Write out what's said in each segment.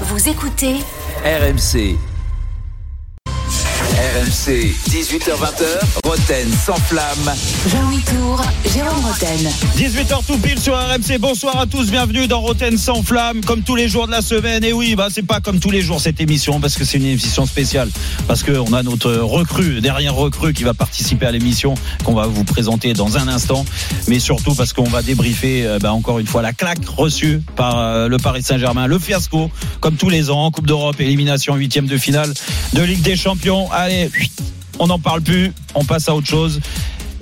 Vous écoutez RMC. RMC, 18h20h, Roten sans flamme. Jean-Louis Tour, Jérôme Roten. 18h tout pile sur RMC. Bonsoir à tous, bienvenue dans Roten sans flamme, comme tous les jours de la semaine. Et oui, bah c'est pas comme tous les jours cette émission parce que c'est une émission spéciale, parce que on a notre recrue, dernière recrue qui va participer à l'émission qu'on va vous présenter dans un instant, mais surtout parce qu'on va débriefer euh, bah, encore une fois la claque reçue par euh, le Paris Saint-Germain, le fiasco, comme tous les ans, en Coupe d'Europe, élimination huitième de finale de Ligue des Champions. Allez, on n'en parle plus, on passe à autre chose.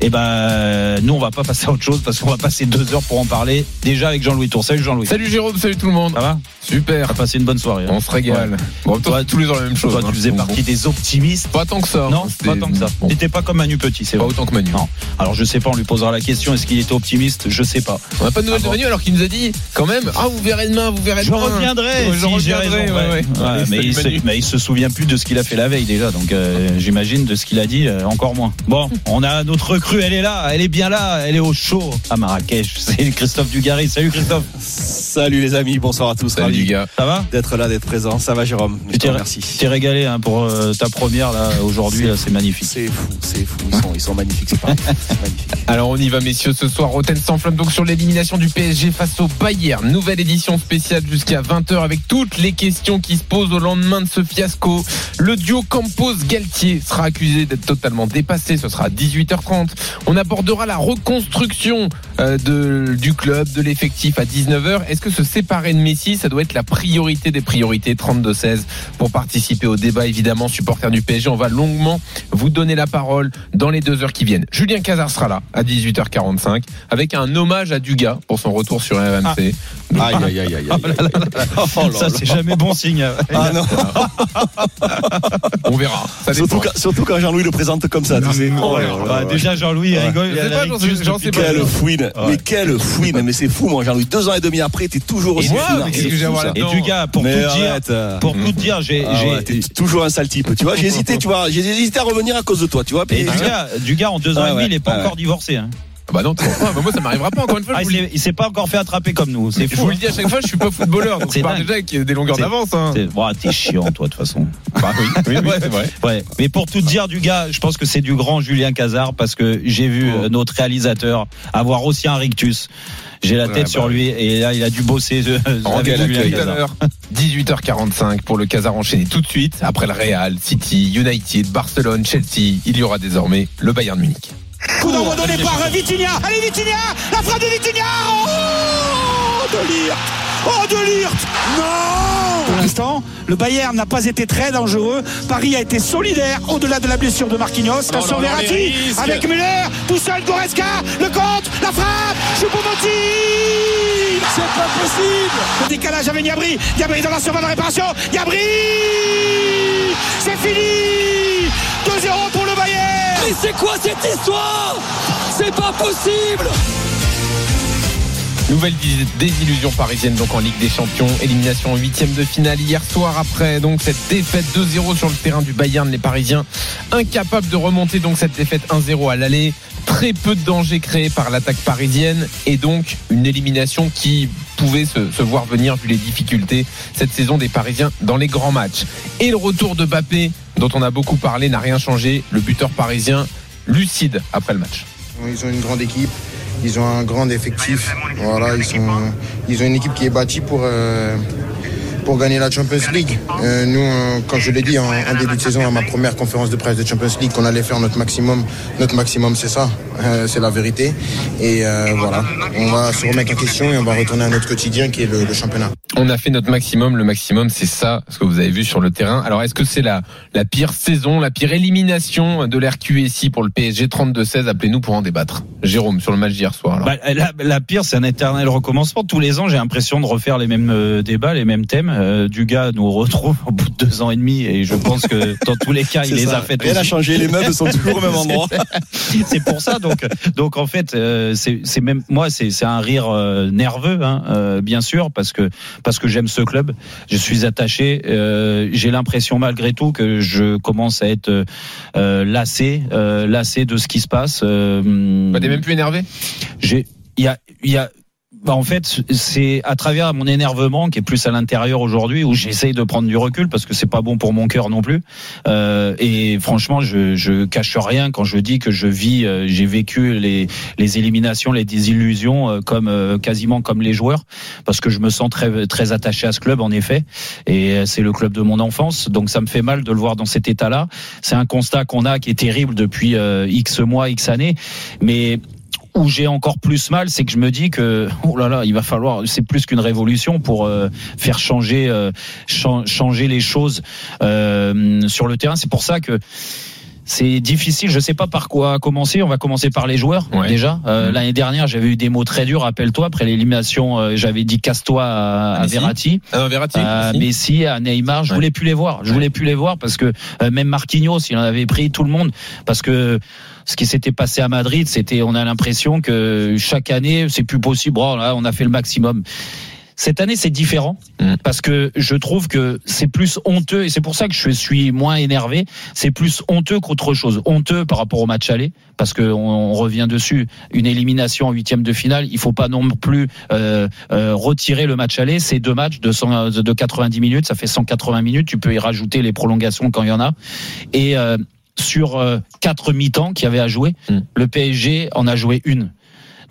Et ben nous on va pas passer à autre chose parce qu'on va passer deux heures pour en parler déjà avec Jean-Louis Tour. Salut Jean-Louis. Salut Jérôme, salut tout le monde. Ça va? Super. On passé une bonne soirée. hein On se régale. Bon, toi, tous les jours la même chose. Toi hein. tu faisais Bon, partie des optimistes. Pas tant que ça. Non, C'était- pas tant que ça. T'étais pas comme Manu Petit, c'est pas vrai. autant que Manu. Non. Alors je sais pas, on lui posera la question. Est-ce qu'il était optimiste? Je sais pas. On n'a pas de nouvelles Ah de Manu alors qu'il nous a dit quand même Ah, vous verrez demain, vous verrez Je demain. reviendrai. Ouais, je reviendrai, ouais, ouais. Ouais, mais, il se, Manu. mais il se souvient plus de ce qu'il a fait la veille déjà, donc euh, j'imagine de ce qu'il a dit euh, encore moins. Bon, on a notre recrue, elle est là, elle est bien là, elle est au chaud à Marrakech. C'est Christophe Dugarry. Salut Christophe. Salut les amis, bonsoir à tous. Salut. Ça va? d'être là, d'être présent. Ça va Jérôme? Je Tu te t'es- remercie. Tu t'es régalé hein, pour euh, ta première là aujourd'hui, là, c'est magnifique. C'est fou, c'est fou. Ils sont, ils sont magnifiques, c'est pas c'est magnifique. Alors on y va messieurs ce soir Roten sans flamme donc sur l'élimination du PSG face au Bayern nouvelle édition spéciale jusqu'à 20h avec toutes les questions qui se posent au lendemain de ce fiasco le duo Campos Galtier sera accusé d'être totalement dépassé ce sera à 18h30 on abordera la reconstruction euh, de, du club de l'effectif à 19h est-ce que se séparer de Messi ça doit être la priorité des priorités? 32-16 pour participer au débat évidemment supporter du PSG on va longuement vous donner la parole dans les deux heures qui viennent. Julien Cazard sera là à 18h45 avec un hommage à Dugas pour son retour sur RMC. Aïe, aïe, aïe, aïe, aïe. aïe. Oh là Ça c'est jamais bon signe. Ah non, On verra. Ça surtout quand, surtout quand Jean-Louis le présente comme ça. tu sais. Oh Bah, déjà Jean-Louis il Ouais. rigole. Je il a sais la pas, j'en sais- rictus j'en depuis sais que- pas. Quelle fouine, Ouais. mais quelle fouine, mais c'est fou moi Jean-Louis. Deux ans et demi après, t'es toujours aussi moi, fouine. Et pour tout dire, arrête. euh. pour tout dire, j'ai Ah j'ai- ouais, t'es toujours un sale type. Tu vois, j'ai hésité, tu vois, j'ai hésité à revenir à cause de toi, tu vois. Et Dugas, Dugas, en deux ans Ah et demi, il est pas encore divorcé. Ah Bah non, comprends. Bah moi ça m'arrivera pas encore une fois. Ah, je il le s'est- il s'est pas encore fait attraper comme nous. C'est je fou. vous le dis à chaque fois, je suis pas footballeur, donc C'est je dingue. déjà avec des longueurs C'est- d'avance. Hein. C'est- t'es chiant, toi, de toute façon. Bah oui, oui, oui, c'est vrai. Ouais. Mais pour tout dire, du gars, je pense que c'est du grand Julien Cazard parce que j'ai vu Oh. euh, notre réalisateur avoir aussi un rictus. J'ai la Ouais, tête bah sur oui. lui et là, il a dû bosser euh, avec Julien tout à Cazard. l'heure. 18h45 pour le Casar enchaîné tout de suite. Après le Real, City, United, Barcelone, Chelsea, il y aura désormais le Bayern Munich. Coup d'envoi donné par Vitinha. Allez Vitinha. La frappe de Vitinha. Oh De Lirt Oh de Lirt Non. Pour l'instant, le Bayern n'a pas été très dangereux. Paris a été solidaire au-delà de la blessure de Marquinhos. Attention Verratti. avec Müller, tout seul Goretzka, le contre, la frappe, Choupo-Moting. C'est pas possible. Le décalage avec Diabri, Diabri dans la surface de réparation, Diabri C'est fini. 2-0 pour le Bayern C'est quoi cette histoire? C'est pas possible! Nouvelle désillusion parisienne donc en Ligue des Champions, élimination en huitième de finale hier soir après donc cette défaite 2-0 sur le terrain du Bayern, les Parisiens incapables de remonter donc cette défaite 1-0 à l'aller, très peu de danger créé par l'attaque parisienne et donc une élimination qui pouvait se, se voir venir vu les difficultés cette saison des Parisiens dans les grands matchs. Et le retour de Bappé dont on a beaucoup parlé n'a rien changé, le buteur parisien lucide après le match. Ils ont une grande équipe, ils ont un grand effectif. Voilà, ils, ils ont une équipe qui est bâtie pour, euh, pour gagner la Champions League. Euh, nous, euh, quand je l'ai dit en, en début de saison, à ma première conférence de presse de Champions League, qu'on allait faire notre maximum. Notre maximum, c'est ça, Euh, c'est la vérité. Et euh, voilà, on va se remettre en question et on va retourner à notre quotidien qui est le, le championnat. On a fait notre maximum. Le maximum, c'est ça, ce que vous avez vu sur le terrain. Alors, est-ce que c'est la, la pire saison, la pire élimination de l'RQSI pour le PSG 32-16 Appelez-nous pour en débattre. Jérôme, sur le match d'hier soir. alors. Bah, la, la pire, c'est un éternel recommencement. Tous les ans, j'ai l'impression de refaire les mêmes euh, débats, les mêmes thèmes. Euh, Dugas nous retrouve au bout de deux ans et demi, et je pense que dans tous les cas, il les ça. a fait. Rien aussi. changé, les meubles sont toujours au même endroit. c'est pour ça donc donc en fait euh, c'est même moi c'est un rire euh, nerveux hein, euh, bien sûr parce que parce que j'aime ce club je suis attaché euh, j'ai l'impression malgré tout que je commence à être euh, lassé euh, lassé de ce qui se passe euh, Bah, T'es même plus énervé? J'ai il y a il y a bah en fait, c'est à travers mon énervement qui est plus à l'intérieur aujourd'hui où j'essaye de prendre du recul parce que c'est pas bon pour mon cœur non plus. Euh, et franchement, je, je cache rien quand je dis que je vis, euh, j'ai vécu les, les éliminations, les désillusions euh, comme euh, quasiment comme les joueurs parce que je me sens très très attaché à ce club en effet. Et euh, c'est le club de mon enfance, donc ça me fait mal de le voir dans cet état-là. C'est un constat qu'on a qui est terrible depuis euh, X mois, X années, mais où j'ai encore plus mal, c'est que je me dis que oh là là, il va falloir, c'est plus qu'une révolution pour euh, faire changer euh, chan- changer les choses euh, sur le terrain. C'est pour ça que c'est difficile. Je sais pas par quoi commencer. On va commencer par les joueurs Ouais. déjà. Euh, Mhm. L'année dernière, j'avais eu des mots très durs. Rappelle-toi, après l'élimination, euh, j'avais dit casse-toi à, à Messi. Verratti Ah non, Verratti. à Messi. Messi, à Neymar, je Ouais. voulais plus les voir. Je voulais plus les voir parce que euh, même Marquinhos, il en avait pris tout le monde parce que ce qui s'était passé à Madrid, c'était, on a l'impression que chaque année, c'est plus possible. Oh, là, on a fait le maximum. Cette année, c'est différent Mm. parce que je trouve que c'est plus honteux et c'est pour ça que je suis moins énervé. C'est plus honteux qu'autre chose. Honteux par rapport au match aller parce que on, on revient dessus. Une élimination en huitième de finale, il faut pas non plus euh, euh, retirer le match aller. C'est deux matchs de, 100 de 90 minutes, ça fait 180 minutes. Tu peux y rajouter les prolongations quand il y en a. Et euh, sur quatre mi-temps qu'il y avait à jouer, Mm. le PSG en a joué une.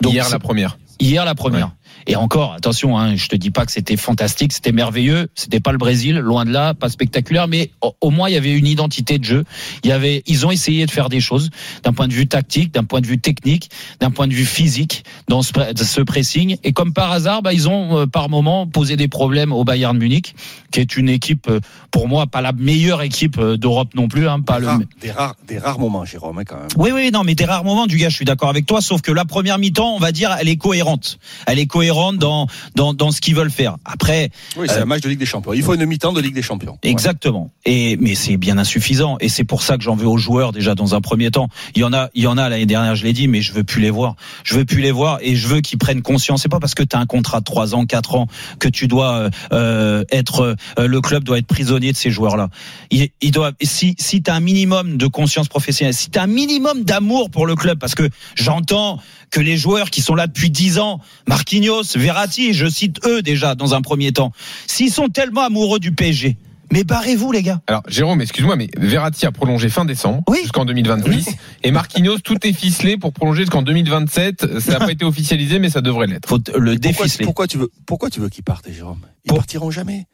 Hier, la première. Hier la première. Et encore, attention, hein, je te dis pas que c'était fantastique, c'était merveilleux, c'était pas le Brésil, loin de là, pas spectaculaire, mais au, au moins il y avait une identité de jeu. Il y avait, ils ont essayé de faire des choses d'un point de vue tactique, d'un point de vue technique, d'un point de vue physique dans ce pressing. Et comme par hasard, bah, ils ont euh, par moment posé des problèmes au Bayern Munich, qui est une équipe, euh, pour moi, pas la meilleure équipe euh, d'Europe non plus, hein, pas des, le. rares, des, rares, des rares moments, Jérôme, hein, quand même. Oui, oui, non, mais des rares moments du gars, je suis d'accord avec toi, sauf que la première mi-temps, on va dire, elle est cohérente. Elle est cohérente dans, dans, dans ce qu'ils veulent faire. Après, Oui, c'est Euh, un match de Ligue des Champions. Il faut une mi-temps de Ligue des Champions. Exactement. Et mais c'est bien insuffisant et c'est pour ça que j'en veux aux joueurs déjà dans un premier temps. Il y en a, il y en a l'année dernière, je l'ai dit, mais je veux plus les voir. Je veux plus les voir et je veux qu'ils prennent conscience. C'est pas parce que tu as un contrat de 3 ans, 4 ans que tu dois euh, euh, être euh, le club doit être prisonnier de ces joueurs-là. Il, il doit si si tu as un minimum de conscience professionnelle, si tu as un minimum d'amour pour le club parce que j'entends que les joueurs qui sont là depuis 10 ans, Marquinhos, Verratti, je cite eux déjà dans un premier temps, s'ils sont tellement amoureux du PSG, mais barrez-vous les gars. Alors, Jérôme, excuse-moi, mais Verratti a prolongé fin décembre Oui. jusqu'en 2026. Et Marquinhos, tout est ficelé pour prolonger jusqu'en 2027. Ça n'a pas été officialisé, mais ça devrait l'être. Faut le Pourquoi, déficeler. pourquoi tu veux, pourquoi tu veux qu'ils partent, Jérôme? Ils Pour- partiront jamais.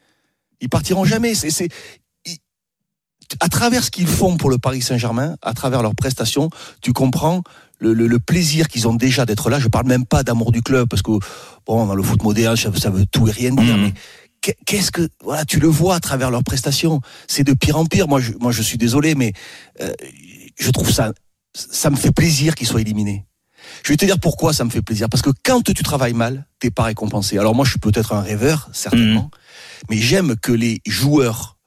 Ils partiront jamais. C'est, c'est, ils- à travers ce qu'ils font pour le Paris Saint-Germain, à travers leurs prestations, tu comprends le, le- le plaisir qu'ils ont déjà d'être là. Je parle même pas d'amour du club parce que bon, dans le foot moderne, ça, veut- ça veut tout et rien dire. Mhm. Mais qu'est- qu'est-ce que voilà, tu le vois à travers leurs prestations. C'est de pire en pire. Moi, je, moi, je suis désolé, mais euh, je trouve ça, ça me fait plaisir qu'ils soient éliminés. Je vais te dire pourquoi ça me fait plaisir. Parce que quand tu travailles mal, t'es pas récompensé. Alors moi, je suis peut-être un rêveur, certainement, mais j'aime que les joueurs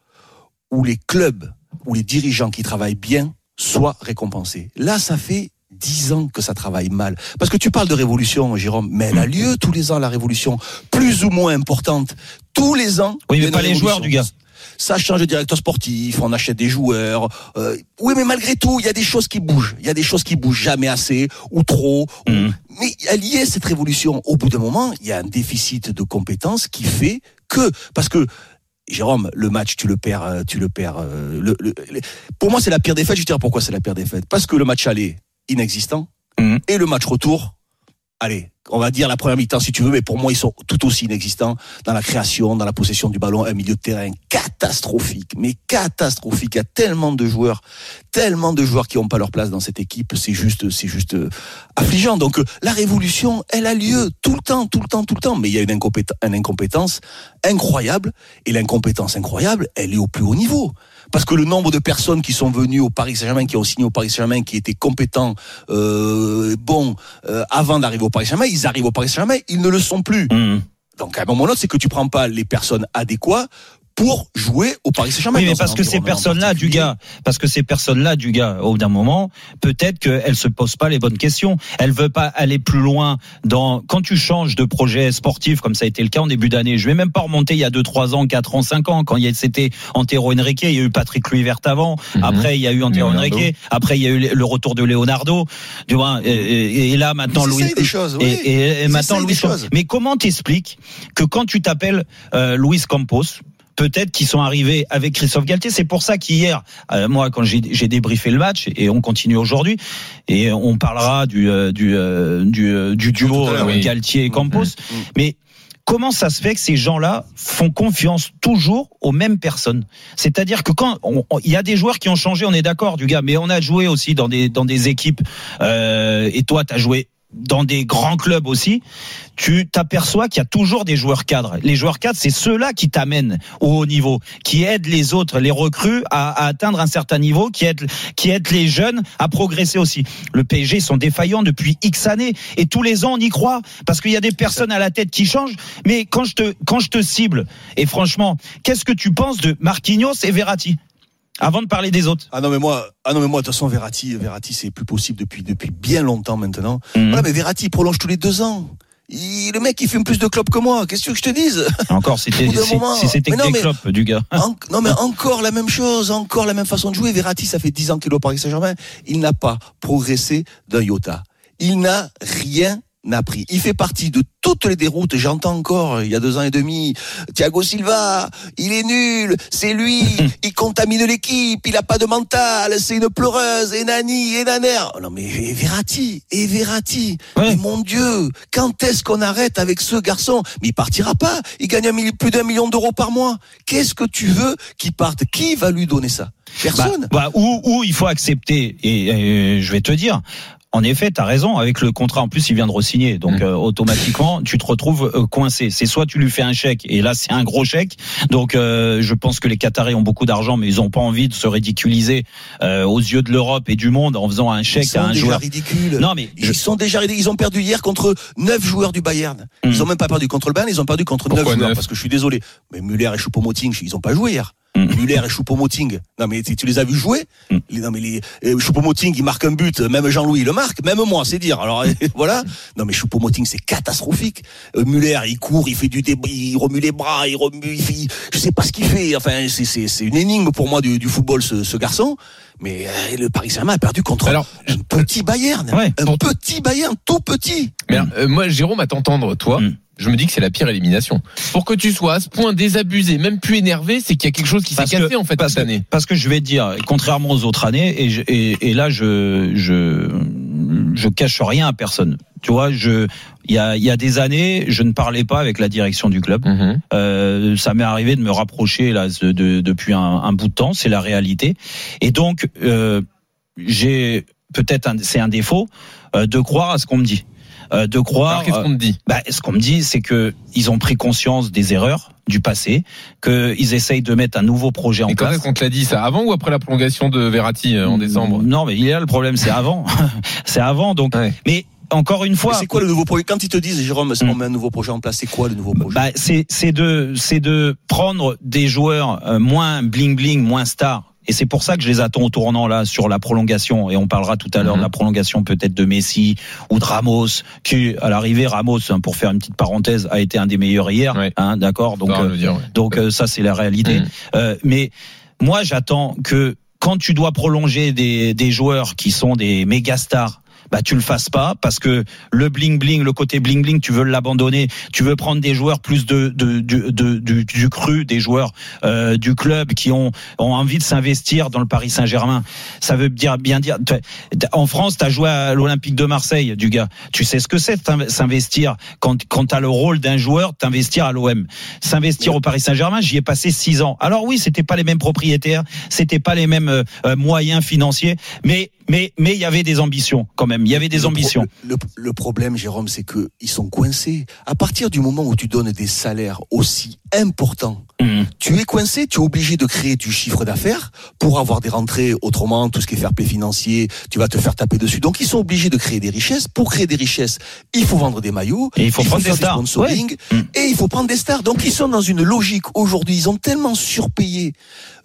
ou les clubs ou les dirigeants qui travaillent bien soient récompensés. Là, ça fait dix ans que ça travaille mal. Parce que tu parles de révolution, Jérôme, mais elle a lieu tous les ans, la révolution, plus ou moins importante. Tous les ans. Oui, mais pas les joueurs, du gars. Ça change de directeur sportif, on achète des joueurs. euh, oui, mais malgré tout, il y a des choses qui bougent. Il y a des choses qui bougent jamais assez ou trop. Mhm. Mais elle y est cette révolution. Au bout d'un moment, il y a un déficit de compétences qui fait que parce que Jérôme, le match, tu le perds, euh, tu le perds. euh, le- le- le- pour moi, c'est la pire défaite. Je vais te dire pourquoi c'est la pire défaite. Parce que le match aller inexistant Mhm. et le match retour, allez, on va dire la première mi-temps si tu veux, mais pour moi ils sont tout aussi inexistants dans la création, dans la possession du ballon, un milieu de terrain catastrophique, mais catastrophique. Il y a tellement de joueurs, tellement de joueurs qui n'ont pas leur place dans cette équipe, c'est juste, c'est juste euh, affligeant. Donc euh, la révolution, elle a lieu tout le temps, tout le temps, tout le temps, mais il y a une, incompétence, une incompétence incroyable, et l'incompétence incroyable, elle est au plus haut niveau. Parce que le nombre de personnes qui sont venues au Paris Saint-Germain, qui ont signé au Paris Saint-Germain, qui étaient compétents, euh, bons, euh, avant d'arriver au Paris Saint-Germain, ils arrivent au Paris Saint-Germain, ils ne le sont plus. Mhm. Donc à un moment donné, c'est que tu prends pas les personnes adéquates pour jouer au Paris Saint-Germain. Oui, mais parce que ces personnes-là, du gars, parce que ces personnes-là, du gars, au bout d'un moment, peut-être qu'elles se posent pas les bonnes questions. Elles veulent pas aller plus loin dans, quand tu changes de projet sportif, comme ça a été le cas en début d'année, je vais même pas remonter il y a 2, 3 ans, 4 ans, 5 ans, quand il y a, c'était Antero Henrique, il y a eu Patrick Kluivert avant, Mhm. après il y a eu Antero Leonardo. Henrique, après il y a eu le retour de Leonardo, tu vois, et, là maintenant Louis, des choses, oui. et, et- et Ils maintenant Louis des. Mais comment t'expliques que quand tu t'appelles euh, Luis Campos, peut-être qu'ils sont arrivés avec Christophe Galtier. C'est pour ça qu'hier, euh, moi, quand j'ai débriefé le match, et on continue aujourd'hui, et on parlera du euh, du euh, du, du duo oui. Galtier et Campos, Mhm. mais Comment ça se fait que ces gens-là font confiance toujours aux mêmes personnes? C'est-à-dire que quand il y a des joueurs qui ont changé, on est d'accord, du gars, mais on a joué aussi dans des dans des équipes. euh, et toi, tu as joué dans des grands clubs aussi, tu t'aperçois qu'il y a toujours des joueurs cadres. Les joueurs cadres, c'est ceux-là qui t'amènent au haut niveau, qui aident les autres, les recrues à, atteindre un certain niveau, qui aident, qui aident les jeunes à progresser aussi. Le PSG ils sont défaillants depuis X années et tous les ans on y croit parce qu'il y a des personnes à la tête qui changent. Mais quand je te quand je te cible et franchement, qu'est-ce que tu penses de Marquinhos et Verratti? Avant de parler des autres Ah non mais moi, ah non mais moi de toute façon Verratti, Verratti c'est plus possible depuis depuis bien longtemps maintenant. Mhm. Voilà, mais Verratti il prolonge tous les deux ans. Il- le mec il fume plus de clopes que moi. Qu'est-ce que je te dise? Encore, c'était si, c'était des clopes du gars. En- non mais encore la même chose, encore la même façon de jouer. Verratti, ça fait 10 ans qu'il est au Paris Saint-Germain. Il n'a pas progressé d'un iota. Il n'a rien appris. Il fait partie de toutes les déroutes. J'entends encore, il y a deux ans et demi, Thiago Silva, il est nul, c'est lui, il contamine l'équipe, il a pas de mental, c'est une pleureuse, et nani, et naner. Oh Non mais et Verratti, et Verratti, Ouais. mais mon Dieu, quand est-ce qu'on arrête avec ce garçon? Mais il partira pas, il gagne un plus d'un million d'euros par mois. Qu'est-ce que tu veux qu'il parte? Qui va lui donner ça? Personne. Bah, bah, ou, ou il faut accepter, et, et je vais te dire, en effet, tu as raison, avec le contrat, en plus, il vient de re-signer. Donc, Mm. euh, automatiquement, tu te retrouves euh, coincé. C'est soit tu lui fais un chèque, et là, c'est un gros chèque. Donc, euh, je pense que les Qataris ont beaucoup d'argent, mais ils ont pas envie de se ridiculiser euh, aux yeux de l'Europe et du monde en faisant un Ils chèque à sont un déjà joueur. ridicules. Non, mais je- Ils sont déjà ridicules. Ils ont perdu hier contre neuf joueurs du Bayern. Ils Mm. ont même pas perdu contre le Bayern, ils ont perdu contre neuf Pourquoi joueurs. neuf Parce que je suis désolé. Mais Muller et Choupo-Moting, ils ont pas joué hier. Mm. Muller et Choupo-Moting. Non mais tu tu les as vus jouer Mm. Les- Non mais les Choupo-Moting, il marque un but. Même Jean-Louis le marque. Même moi, c'est dire. Alors voilà. Non mais Choupo-Moting, c'est catastrophique. Euh, Muller, il court, il fait du débris, il remue les bras, il remue, il fait, je sais pas ce qu'il fait. Enfin, c'est c'est c'est une énigme pour moi du, du football ce, ce garçon. Mais euh, le Paris Saint-Germain a perdu contre Alors, un petit Bayern. Ouais, un petit Bayern, tout petit. Mais alors, euh, moi, Jérôme, à t'entendre, toi, Mm. Je me dis que c'est la pire élimination. Pour que tu sois à ce point désabusé, même plus énervé, c'est qu'il y a quelque chose qui s'est cassé en fait parce cette que- année. Parce que je vais te dire, contrairement aux autres années, et, je- et, et là je je je cache rien à personne. Tu vois, je il y a y a des années, je ne parlais pas avec la direction du club. Mhm. Euh, ça m'est arrivé de me rapprocher là de, de- depuis un, un bout de temps, c'est la réalité. Et donc euh, j'ai peut-être c'est un défaut euh, de croire à ce qu'on me dit, de croire. Alors, qu'est-ce qu'on te dit? Bah, ce qu'on me dit, c'est que ils ont pris conscience des erreurs du passé, qu'ils essayent de mettre un nouveau projet en Et quand place. est-ce qu'on te l'a dit? Ça Avant ou après la prolongation de Verratti euh, en décembre? Non, mais il est là le problème, c'est avant. c'est avant, donc. Ouais. Mais encore une Mais fois. c'est quoi le nouveau projet? Quand ils te disent, Jérôme, on met un nouveau projet en place, c'est quoi le nouveau projet? Bah, c'est c'est de c'est de prendre des joueurs euh, moins bling bling, moins stars. Et c'est pour ça que je les attends au tournant là sur la prolongation. Et on parlera tout à l'heure Mhm. de la prolongation peut-être de Messi ou de Ramos, qui à l'arrivée Ramos, hein, pour faire une petite parenthèse, a été un des meilleurs hier. Hein, D'accord? Donc euh, dire, donc euh, ça c'est la réalité. Mhm. Euh, mais moi, j'attends que quand tu dois prolonger des, des joueurs qui sont des méga stars, bah tu le fasses pas parce que le bling bling, le côté bling bling, tu veux l'abandonner. Tu veux prendre des joueurs plus de, de, du- de- du, du cru, des joueurs euh, du club qui ont, ont envie de s'investir dans le Paris Saint-Germain. Ça veut dire bien dire. En France, tu as joué à l'Olympique de Marseille, du gars. Tu sais ce que c'est s'investir quand quand t'as le rôle d'un joueur, t'investir à l'OM, s'investir au Paris Saint-Germain. J'y ai passé six ans. Alors oui, c'était pas les mêmes propriétaires, c'était pas les mêmes euh, euh, moyens financiers, mais mais mais il y avait des ambitions quand même. Il y avait des Le pro- ambitions. Le, le problème, Jérôme, c'est que ils sont coincés. À partir du moment où tu donnes des salaires aussi importants, Mhm. tu es coincé, tu es obligé de créer du chiffre d'affaires pour avoir des rentrées. Autrement, tout ce qui est fair play financier, tu vas te faire taper dessus. Donc, ils sont obligés de créer des richesses. Pour créer des richesses, il faut vendre des maillots, Et il faut prendre des stars. Ouais. Mm. et il faut prendre des stars. Donc, ils sont dans une logique aujourd'hui. Ils ont tellement surpayé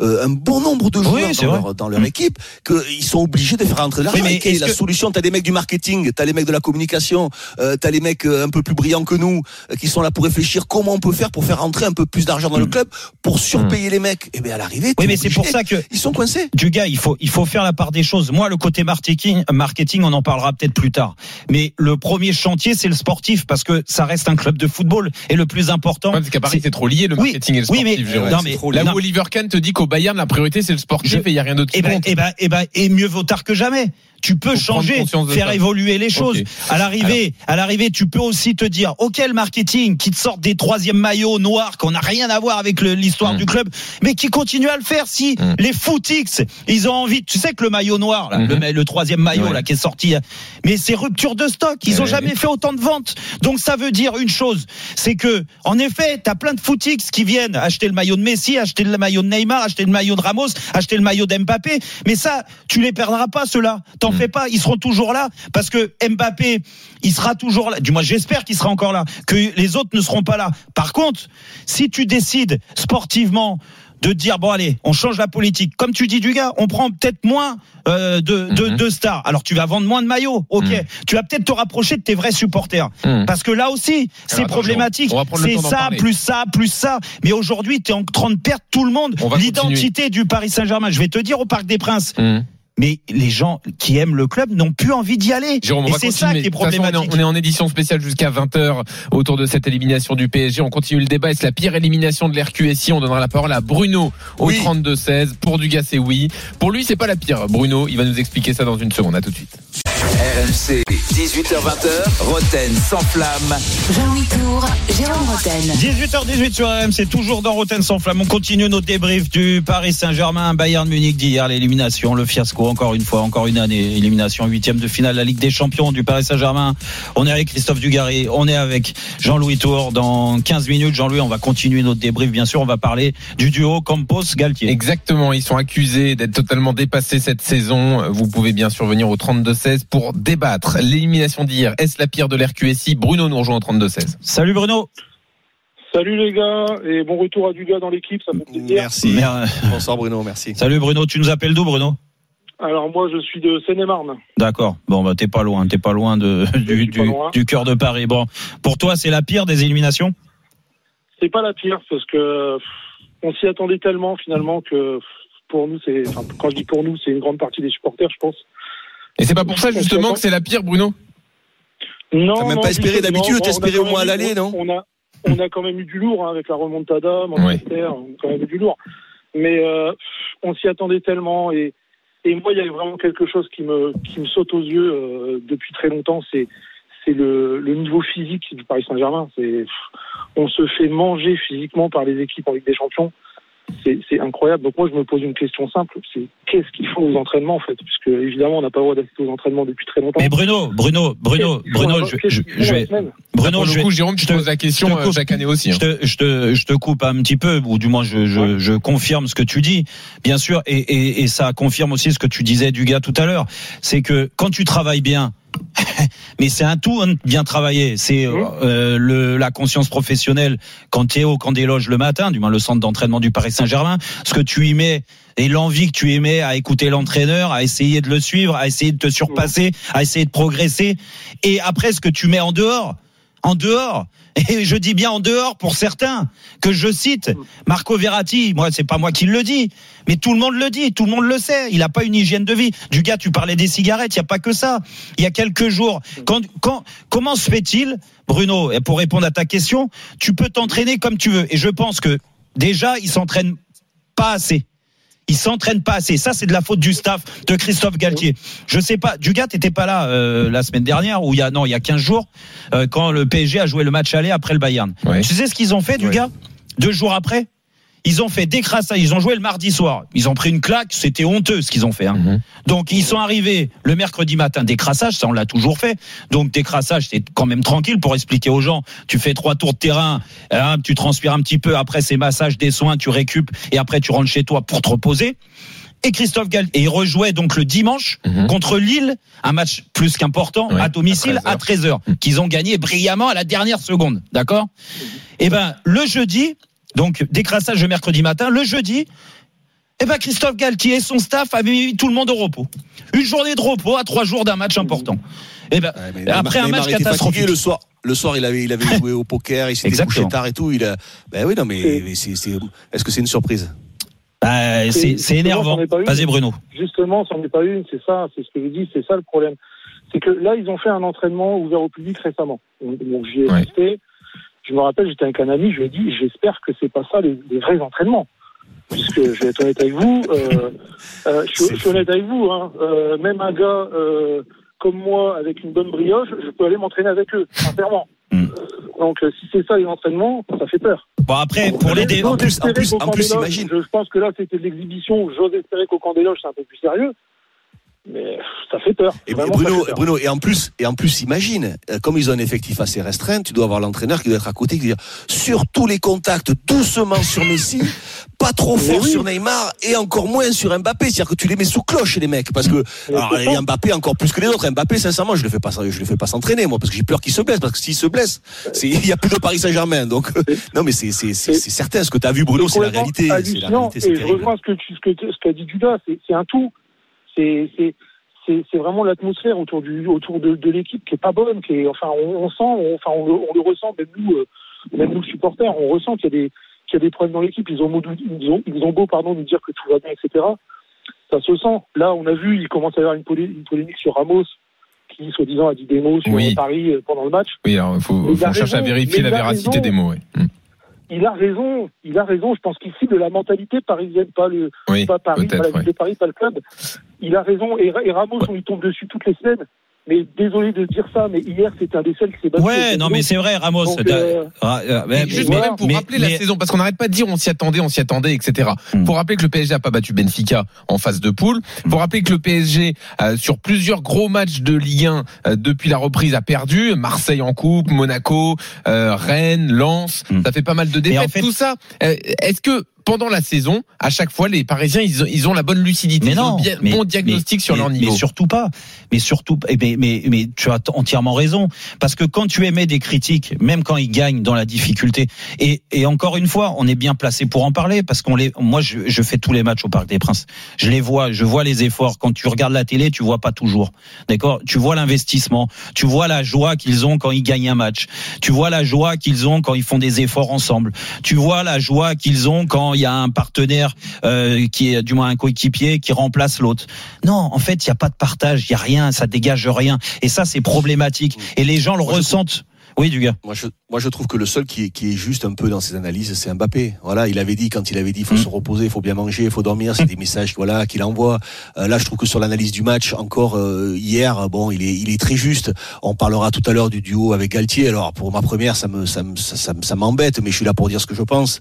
euh, un bon nombre de joueurs dans leur, dans leur Mm. équipe qu'ils sont obligés de faire rentrer l'argent. Oui, mais est la que- solution? T'as des mecs du marketing, t'as les mecs de la communication, euh, t'as les mecs euh, un peu plus brillants que nous euh, qui sont là pour réfléchir comment on peut faire pour faire rentrer un peu plus d'argent dans le club pour surpayer les mecs. Et bien à l'arrivée, Mm. Oui, mais c'est pour ça que ils sont coincés. du gars, il faut, il faut faire la part des choses. Moi, le côté marketing, marketing, on en parlera peut-être plus tard. Mais le premier chantier, c'est le sportif, parce que ça reste un club de football. Et le plus important. Ouais, parce qu'à Paris, c'est- trop lié le Oui, marketing et le oui, sportif. mais- Jérôme. non, mais- trop lié. Là non. où Oliver Kahn te dit qu'au Bayern, la priorité, c'est le sportif Je- et il n'y a rien d'autre Eh ben, eh ben, eh ben, et mieux vaut tard que jamais. Tu peux changer, faire évoluer les choses. À l'arrivée, à l'arrivée, tu peux aussi te dire, ok, le marketing qui te sort des troisièmes maillots noirs qu'on n'a rien à voir avec l'histoire Mm. du club, mais qui continue à le faire. Si Mm. les footix, ils ont envie, tu sais que le maillot noir, là, le, le troisième maillot Ouais. là qui est sorti, mais c'est rupture de stock. Ils ont Ouais. jamais fait autant de ventes. Donc ça veut dire une chose, c'est que en effet, t'as plein de footix qui viennent acheter le maillot de Messi, acheter le maillot de Neymar, acheter le maillot de Ramos, acheter le maillot d'Mbappé. Mais ça, tu les perdras pas ceux-là. T'en Mm. fais pas, ils seront toujours là parce que Mbappé, il sera toujours là. Du moins, j'espère qu'il sera encore là, que les autres ne seront pas là. Par contre, si tu décides sportivement de dire bon allez, on change la politique. Comme tu dis du gars, on prend peut-être moins euh, de, de, Mhm. de stars. Alors tu vas vendre moins de maillots, ok. Mhm. Tu vas peut-être te rapprocher de tes vrais supporters. Mhm. Parce que là aussi, c'est problématique. C'est ça, parler. plus ça, plus ça. Mais aujourd'hui, tu es en train de perdre tout le monde. L'identité du Paris Saint-Germain. Je vais te dire au Parc des Princes. Mais les gens qui aiment le club n'ont plus envie d'y aller. Jérôme, Et c'est ça qui est De toute façon, on est en- problématique. on est en édition spéciale jusqu'à 20h autour de cette élimination du PSG. On continue le débat. Est-ce la pire élimination de l'RQSI On donnera la parole à Bruno au Oui. 32-16. Pour Dugas, c'est oui. Pour lui, c'est pas la pire. Bruno, il va nous expliquer ça dans une seconde. À tout de suite. RMC, 18h20h, Roten sans flamme. Jean-Louis Tour, Jérôme Roten. 18h18 sur RMC, toujours dans Roten sans flamme. On continue notre débrief du Paris Saint-Germain, Bayern Munich d'hier, l'élimination, le fiasco, encore une fois, encore une année, élimination, huitième de finale, la Ligue des Champions du Paris Saint-Germain. On est avec Christophe Dugarry, on est avec Jean-Louis Tour. Dans 15 minutes, Jean-Louis, on va continuer notre débrief, bien sûr, on va parler du duo Campos-Galtier. Exactement, ils sont accusés d'être totalement dépassés cette saison. Vous pouvez bien sûr venir au 32-16 pour débattre. L'élimination d'hier, est-ce la pire de l'RQSI Bruno nous rejoint au 32-16. Salut Bruno. Salut les gars et bon retour à Dugas dans l'équipe, ça me fait plaisir. Merci. Bonsoir Bruno, merci. Salut Bruno, tu nous appelles d'où Bruno? Alors moi je suis de Seine-et-Marne. D'accord. Bon, bah, t'es pas loin, t'es pas loin de, du, suis pas du, loin. du cœur de Paris. Bon, pour toi, c'est la pire des éliminations? C'est pas la pire parce que on s'y attendait tellement finalement que pour nous c'est enfin, quand je dis pour nous c'est une grande partie des supporters je pense. Et c'est pas pour ça justement que c'est la pire, Bruno? Non, T'as même non, pas espéré d'habitude, t'espérais au moins à l'aller, non? On a on a quand même eu du lourd hein, avec la remontada, Manchester, on a quand même eu du lourd. Mais euh, on s'y attendait tellement et et moi il y a vraiment quelque chose qui me qui me saute aux yeux euh, depuis très longtemps, c'est c'est le, le niveau physique du Paris Saint-Germain. C'est on se fait manger physiquement par les équipes en Ligue des Champions. C'est c'est incroyable. Donc moi je me pose une question simple, c'est qu'est-ce qu'ils font aux entraînements en fait, puisque évidemment on n'a pas le droit d'assister aux entraînements depuis très longtemps. Mais Bruno, Bruno, Bruno, Bruno, je, je, je vais, Bruno, Pour je coup, Jérôme, tu je te- poses la question je te euh, coupe. chaque année aussi. je hein. te, je te, je te coupe un petit peu, ou du moins je, je, je confirme ce que tu dis, bien sûr, et, et, et ça confirme aussi ce que tu disais du gars tout à l'heure, c'est que quand tu travailles bien, mais c'est un tout hein, bien travailler. C'est euh, le, la conscience professionnelle quand tu es au camp des loges le matin, du moins le centre d'entraînement du Paris Saint-Germain, ce que tu y mets et l'envie que tu y mets à écouter l'entraîneur, à essayer de le suivre, à essayer de te surpasser, à essayer de progresser, et après ce que tu mets en dehors, en dehors. Et je dis bien en dehors pour certains que je cite Marco Verratti. Moi, c'est pas moi qui le dis, mais tout le monde le dit, tout le monde le sait. Il a pas une hygiène de vie. Du gars, tu parlais des cigarettes. Il y a pas que ça. Il y a quelques jours, quand, quand, comment se fait-il, Bruno, pour répondre à ta question, tu peux t'entraîner comme tu veux. Et je pense que déjà, il s'entraîne pas assez. Il s'entraîne pas assez. Ça, c'est de la faute du staff de Christophe Galtier. Je sais pas. Dugat, t'étais pas là euh, la semaine dernière ou il y a non, il y a 15 jours euh, quand le PSG a joué le match aller après le Bayern. Ouais. Tu sais ce qu'ils ont fait, Dugat? Deux jours après, Ils ont fait décrassage. Ils ont joué le mardi soir. Ils ont pris une claque. C'était honteux ce qu'ils ont fait. Hein. Mhm. Donc ils sont arrivés le mercredi matin. Décrassage, ça on l'a toujours fait. Donc décrassage, c'est quand même tranquille pour expliquer aux gens. Tu fais trois tours de terrain, hein, tu transpires un petit peu. Après ces massages, des soins, tu récupes et après tu rentres chez toi pour te reposer. Et Christophe Galtier, et il rejouait donc le dimanche Mhm. contre Lille, un match plus qu'important à domicile à à 13h, qu'ils ont gagné brillamment à la dernière seconde, d'accord? Et ben le jeudi, donc décrassage le mercredi matin, le jeudi, eh ben Christophe Galtier et son staff avaient mis tout le monde au repos. Une journée de repos à trois jours d'un match important. Eh ben Ouais, après un match catastrophique. le soir. Le soir, il avait, il avait joué au poker, il s'était couché tard et tout. Il a, ben oui, non, mais, mais c'est, c'est, est-ce que c'est une surprise? Bah, c'est c'est énervant. Vas-y Bruno. Justement, c'en est pas une, c'est ça, c'est ce que je dis, c'est ça le problème. C'est que là, ils ont fait un entraînement ouvert au public récemment. Donc j'y ai Ouais. Je me rappelle, j'étais avec un ami, je lui ai dit, j'espère que c'est pas ça les, les vrais entraînements. Puisque je vais être honnête avec vous, euh, euh, je, suis- je suis honnête avec vous, hein, euh, même un gars comme moi avec une bonne brioche, je peux aller m'entraîner avec eux, sincèrement. Hmm. Donc si c'est ça les entraînements, ça fait peur. Bon après pour les dé- en plus- en plus- en plus, imagine. Je, je pense que là, c'était de l'exhibition. J'ose espérer qu'au camp des loges, c'est un peu plus sérieux. Mais ça fait peur. Et Vraiment, Bruno, peur. Bruno, et en plus, et en plus, imagine, euh, comme ils ont un effectif assez restreint, tu dois avoir l'entraîneur qui doit être à côté, qui doit dire, sur tous les contacts, doucement sur Messi, pas trop fort oui. sur Neymar, et encore moins sur Mbappé. C'est-à-dire que tu les mets sous cloche, les mecs, parce que, alors, et. Mbappé encore plus que les autres. Mbappé, sincèrement, je le fais pas, je le fais pas s'entraîner, moi, parce que j'ai peur qu'il se blesse, parce que s'il se blesse, il y a plus de Paris Saint-Germain. Donc, non, mais c'est, c'est, c'est, c'est certain. Ce que tu as vu, Bruno, c'est la réalité. C'est la hallucinant. réalité, c'est Et je rejoins ce que tu, ce que, ce qu'a dit Judas. C'est, c'est un tout. C'est, c'est, vraiment l'atmosphère autour du, autour de, de l'équipe qui est pas bonne, qui est, enfin, on, on sent, on, enfin, on, le- on le ressent, même nous, euh, même nous supporters, on ressent qu'il y a des, qu'il y a des problèmes dans l'équipe. Ils ont, beau- ils ont, ils ont beau, pardon, nous dire que tout va bien, etc. Ça se sent. Là, on a vu, il commence à y avoir une, polé- une polémique sur Ramos, qui, soi-disant, a dit des mots sur Oui. Paris euh, pendant le match. Oui, alors il faut, chercher à vérifier la véracité raison. des mots. Mm. il a raison, il a raison. Je pense qu'il cible de la mentalité parisienne, pas le, Oui, pas Paris, pas la ville ouais. de Paris, pas le club. Il a raison. Et, et Ramos, on lui tombe dessus toutes les semaines. Mais désolé de dire ça, mais hier, c'était un des seuls qui s'est battu. Ouais, non mais c'est vrai Ramos. Donc, euh, ah, euh, mais- juste mais- même pour mais- rappeler la saison, parce qu'on n'arrête pas de dire on s'y attendait, on s'y attendait, etc. Hmm. Pour rappeler que le PSG a pas battu Benfica en phase de poule. Pour rappeler que le PSG euh, sur plusieurs gros matchs de Ligue 1 euh, depuis la reprise a perdu. Marseille en coupe, Monaco, euh, Rennes, Lens. Hmm. Ça fait pas mal de en défaites. fait- Tout ça. Est-ce que pendant la saison, à chaque fois, les Parisiens, ils ont, ils ont la bonne lucidité, Mais ils ont le mais- bon diagnostic mais- sur mais- leur niveau. Mais surtout pas. Mais surtout, eh ben, mais, mais tu as entièrement raison. Parce que quand tu émets des critiques, même quand ils gagnent dans la difficulté, et, et encore une fois, on est bien placé pour en parler, parce qu'on les, moi, je, je fais tous les matchs au Parc des Princes. Je les vois, je vois les efforts. Quand tu regardes la télé, tu vois pas toujours. D'accord? Tu vois l'investissement. Tu vois la joie qu'ils ont quand ils gagnent un match. Tu vois la joie qu'ils ont quand ils font des efforts ensemble. Tu vois la joie qu'ils ont quand il y a un partenaire euh, qui est du moins un coéquipier qui remplace l'autre. Non, en fait, il y a pas de partage, il y a rien, ça dégage rien. Et ça, c'est problématique. Et les gens le ressentent. Oui, du gars. Moi je, moi, je trouve que le seul qui est, qui est juste un peu dans ses analyses, c'est Mbappé. Voilà, il avait dit quand il avait dit, il faut Mm. se reposer, il faut bien manger, il faut dormir. C'est des messages, voilà, qu'il envoie. Euh, là, je trouve que sur l'analyse du match, encore euh, hier, bon, il est, il est très juste. On parlera tout à l'heure du duo avec Galtier. Alors, pour ma première, ça me, ça me, ça, ça, me- ça m'embête, mais je suis là pour dire ce que je pense.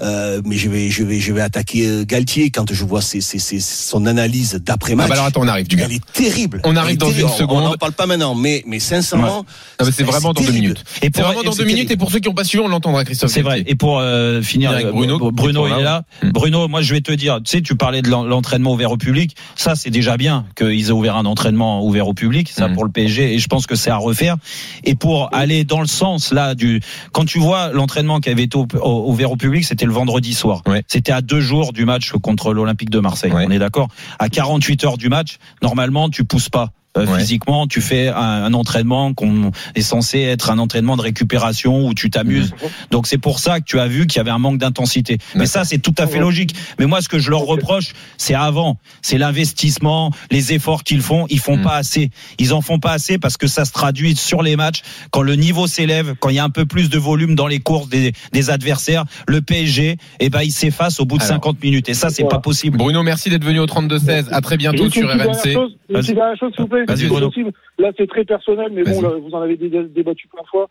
Euh, mais je vais, je vais, je vais attaquer euh, Galtier quand je vois ses, ses, ses- son analyse d'après Ah match. bah alors attends, on arrive, du gars. Elle est terrible. On arrive dans une terrible. Seconde. On n'en parle pas maintenant, mais, mais sincèrement, Ah bah c'est vraiment dans deux terrible. Minutes. Et C'est vraiment dans et deux c'est minutes. Et pour ceux qui n'ont pas suivi, on l'entendra, Christophe. C'est vrai. Et pour euh, finir, Avec euh, Bruno, Bruno, est il est là. là. Bruno, moi je vais te dire, tu sais, tu parlais de l'en- l'entraînement ouvert au public. Ça, c'est déjà bien qu'ils aient ouvert un entraînement ouvert au public. Ça Mhm. pour le PSG, et je pense que c'est à refaire. Et pour aller dans le sens là du, quand tu vois l'entraînement qui avait été ouvert au public, c'était le vendredi soir. Ouais. C'était à deux jours du match contre l'Olympique de Marseille. Ouais. On est d'accord? À 48 heures du match, normalement, tu pousses pas. Euh, Ouais. Physiquement, tu fais un, un entraînement qu'on est censé être un entraînement de récupération où tu t'amuses. Mhm. Donc c'est pour ça que tu as vu qu'il y avait un manque d'intensité. Mais ça, c'est tout à fait logique. Mais moi, ce que je leur reproche, c'est avant, c'est l'investissement, les efforts qu'ils font. Ils font Mm. pas assez. Ils en font pas assez parce que ça se traduit sur les matchs quand le niveau s'élève, quand il y a un peu plus de volume dans les courses des, des adversaires. Le PSG, eh ben, il s'efface au bout de Alors. 50 minutes. Et ça, c'est Voilà. pas possible. Bruno, merci d'être venu au 32-16. À très bientôt sur RMC. chose, Une Vas-y. petite dernière chose, s'il vous plaît. C'est possible. Là, c'est très personnel, mais bon, là, vous en avez dé- débattu plein de fois.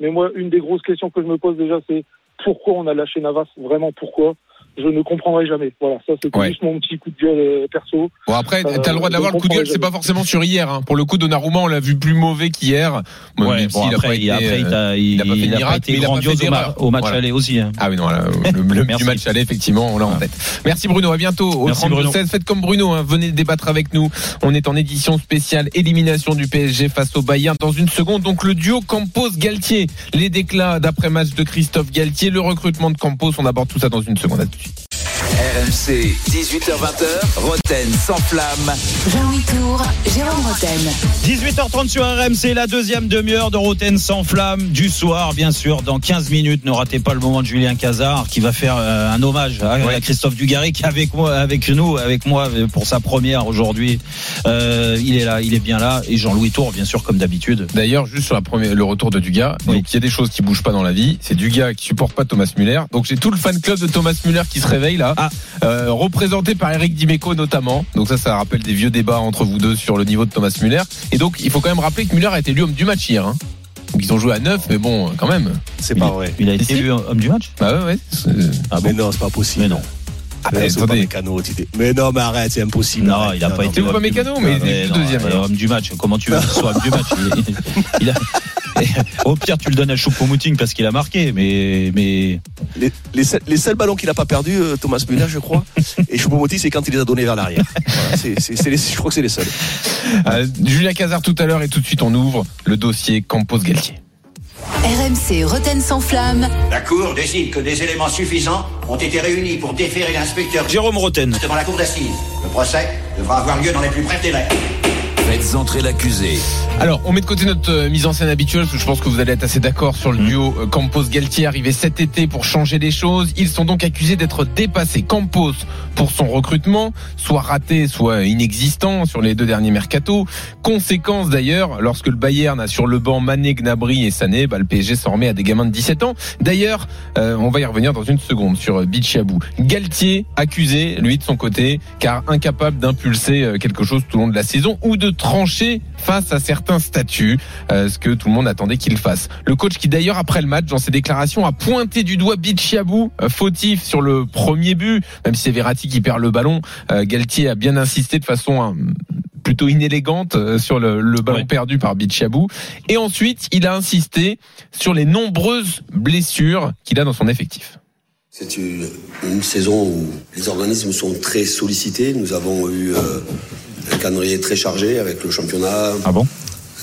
Mais moi, une des grosses questions que je me pose déjà, c'est pourquoi on a lâché Navas? Vraiment, pourquoi? Je ne comprendrai jamais. Voilà, ça c'était Ouais. juste mon petit coup de gueule euh, perso. Bon après, Euh, t'as le droit de l'avoir je le coup de gueule, c'est pas forcément sur hier. Hein. Pour le coup, Donnarumma, on l'a vu plus mauvais qu'hier. Bon, Ouais, bon, s'il a après, pas il, été, après, il, euh, a, il, il a pas fait il a miracle, été mais il a pas fait au, match Voilà. aller aussi. hein. Ah oui, non, là, le, le Merci. du match allait, effectivement, on l'a en tête. Merci Bruno, à bientôt. Au Merci, 32 Bruno. 16, faites comme Bruno, hein, venez débattre avec nous. On est en édition spéciale élimination du PSG face au Bayern dans une seconde. Donc le duo Campos-Galtier, les déclats d'après-match de Christophe Galtier, le recrutement de Campos, on aborde tout ça dans une seconde. À. RMC, 18h20h, Roten sans flamme. Jean-Louis Tour, Jérôme Roten. 18h30 sur RMC, la deuxième demi-heure de Roten sans flamme du soir, bien sûr. Dans 15 minutes, ne ratez pas le moment de Julien Cazard qui va faire euh, un hommage à, à Christophe Dugarry qui est avec moi, avec nous, avec moi pour sa première aujourd'hui. Euh, il est là, il est bien là. Et Jean-Louis Tour, bien sûr, comme d'habitude. D'ailleurs, juste sur la première, le retour de Dugas, Oui. donc il y a des choses qui bougent pas dans la vie. C'est Dugas qui supporte pas Thomas Muller. Donc j'ai tout le fan club de Thomas Muller qui se réveille là, Ah. euh, représenté par Eric Dimeco notamment. Donc ça, ça rappelle des vieux débats entre vous deux sur le niveau de Thomas Muller. Et donc il faut quand même rappeler que Muller a été élu homme du match hier. Hein. Donc ils ont joué à 9, mais bon, quand même. C'est pas vrai. Il a été élu homme du match? Bah ouais, ouais. c'est- Ah Mais non, c'est pas possible. Mais non. Ah, Mais c'est pas attendez. mécano. Mais non, mais arrête, c'est impossible. Non, arrête. il a pas été C'est pas mécano, mais il est non, deuxième. Homme du match. Comment tu veux qu'il soit homme du match? Il, il a, Au pire, tu le donnes à Choupo-Moting parce qu'il a marqué, mais mais Les, les, seuls, les seuls ballons qu'il a pas perdu, euh, Thomas Müller, je crois. et Choupo-Moting, c'est quand il les a donnés vers l'arrière. Voilà, c'est, c'est, c'est les- je crois que c'est les seuls. Euh, Julien Cazard tout à l'heure et tout de suite on ouvre le dossier Campos-Galtier. RMC Roten sans flamme. La Cour décide que des éléments suffisants ont été réunis pour déférer l'inspecteur Jérôme Roten. devant la Cour d'assises. Le procès devra avoir lieu dans les plus brefs délais. Faites entrer l'accusé. Alors, on met de côté notre euh, mise en scène habituelle, parce que je pense que vous allez être assez d'accord sur le Mm. duo euh, Campos-Galtier arrivé cet été pour changer les choses. Ils sont donc accusés d'être dépassés. Campos, pour son recrutement, soit raté, soit inexistant sur les deux derniers mercatos. Conséquence d'ailleurs, lorsque le Bayern a sur le banc Mané, Gnabry et Sané, bah, le PSG s'en remet à des gamins de 17 ans. D'ailleurs, euh, on va y revenir dans une seconde sur Bichabou. Galtier accusé, lui de son côté, car incapable d'impulser quelque chose tout au long de la saison ou de trancher face à certains statuts, euh, ce que tout le monde attendait qu'il fasse. Le coach qui d'ailleurs après le match, dans ses déclarations, a pointé du doigt Bichabou, euh, fautif sur le premier but, même si c'est Verratti qui perd le ballon. euh, Galtier a bien insisté de façon hein, plutôt inélégante euh, sur le, le ballon Ouais. perdu par Bichabou. Et ensuite, il a insisté sur les nombreuses blessures qu'il a dans son effectif. C'est une, une saison où les organismes sont très sollicités. Nous avons eu euh, un calendrier très chargé avec le championnat, Ah bon?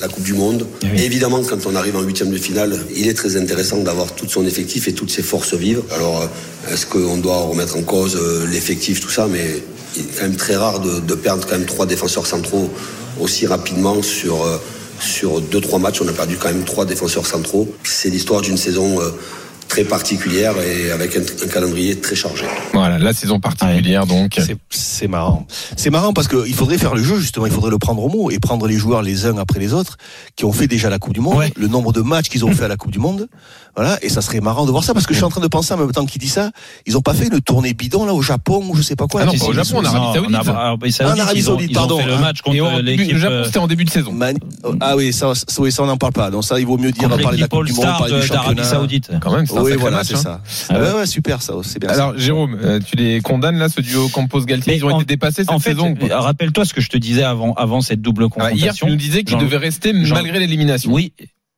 la Coupe du Monde. Eh oui. Et évidemment, quand on arrive en huitième de finale, il est très intéressant d'avoir tout son effectif et toutes ses forces vives. Alors, est-ce qu'on doit remettre en cause euh, l'effectif, tout ça? Mais il est quand même très rare de, de perdre quand même trois défenseurs centraux aussi rapidement sur euh, sur deux trois matchs. On a perdu quand même trois défenseurs centraux. C'est l'histoire d'une saison euh, très particulière et avec un, un calendrier très chargé. Voilà, la saison particulière donc. C'est, marrant. C'est marrant parce qu'il faudrait faire le jeu, justement. Il faudrait le prendre au mot et prendre les joueurs les uns après les autres qui ont fait déjà la Coupe du Monde, Ouais. le nombre de matchs qu'ils ont fait à la Coupe du Monde. Voilà. Et ça serait marrant de voir ça parce que je suis en train de penser en même temps qu'il dit ça. Ils ont pas fait une tournée bidon, là, au Japon ou je sais pas quoi. Ah non, pas au Japon, en Arabie Saoudite. En Arabie en Saoudite, pardon, fait le hein. match contre l'équipe. le Japon, euh, c'était en début de saison. Man- Ah oui, ça, ça, oui, ça on n'en parle pas. Donc ça, il vaut mieux dire contre parler de la Coupe du Monde, parler du championnat. Saoudite. Quand même, c'est un Oui, sacré voilà, match. c'est hein. ça. Ah ouais. ouais, super, ça, c'est bien. ça. Alors Jérôme, euh, tu les condamnes là, ce duo Campos-Galtier Ils ont en- été dépassés cette En fait, saison euh, rappelle-toi ce que je te disais avant, avant cette double Ah, Hier, tu confrontation. nous disais qu'ils devaient rester Jean- malgré l'élimination. Oui.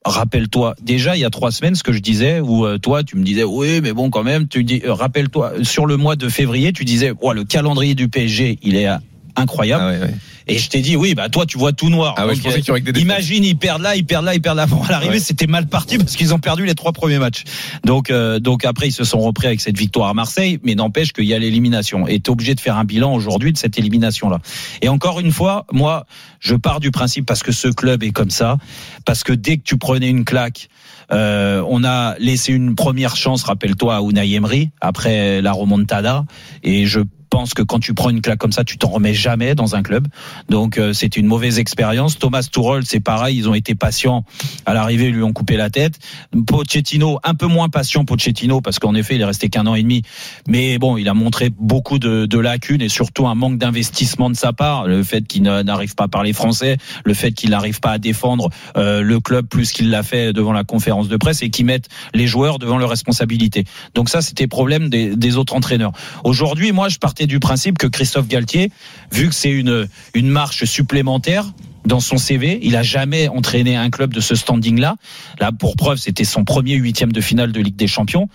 Rappelle-toi, déjà il y a trois semaines, ce que je disais, où euh, toi tu me disais, oui, mais bon quand même, tu dis, euh, rappelle-toi, sur le mois de février, tu disais, ouais, le calendrier du PSG, il est euh, incroyable. Ah ouais, ouais. Et je t'ai dit, oui, bah toi tu vois tout noir. Ah ouais, Donc, je des. Imagine, ils perdent là, ils perdent là, ils perdent là. Bon, à l'arrivée, c'était mal parti parce qu'ils ont perdu les trois premiers matchs. Donc, euh, donc après, ils se sont repris avec cette victoire à Marseille, mais n'empêche qu'il y a l'élimination. Et t'es obligé de faire un bilan aujourd'hui de cette élimination-là. Et encore une fois, moi, je pars du principe parce que ce club est comme ça, parce que dès que tu prenais une claque, euh, on a laissé une première chance, rappelle-toi, à Unai Emery après la remontada, et je pense que quand tu prends une claque comme ça, tu t'en remets jamais dans un club. Donc euh, c'est une mauvaise expérience. Thomas Tuchel, c'est pareil, ils ont été patients à l'arrivée, ils lui ont coupé la tête. Pochettino, un peu moins patient Pochettino parce qu'en effet, il est resté qu'un an et demi. Mais bon, il a montré beaucoup de, de lacunes et surtout un manque d'investissement de sa part. Le fait qu'il n'arrive pas à parler français, le fait qu'il n'arrive pas à défendre euh, le club plus qu'il l'a fait devant la conférence de presse et qu'il mette les joueurs devant leurs responsabilités. Donc ça, c'était problème des, des autres entraîneurs. Aujourd'hui, moi, je du principe que Christophe Galtier, vu que c'est une, une marche supplémentaire, dans son CV. Il a jamais entraîné un club de ce standing-là. Là, pour preuve, c'était son premier huitième de finale de Ligue des Champions.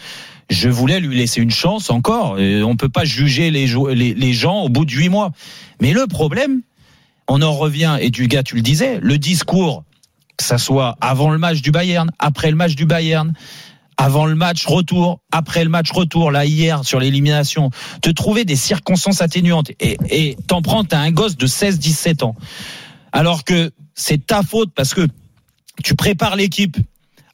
Je voulais lui laisser une chance encore. Et on peut pas juger les, les, les gens au bout de huit mois. Mais le problème, on en revient, et du gars, tu le disais, le discours, que ça soit avant le match du Bayern, après le match du Bayern, avant le match retour, après le match retour, là hier sur l'élimination, te trouver des circonstances atténuantes. Et t'en prends t'as un gosse de 16-17 ans, alors que c'est ta faute parce que tu prépares l'équipe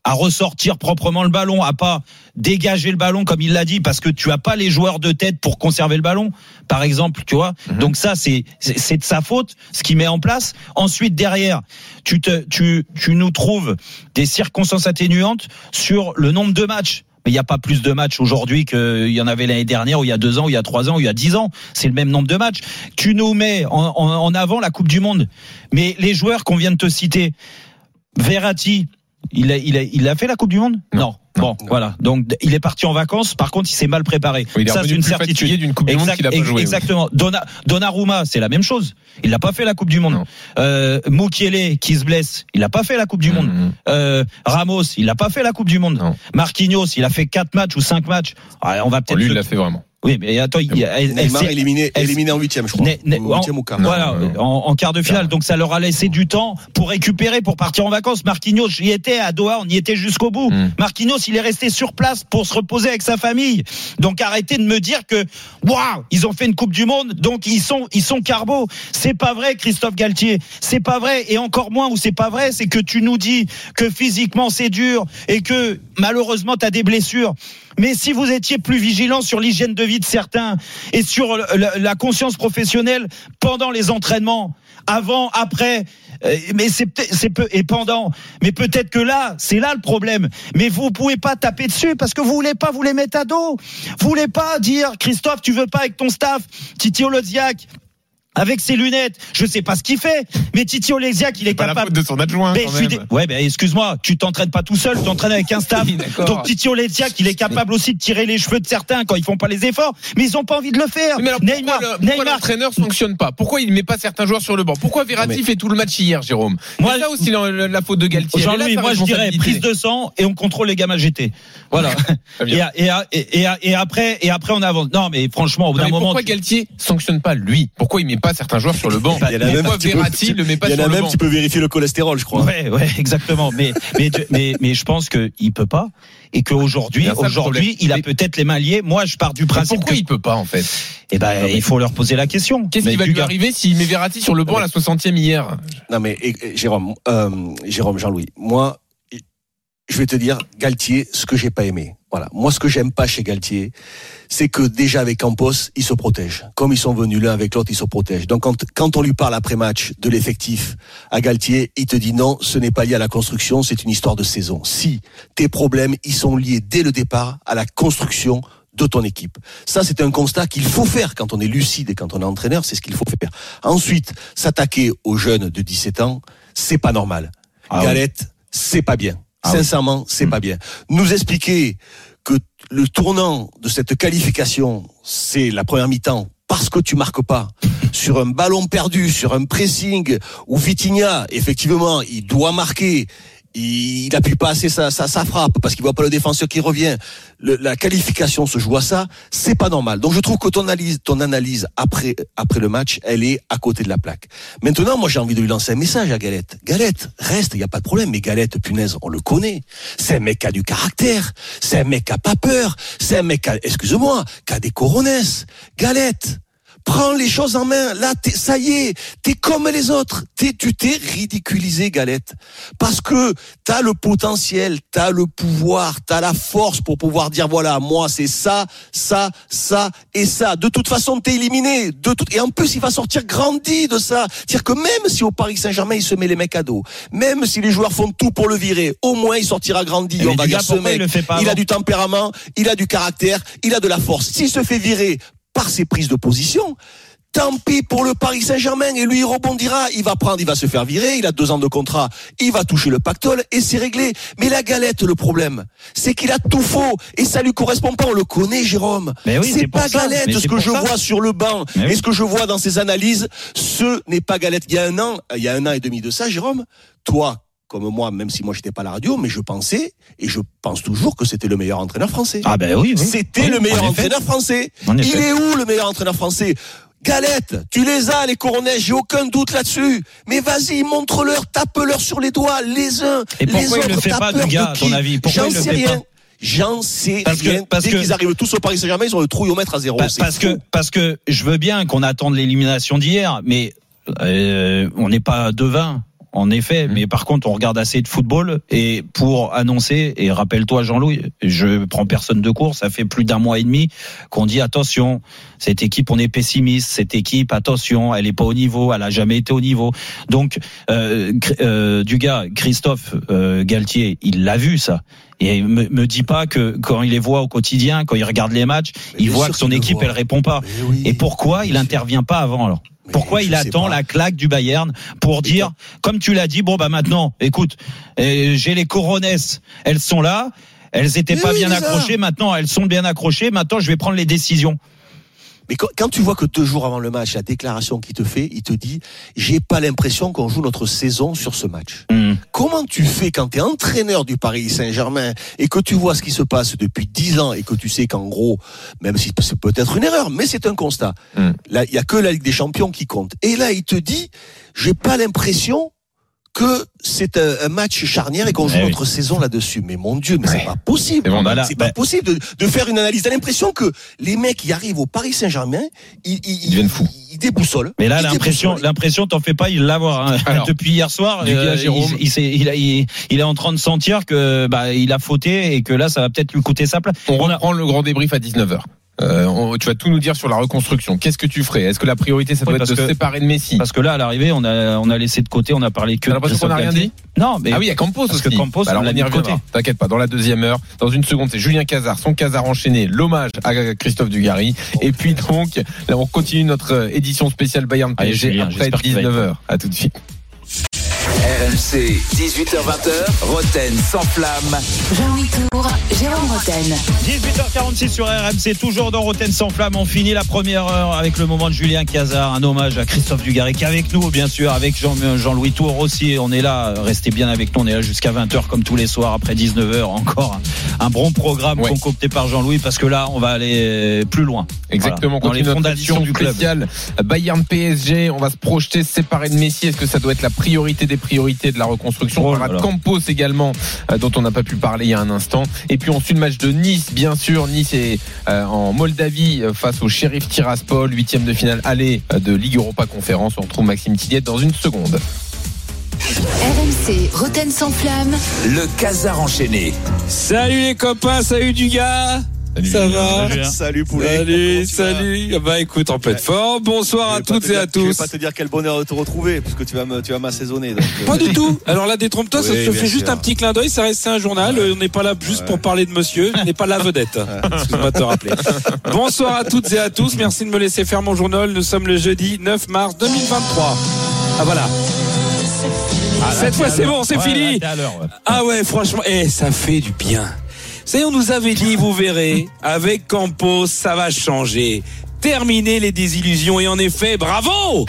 à ressortir proprement le ballon, à pas dégager le ballon comme il l'a dit, parce que tu as pas les joueurs de tête pour conserver le ballon, par exemple, tu vois. Mhm. Donc ça, c'est c'est de sa faute, ce qu'il met en place. Ensuite, derrière, tu te tu tu nous trouves des circonstances atténuantes sur le nombre de matchs. Mais il n'y a pas plus de matchs aujourd'hui qu'il y en avait l'année dernière, ou il y a deux ans, ou il y a trois ans, ou il y a dix ans. C'est le même nombre de matchs. Tu nous mets en, en, en avant la Coupe du Monde. Mais les joueurs qu'on vient de te citer, Verratti, il a, il a, il a fait la Coupe du Monde Non. Bon, voilà. Donc il est parti en vacances. Par contre, il s'est mal préparé. Oui, il est ça, c'est une certitude. d'une Coupe du Monde qu'il a pas joué, oui. Exactement. Donna, Donnarumma, c'est la même chose. Il n'a pas fait la Coupe du Monde. Non. Euh, Mukiele, qui se blesse, il n'a pas fait la Coupe du Monde. Mhm. Euh, Ramos, il n'a pas fait la Coupe du Monde. Non. Marquinhos, il a fait quatre matchs ou cinq matchs. Ah, on va peut-être. Lui, il l'a fait vraiment. Oui, mais attends, il y a- Neymar FC éliminé, FC éliminé en huitième, je crois. Ne- ne- Ou huitième ou quart. Voilà. En, en quart de finale. Donc ça leur a laissé du temps pour récupérer, pour partir en vacances. Marquinhos, j'y étais à Doha, on y était jusqu'au bout. Mm. Marquinhos, il est resté sur place pour se reposer avec sa famille. Donc arrêtez de me dire que waouh, ils ont fait une Coupe du Monde, donc ils sont ils sont carbo. C'est pas vrai, Christophe Galtier. C'est pas vrai. Et encore moins où c'est pas vrai, c'est que tu nous dis que physiquement c'est dur et que malheureusement tu as des blessures. Mais si vous étiez plus vigilant sur l'hygiène de vie de certains et sur la conscience professionnelle pendant les entraînements, avant, après, euh, mais c'est peu et pendant. Mais peut-être que là, c'est là le problème. Mais vous pouvez pas taper dessus parce que vous voulez pas vous les mettre à dos. Vous voulez pas dire Christophe, tu veux pas avec ton staff, Titi Oloziak avec ses lunettes, je sais pas ce qu'il fait, mais Titi Oleksiak, il est Pas la capable faute de son adjoint, mais quand même. dé- Ouais, ben excuse-moi, tu t'entraînes pas tout seul, tu t'entraînes avec un staff. Oui. Donc Titi Oleksiak, il est capable aussi de tirer les cheveux de certains quand ils font pas les efforts, mais ils ont pas envie de le faire. Mais alors Neymar, pourquoi, le- l'entraîneur sanctionne pas? Pourquoi il met pas certains joueurs sur le banc? Pourquoi Verratti mais- fait tout le match hier, Jérôme? Moi, C'est ça aussi la, la- la faute de Galtier. Est Jean-Louis, moi je dirais prise de sang et on contrôle les gamins GT. Voilà. Et, après, et après on avance. Non, mais franchement, au bout d'un moment. pourquoi Galtier sanctionne pas lui? Pourquoi il met pas certains joueurs sur le banc Il y en a même, Pourquoi tu peux- Verratti le met pas il y en sur le même, banc tu peux vérifier le cholestérol, je crois. Ouais, ouais, exactement. Mais, mais, mais, mais je pense qu'il peut pas et qu'aujourd'hui, aujourd'hui, il a Mais- peut-être les mains liées. Moi, je pars du Mais principe Pourquoi que, il peut pas en fait? Eh ben, il faut leur poser la question. Qu'est-ce Mais qui va lui arriver s'il met Verratti sur le banc à la 60e hier? Non mais Jérôme, euh, Jérôme, Jean-Louis, moi, je vais te dire, Galtier, ce que j'ai pas aimé. Voilà, moi ce que j'aime pas chez Galtier, c'est que déjà avec Campos, ils se protègent. Comme ils sont venus l'un avec l'autre, ils se protègent. Donc quand, quand on lui parle après match de l'effectif à Galtier, il te dit non, ce n'est pas lié à la construction, c'est une histoire de saison. Si tes problèmes, ils sont liés dès le départ à la construction de ton équipe. Ça, c'est un constat qu'il faut faire quand on est lucide et quand on est entraîneur, c'est ce qu'il faut faire. Ensuite, s'attaquer aux jeunes de 17 ans, c'est pas normal. Ah oui. Galette, c'est pas bien. Ah oui. Sincèrement, c'est pas bien. Nous expliquer que le tournant de cette qualification, c'est la première mi-temps parce que tu marques pas sur un ballon perdu, sur un pressing où Vitinha, effectivement, il doit marquer. Il appuie pas assez sa, sa, sa frappe parce qu'il voit pas le défenseur qui revient. La qualification se joue à ça, c'est pas normal. Donc je trouve que ton analyse, ton analyse après après le match, elle est à côté de la plaque. Maintenant, moi j'ai envie de lui lancer un message à Galette. Galette, reste, il y a pas de problème. Mais Galette, punaise, on le connaît. C'est un mec qui a du caractère. C'est un mec qui a pas peur. C'est un mec qui a, excuse-moi, qui a des coronesses. Galette, Prends les choses en main. Là, t'es- ça y est, t'es comme les autres. T'es, tu t'es ridiculisé, Galette. Parce que t'as le potentiel, t'as le pouvoir, t'as la force pour pouvoir dire voilà, moi c'est ça, ça, ça et ça. De toute façon, t'es éliminé. De tout... Et en plus, il va sortir grandi de ça. C'est-à-dire que même si au Paris Saint-Germain, il se met les mecs à dos, même si les joueurs font tout pour le virer, au moins il sortira grandi. On va dire ce il mec, pas il a du tempérament, il a du caractère, il a de la force. S'il se fait virer par ses prises de position, tant pis pour le Paris Saint-Germain et lui il rebondira, il va prendre, il va se faire virer, il a deux ans de contrat, il va toucher le pactole et c'est réglé. Mais la galette, le problème, c'est qu'il a tout faux et ça lui correspond pas, on le connaît Jérôme. Mais oui, c'est pas galette ce que je ça. vois sur le banc oui. et ce que je vois dans ses analyses, ce n'est pas galette. Il y a un an, il y a un an et demi de ça, Jérôme, toi, comme moi, même si moi j'étais pas à la radio, mais je pensais et je pense toujours que c'était le meilleur entraîneur français. Ah ben oui, oui. C'était Oui, le meilleur entraîneur français. Il est où le meilleur entraîneur français? Galette, tu les as, les coronets, j'ai aucun doute là-dessus. Mais vas-y, montre-leur, tape-leur sur les doigts, les uns, Et pourquoi les il autres. le fait pas, de à ton avis? Pourquoi J'en il le sais fait rien. pas? J'en sais Parce que- rien. parce Dès qu'ils arrivent tous au Paris Saint-Germain, ils ont le trouillomètre à zéro. Parce que parce que je veux bien qu'on attende l'élimination d'hier, mais euh, on n'est pas devin. En effet, mais par contre, on regarde assez de football et pour annoncer, et rappelle-toi Jean-Louis, je prends personne de court, ça fait plus d'un mois et demi qu'on dit attention, cette équipe, on est pessimiste, cette équipe, attention, elle est pas au niveau, elle a jamais été au niveau. Donc, euh, euh, du gars, Christophe euh, Galtier, il l'a vu ça. Et me, me dis pas que quand il les voit au quotidien, quand il regarde les matchs, Mais il voit que son équipe, elle répond pas. Oui. Et pourquoi il intervient pas avant alors? Pourquoi il attend la claque du Bayern pour dire, comme tu l'as dit, bon bah maintenant, écoute, euh, j'ai les coronesses, elles sont là, elles étaient pas bien accrochées, maintenant elles sont bien accrochées, maintenant je vais prendre les décisions. Mais quand, quand tu vois que deux jours avant le match, la déclaration qu'il te fait, il te dit, j'ai pas l'impression qu'on joue notre saison sur ce match. Hmm. Comment tu fais quand tu es entraîneur du Paris Saint-Germain et que tu vois ce qui se passe depuis dix ans et que tu sais qu'en gros, même si c'est peut-être une erreur, mais c'est un constat. Mm. Là, il y a que la Ligue des Champions qui compte. Et là, il te dit, j'ai pas l'impression que c'est un, un match charnière et qu'on joue Eh oui. notre saison là-dessus. Mais mon Dieu, mais Ouais. c'est pas possible. C'est bon, bah c'est bah- pas possible de, de faire une analyse. T'as l'impression que les mecs qui arrivent au Paris Saint-Germain, ils, ils, Ils deviennent fous. Ils déboussolent. Mais là, l'impression, l'impression, t'en fais pas, il l'avoir. Hein. Depuis hier soir, euh, Jérôme. il, il, s'est- il, a- il- il est en train de sentir que bah il a fauté et que là, ça va peut-être lui coûter sa place. On On a- reprend le grand débrief à 19h. Euh, on- tu vas tout nous dire sur la reconstruction. Qu'est-ce que tu ferais? Est-ce que la priorité, ça doit Oui, être de se séparer de Messi? Parce que là, à l'arrivée, on a, on a laissé de côté, on a parlé que T'as l'impression qu'on n'a rien dit? Non, mais Ah oui, il y a Campos parce aussi. que Campos, Bah alors on l'a mis de côté. T'inquiète pas, dans la deuxième heure, dans une seconde, c'est Julien Cazard, son Cazard enchaîné, l'hommage à Christophe Dugarry. Et puis donc, là, on continue notre euh, édition spéciale Bayern Allez, PSG Julien, après j'espère qu'il va être 19h. À tout de suite. RMC, 18h20h, Roten sans flamme. Jean-Louis Tour, Jérôme Roten. 18h46 sur RMC, toujours dans Roten sans flamme. On finit la première heure avec le moment de Julien Cazard, un hommage à Christophe Dugarry qui est avec nous, bien sûr, avec Jean- Jean-Louis Tour aussi. On est là, restez bien avec nous, on est là jusqu'à 20h comme tous les soirs, après 19h encore. Un, bon programme Ouais. concocté par Jean-Louis parce que là, on va aller plus loin. Exactement, Voilà, dans les fondations du club. Bayern PSG. On va se projeter, se séparer de Messi. Est-ce que ça doit être la priorité des priorités de la reconstruction Oh On là parlera de. Campos également, euh, dont on n'a pas pu parler il y a un instant. Et puis on suit le match de Nice, bien sûr. Nice est euh, en Moldavie euh, face au Sheriff Tiraspol, huitième de finale aller euh, de Ligue Europa Conférence. On retrouve Maxime Tilliette dans une seconde. RMC, Roten sans flamme. Le casar enchaîné. Salut les copains, salut du gars. Ça va Salut, hein. Salut poulet. Salut, vas salut. Ah Bah écoute, en pleine forme. Bonsoir à toutes te et dire- à Je vais tous. pas te dire quel bonheur de te retrouver, parce que tu vas me, tu vas m'assaisonner. donc, euh, Pas du tout. Alors là, détrompe-toi, ça Oui, te fait juste un petit clin d'œil. Ça reste un journal. On n'est pas là juste pour parler de monsieur. On n'est pas la vedette. Excuse-moi de te rappeler. Bonsoir à toutes et à tous. Merci de me laisser faire mon journal. Nous sommes le jeudi 9 mars 2023. Ah voilà. Cette fois, c'est bon, c'est Ouais, fini. là, ouais. Ah ouais, franchement, eh, ça fait du bien. Savez, on nous avait dit, vous verrez, avec Campos, ça va changer. Terminer les désillusions et en effet, bravo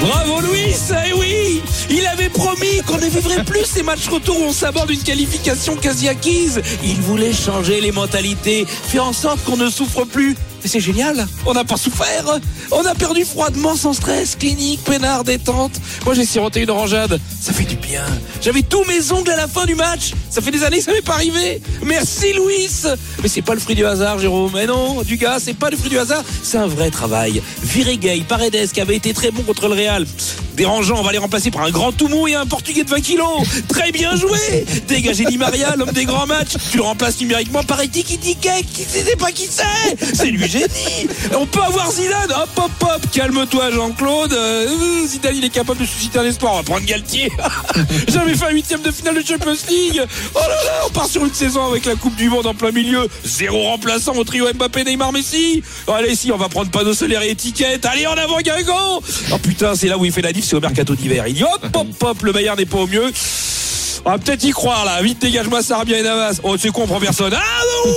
Bravo Louis, eh oui Il avait promis qu'on ne vivrait plus ces matchs retour où on s'aborde une qualification quasi acquise. Il voulait changer les mentalités, faire en sorte qu'on ne souffre plus Mais c'est génial, on n'a pas souffert. On a perdu froidement, sans stress, clinique, peinard, détente. Moi j'ai siroté une orangeade, ça fait du bien. J'avais tous mes ongles à la fin du match. Ça fait des années que ça m'est pas arrivé. Merci Louis. Mais c'est pas le fruit du hasard, Jérôme. Mais non, du gars, c'est pas le fruit du hasard. C'est un vrai travail. Virigay, Paredes, qui avait été très bon contre le Real. Dérangeant, on va les remplacer par un grand Toumou et un Portugais de 20 kilos. Très bien joué. Dégagez Di Maria, l'homme des grands matchs. Tu le remplaces numériquement par Etiki Tikek, qui sait pas qui c'est. C'est lui, On peut avoir Zidane. Hop, hop, hop. Calme-toi, Jean-Claude. Euh, Zidane, il est capable de susciter un espoir. On va prendre Galtier. J'avais fait un huitième de finale de Champions League. Oh là là, on part sur une saison avec la Coupe du Monde en plein milieu. Zéro remplaçant au trio Mbappé, Neymar, Messi. Allez, si, on va prendre panneau solaire et étiquette. Allez, en avant, Guingamp. Oh putain, c'est là où il fait la diff, c'est au mercato d'hiver. Il dit hop, hop, hop, le Bayern n'est pas au mieux. On va peut-être y croire là. Vite, dégage-moi Sarabia et Navas. Oh, c'est con, on prend personne. Ah non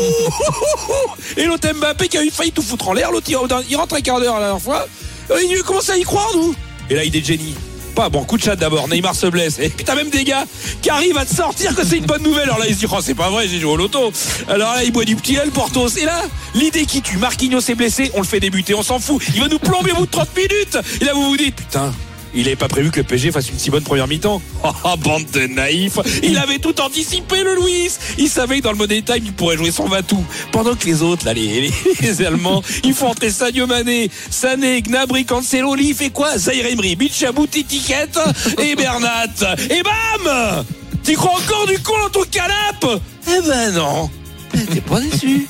Et l'autre Mbappé qui a eu failli tout foutre en l'air. L'autre, il, il rentre un quart d'heure la dernière fois. Euh, Il commence à y croire, nous. Et là, il est génie. Pas bon, coup de chat d'abord. Neymar se blesse. Et puis t'as même des gars qui arrivent à te sortir que c'est une bonne nouvelle. Alors là, ils se disent, oh, c'est pas vrai, j'ai joué au loto. Alors là, il boit du petit L, Portos. Et là, l'idée qui tue. Marquinhos est blessé, on le fait débuter, on s'en fout. Il va nous plomber au bout de 30 minutes. Et là, vous vous dites, putain. Il n'avait pas prévu que le PSG fasse une si bonne première mi-temps. Oh, bande de naïfs. Il avait tout anticipé, le Louis. Il savait que dans le Money Time, il pourrait jouer son Vatou. Pendant que les autres, là, les, Allemands, ils font entrer Sadio Mané, Sané, Gnabry, Cancelo, il fait quoi? Zaire Emery, Bichabou, Titiquette et Bernat. Et bam Tu crois encore du con dans ton canapé? Eh ben non. T'es pas déçu.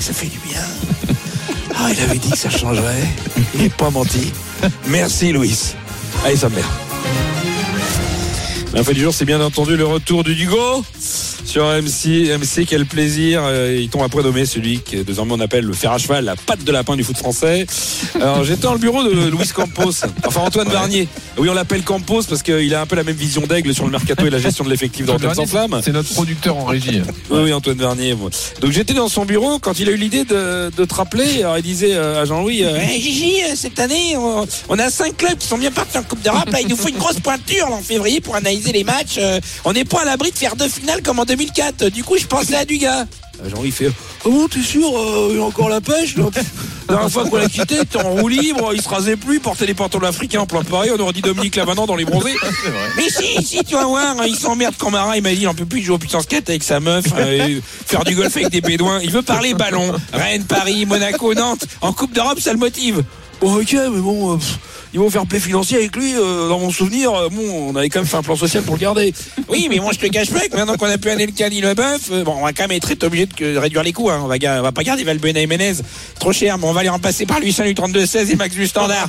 Ça fait du bien. Ah, il avait dit que ça changerait. Il n'est pas menti. Merci, Louis. Allez, sa mère. La fin du jour, c'est bien entendu le retour du Dugo sur MC. MC, quel plaisir. Euh, Il tombe après nommé celui que désormais on appelle le fer à cheval, la patte de lapin du foot français. Alors, j'étais dans le bureau de Louis Campos, enfin Antoine Varnier. Oui, on l'appelle Campos parce qu'il a un peu la même vision d'aigle sur le mercato et la gestion de l'effectif dans Rotten sans flamme. C'est notre producteur en régie. Oui, oui, Antoine Vernier. Donc j'étais dans son bureau quand il a eu l'idée de, de te rappeler. Alors il disait euh, à Jean-Louis euh, Hey, Gigi, euh, cette année, on, on a cinq clubs qui sont bien partis en Coupe d'Europe. Là, il nous faut une grosse pointure là, en février pour analyser les matchs. On n'est pas à l'abri de faire deux finales comme en 2004. Du coup, je pensais à Dugas. Euh, Jean-Louis fait Oh bon, t'es sûr euh, Il y a encore la pêche là? La dernière fois qu'on l'a quitté, t'es en roue libre, il se rasait plus, il portait des pantalons africains en plein Paris, on aurait dit Dominique Lavanant dans les bronzés. Mais si, si, tu vas voir, il s'emmerde quand Marin, il m'a dit, il en peut plus jouer au puissance skate avec sa meuf, euh, faire du golf avec des bédouins. Il veut parler ballon. Rennes, Paris, Monaco, Nantes. En Coupe d'Europe, ça le motive. Bon, ok, mais bon, euh, pff, ils vont faire play financier avec lui. euh, dans mon souvenir, euh, bon, on avait quand même fait un plan social pour le garder. Oui, mais moi, je te cache pas que maintenant qu'on a pu Anelka ni le bœuf, euh, bon, on va quand même être obligé de réduire les coûts. Hein. On, va, on va pas garder Valbuena et Menez. Trop cher, mais on va les remplacer par lui, du 32-16 et Max du Standard.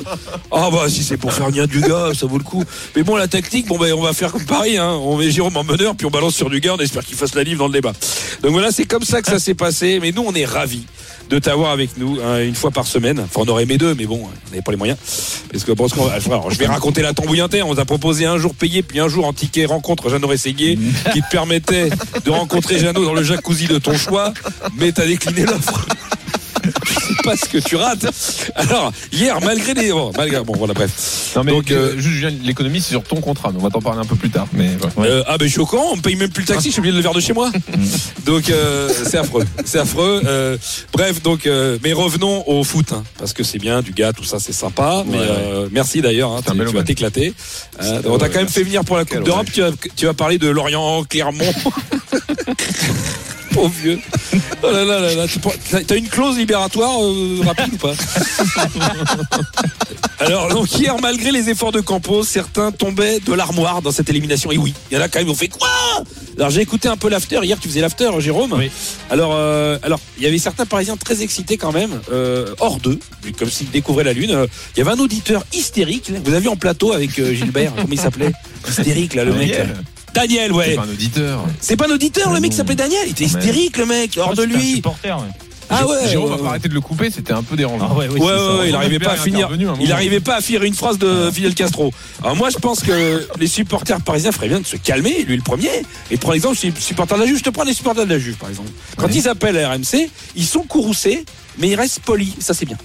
Oh, bah, si c'est pour faire bien du gars, ça vaut le coup. Mais bon, la tactique, bon, ben, on va faire comme Paris, hein. On met Jérôme en meneur, puis on balance sur du gars, on espère qu'il fasse la livre dans le débat. Donc voilà, c'est comme ça que ça s'est passé. Mais nous, on est ravis de t'avoir avec nous hein, une fois par semaine. Enfin, on aurait aimé deux, mais bon, on n'avait pas les moyens. Parce que bon, ce qu'on va- alors, je vais raconter la tambouille interne. On t'a proposé un jour payé, puis un jour en ticket rencontre Jeannot Rességuier, qui te permettait de rencontrer Jeannot dans le jacuzzi de ton choix, mais t'as décliné l'offre. Je sais pas ce que tu rates. Alors, hier, malgré les. Bon, malgré... bon voilà, bref. Non mais Donc, euh, juste Julien, l'économie c'est sur ton contrat, mais on va t'en parler un peu plus tard. Mais. Euh, ah ben suis au courant, on me paye même plus le taxi, je suis obligé de le faire de chez moi. Donc euh, c'est affreux, c'est affreux. Bref, donc mais revenons au foot, hein, parce que c'est bien du gars, tout ça c'est sympa. Mais Ouais, merci d'ailleurs, hein, C'est tu, vas t'éclater. C'est- on t'a quand même fait venir pour la Coupe d'Europe. Tu tu vas parler de Lorient, Clermont. Pauvre vieux. Oh là là là là. T'as une clause libératoire euh, rapide ou pas Alors, donc hier, malgré les efforts de Campos, certains tombaient de l'armoire dans cette élimination. Et oui, il y en a quand même, on fait quoi Alors, j'ai écouté un peu l'after. Hier, tu faisais l'after, Jérôme. Oui. Alors, euh, alors, il y avait certains Parisiens très excités quand même, euh, hors d'eux, comme s'ils découvraient la Lune. Il y avait un auditeur hystérique. Vous avez vu en plateau avec Gilbert, comment il s'appelait? Hystérique, là, le mec. Daniel. là. Daniel, C'est ouais. pas un auditeur. C'est pas un auditeur, le mec qui s'appelait Daniel. Il était Mais- hystérique, le mec, hors de C'est un lui. supporter, ouais. Ah ouais. Jérôme ouais, va pas ouais. arrêter de le couper, c'était un peu dérangeant. Ah ouais, oui, Ouais, c'est ouais, ouais, il n'arrivait pas à finir. un Il n'arrivait pas à finir une phrase de Fidel Castro. Alors moi, je pense que les supporters parisiens feraient bien de se calmer, lui le premier, et de prendre l'exemple supporters de la Juve. Je te prends les supporters de la Juve, par exemple. Quand Ouais. ils appellent à RMC, ils sont courroucés, mais ils restent polis. Ça, c'est bien.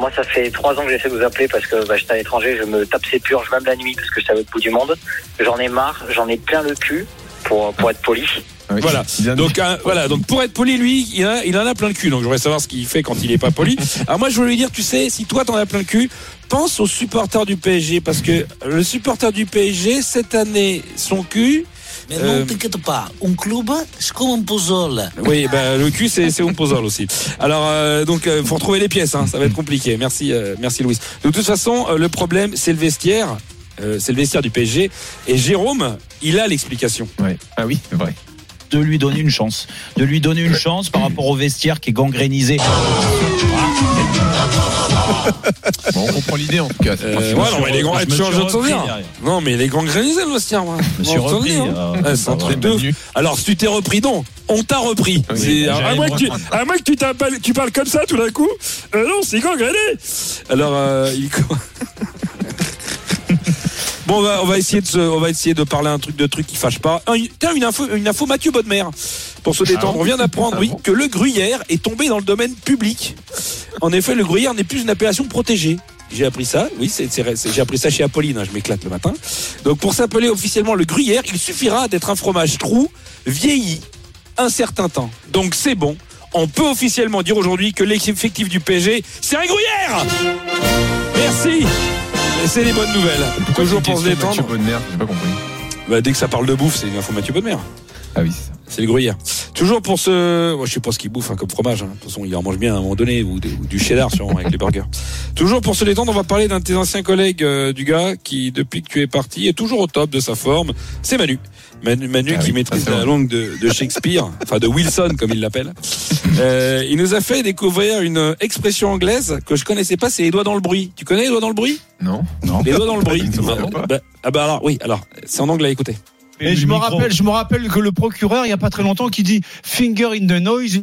Moi, ça fait trois ans que j'essaie de vous appeler parce que bah, j'étais à l'étranger, je me tape ses purges même la nuit parce que c'est à l'autre bout du monde. J'en ai marre, j'en ai plein le cul. pour, pour être poli. Voilà. Donc euh, voilà. Donc pour être poli, lui, il, a- il en a plein le cul. Donc je voudrais savoir ce qu'il fait quand il est pas poli. Alors moi, je voulais lui dire, tu sais, si toi t'en as plein le cul, pense aux supporters du PSG parce que le supporter du PSG cette année, son cul. Mais euh, non, t'inquiète pas. Un club, c'est comme un puzzle. oui, bah, le cul c'est c'est un puzzle aussi. Alors euh, donc euh, faut retrouver les pièces, hein, ça va être compliqué. Merci, euh, merci Louis. De toute façon, euh, le problème c'est le vestiaire, Euh, c'est le vestiaire du PSG. Et Jérôme, il a l'explication. Ah oui, c'est vrai. De lui donner une chance. De lui donner une chance par rapport au vestiaire qui est gangrénisé. Bon, on comprend l'idée en tout cas. Euh, ouais, non, mais les grands, je de souvenir. derrière. Non, mais les grands grénisés, le vestiaire, moi. Je me suis je repris, hein. euh. Alors, si tu t'es repris, non, on t'a repris. Oui, à, moins que tu, à moins que tu, t'appelles- tu parles comme ça tout d'un coup. Euh, non, c'est gangréné. Alors, euh, il. Bon, on va, on va essayer de se- on va essayer de parler un truc de truc qui fâche pas. Un- Tiens, une info, une info Mathieu Bodmer. Pour se détendre, on vient d'apprendre, oui, que le gruyère est tombé dans le domaine public. En effet, le gruyère n'est plus une appellation protégée. J'ai appris ça, oui, c'est, j'ai appris ça chez Apolline, hein, je m'éclate le matin. Donc pour s'appeler officiellement le gruyère, il suffira d'être un fromage trou, vieilli, un certain temps. Donc c'est bon, on peut officiellement dire aujourd'hui que l'effectif du PSG, c'est un gruyère Merci c'est les bonnes nouvelles. Toujours pour se détendre. Mathieu Bonnemer, j'ai pas compris. Bah, dès que ça parle de bouffe, c'est une info Mathieu Bonnemer. Ah oui, c'est ça. C'est le gruyère. Toujours pour ce. Moi, je sais pas ce qu'il bouffe hein, comme fromage. hein. De toute façon, il en mange bien à un moment donné, ou, des- ou du cheddar sûrement avec les burgers. Toujours pour se détendre, on va parler d'un de tes anciens collègues euh, du gars qui, depuis que tu es parti, est toujours au top de sa forme. C'est Manu. Manu, Manu Ah qui oui, maîtrise la langue de, de Shakespeare, enfin de Wilson comme il l'appelle. Euh, il nous a fait découvrir une expression anglaise que je connaissais pas, c'est les doigts dans le bruit. Tu connais les doigts dans le bruit? Non. Non. Les doigts dans le bruit. Bah, bah, ah bah alors oui, alors c'est en anglais, écoutez. Et je me rappelle, je me rappelle que le procureur, il y a pas très longtemps, qui dit finger in the noise.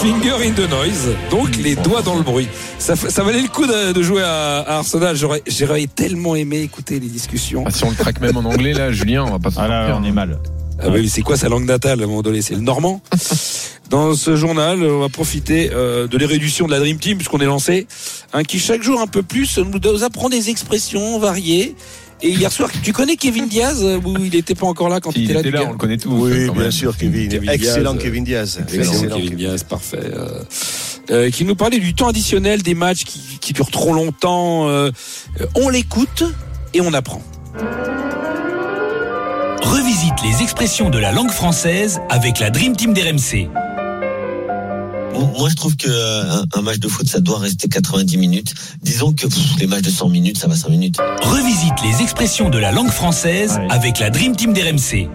Finger in the noise, donc les doigts dans le bruit. Ça, ça valait le coup de, de jouer à, à Arsenal. J'aurais, j'aurais tellement aimé écouter les discussions. Ah, si on le traque même en anglais, là, Julien, on va pas s'en Ah là, on est mal. Ah bah oui, c'est quoi sa langue natale à un moment donné? C'est le normand. Dans ce journal, on va profiter euh, de l'érudition de la Dream Team puisqu'on est lancé, hein, qui chaque jour un peu plus nous apprend des expressions variées. Et hier soir, tu connais Kevin Diaz euh, ou il n'était pas encore là quand Si, il était là était là, on le connaît tous. Oui, bien même. sûr, Kevin. Kevin Excellent Diaz. Kevin Diaz. Excellent, Excellent Kevin Diaz, parfait. Euh, euh, qui nous parlait du temps additionnel des matchs qui, qui durent trop longtemps. euh, euh, on l'écoute et on apprend. Revisite les expressions de la langue française avec la Dream Team d'RMC. Moi, je trouve que euh, un, un match de foot, ça doit rester 90 minutes. Disons que pff, les matchs de 100 minutes, ça va 5 minutes. Revisite les expressions de la langue française avec la Dream Team d'RMC.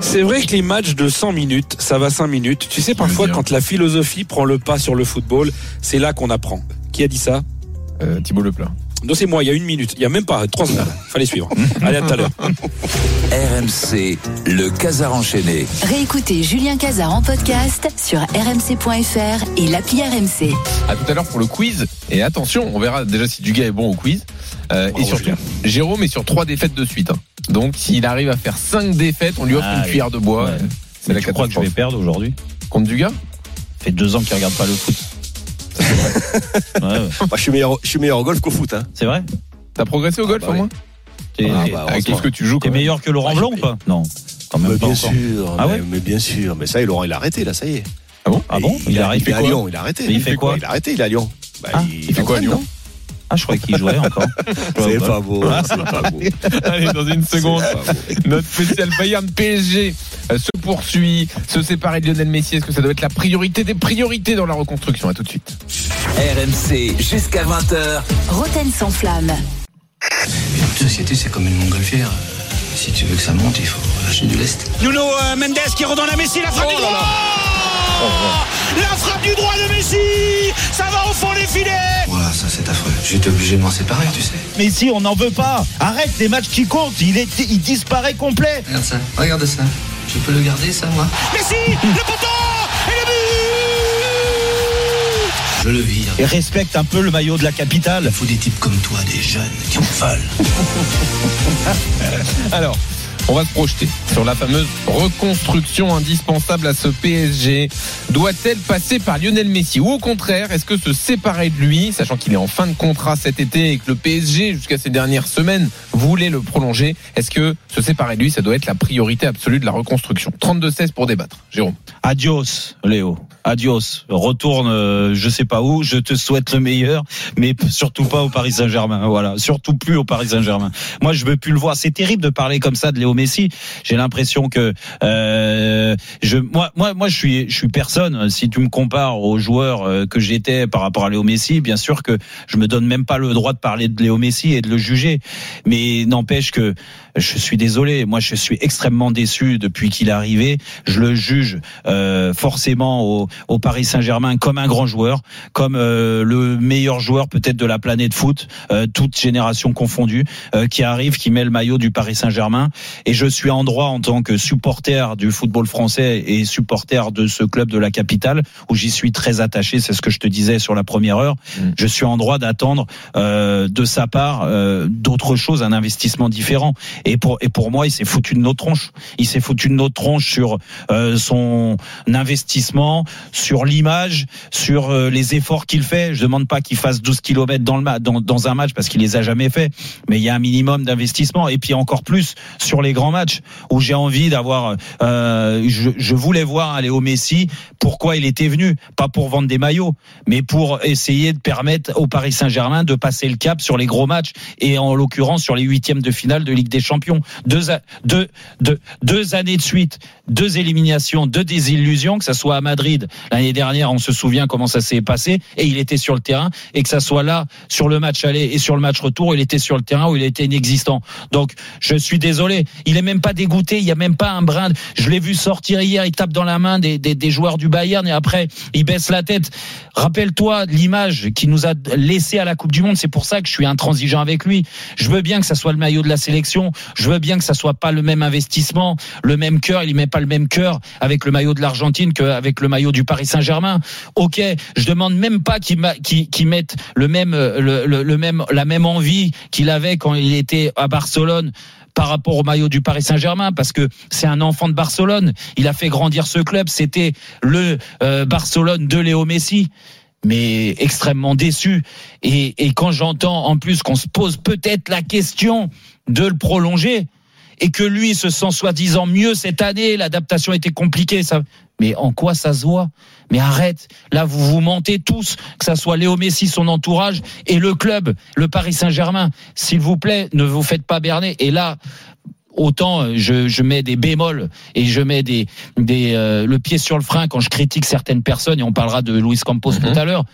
C'est vrai que les matchs de 100 minutes, ça va 5 minutes. Tu sais, parfois, quand la philosophie prend le pas sur le football, c'est là qu'on apprend. Qui a dit ça? Euh, Thibaut Leplat. Non, c'est moi, il y a une minute. Il y a même pas, trois secondes. Fallait suivre. Allez, à tout à l'heure. RMC, le Casar enchaîné. Réécoutez Julien Cazard en podcast sur rmc.fr et l'appli RMC. À tout à l'heure pour le quiz. Et attention, on verra déjà si Dugas est bon au quiz. Euh, et surtout, Jérôme est sur trois défaites de suite. hein. Donc, s'il arrive à faire cinq défaites, on lui offre Ah, une oui. cuillère de bois. Ouais. C'est la tu crois que je vais perdre aujourd'hui? Contre Dugas Ça fait deux ans qu'il regarde pas le foot. Ouais, ouais. Moi, je suis meilleur, je suis meilleur au golf qu'au foot. Hein. C'est vrai T'as progressé au golf bah au moins T'es Ah, bah, que tu joues t'es meilleur que Laurent Blanc ou pas Non. Quand même Mais pas bien encore. sûr, Ah mais, ouais mais bien sûr. Mais ça, il, aura- il a arrêté, là, ça y est. Ah bon Ah bon Il, Il a, il à quoi Lyon, il a arrêté. Mais il fait quoi Il a arrêté, il est à Lyon. Bah, Ah, il, il fait quoi à Lyon Ah, je croyais qu'il jouait encore. C'est pas beau, c'est pas beau. Allez, dans une seconde, notre spécial Bayern PSG euh, se poursuit. Se séparer de Lionel Messi, est-ce que ça doit être la priorité des priorités dans la reconstruction? À tout de suite. RMC, jusqu'à 20h. Roten sans flamme. Une société, c'est comme une montgolfière. Euh, Si tu veux que ça monte, il faut lâcher du lest. Nuno euh, Mendes qui redonne à Messi la frappe du droit La frappe du droit de Messi Ça va au fond des filets Voilà, ça c'est affreux. J'étais obligé de m'en séparer, tu sais. Mais si, on n'en veut pas. Arrête les matchs qui comptent. Il, est, il disparaît complet. Regarde ça, regarde ça. Je peux le garder, ça, moi Messi Le poteau Et le but Je le vire. Et respecte un peu le maillot de la capitale. Il faut des types comme toi, des jeunes qui en veulent. Alors, On va se projeter sur la fameuse reconstruction indispensable à ce PSG. Doit-elle passer par Lionel Messi ou au contraire, est-ce que se séparer de lui, sachant qu'il est en fin de contrat cet été et que le PSG jusqu'à ces dernières semaines voulait le prolonger, est-ce que se séparer de lui, ça doit être la priorité absolue de la reconstruction? 32-16 pour débattre. Jérôme. Adios, Léo. Adios. Retourne, euh, je sais pas où. Je te souhaite le meilleur, mais surtout pas au Paris Saint-Germain. Voilà, surtout plus au Paris Saint-Germain. Moi, je veux plus le voir. C'est terrible de parler comme ça de Léo Messi. J'ai l'impression que euh, je, moi, moi, moi, je suis, je suis personne. Si tu me compares aux joueurs euh, que j'étais par rapport à Léo Messi, bien sûr que je me donne même pas le droit de parler de Léo Messi et de le juger. Mais n'empêche que je suis désolé. Moi, je suis extrêmement déçu depuis qu'il est arrivé. Je le juge euh, forcément au, au Paris Saint-Germain comme un grand joueur, comme euh, le meilleur joueur peut-être de la planète foot, euh, toute génération confondue, euh, qui arrive, qui met le maillot du Paris Saint-Germain. Et je suis en droit en tant que supporter du football français et supporter de ce club de la capitale où j'y suis très attaché. C'est ce que je te disais sur la première heure. Je suis en droit d'attendre euh, de sa part euh, d'autres choses, un investissement différent. Et pour et pour moi, il s'est foutu de notre tronche. Il s'est foutu de notre tronche sur euh, son investissement, sur l'image, sur euh, les efforts qu'il fait. Je demande pas qu'il fasse 12 kilomètres dans le dans, dans un match parce qu'il les a jamais fait, mais il y a un minimum d'investissement. Et puis encore plus sur les grands matchs où j'ai envie d'avoir. Euh, je, je voulais voir un Léo Messi. Pourquoi il était venu? Pas pour vendre des maillots, mais pour essayer de permettre au Paris Saint-Germain de passer le cap sur les gros matchs et en l'occurrence sur les huitièmes de finale de Ligue des Champions. Deux, deux, deux, deux années de suite, deux éliminations, deux désillusions, que ça soit à Madrid l'année dernière, on se souvient comment ça s'est passé, et il était sur le terrain, et que ça soit là sur le match aller et sur le match retour, il était sur le terrain où il était inexistant. Donc je suis désolé, il est même pas dégoûté, il y a même pas un brin. Je l'ai vu sortir hier, il tape dans la main des, des, des joueurs du Bayern et après il baisse la tête. Rappelle-toi l'image qu'il nous a laissé à la Coupe du Monde. C'est pour ça que je suis intransigeant avec lui. Je veux bien que ça soit le maillot de la sélection. Je veux bien que ça soit pas le même investissement, le même cœur. Il met pas le même cœur avec le maillot de l'Argentine qu'avec le maillot du Paris Saint-Germain. Ok, je demande même pas qu'il ma- qu'il- qu'il mette le même, le, même, la même envie qu'il avait quand il était à Barcelone par rapport au maillot du Paris Saint-Germain parce que c'est un enfant de Barcelone. Il a fait grandir ce club. C'était le euh, Barcelone de Léo Messi. Mais extrêmement déçu. Et quand j'entends en plus qu'on se pose peut-être la question de le prolonger et que lui se sent soi-disant mieux cette année, l'adaptation était compliquée. Ça... Mais en quoi ça se voit? Mais arrête. Là, vous vous mentez tous, que ça soit Léo Messi, son entourage et le club, le Paris Saint-Germain. S'il vous plaît, ne vous faites pas berner. Et là, autant euh, je, je mets des bémols et je mets des, des euh, le pied sur le frein quand je critique certaines personnes et on parlera de Luis Campos Mhm. tout à l'heure.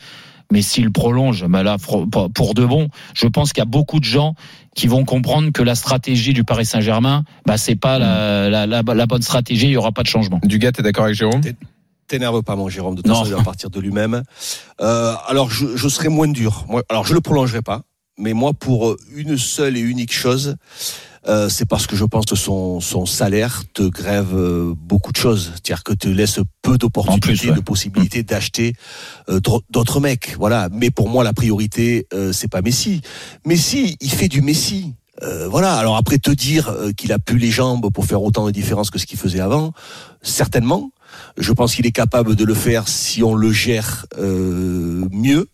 Mais s'il prolonge, bah là, pour de bon, je pense qu'il y a beaucoup de gens qui vont comprendre que la stratégie du Paris Saint-Germain, bah c'est pas la, la, la, la bonne stratégie, il y aura pas de changement. Dugas, t'es d'accord avec Jérôme? T'énerve pas, mon Jérôme. De toute Non. façon, il va partir de lui-même. Euh, alors, je, je serai moins dur. Moi, alors, je le prolongerai pas. Mais moi, pour une seule et unique chose, euh, c'est parce que je pense que son, son salaire te grève euh, beaucoup de choses. C'est-à-dire que te laisse peu d'opportunités, ouais. de possibilités d'acheter euh, d'autres mecs. Voilà. Mais pour moi, la priorité, euh, c'est pas Messi. Messi, il fait du Messi. Euh, voilà. Alors après, te dire euh, qu'il a plus les jambes pour faire autant de différence que ce qu'il faisait avant, certainement. Je pense qu'il est capable de le faire si on le gère euh, mieux,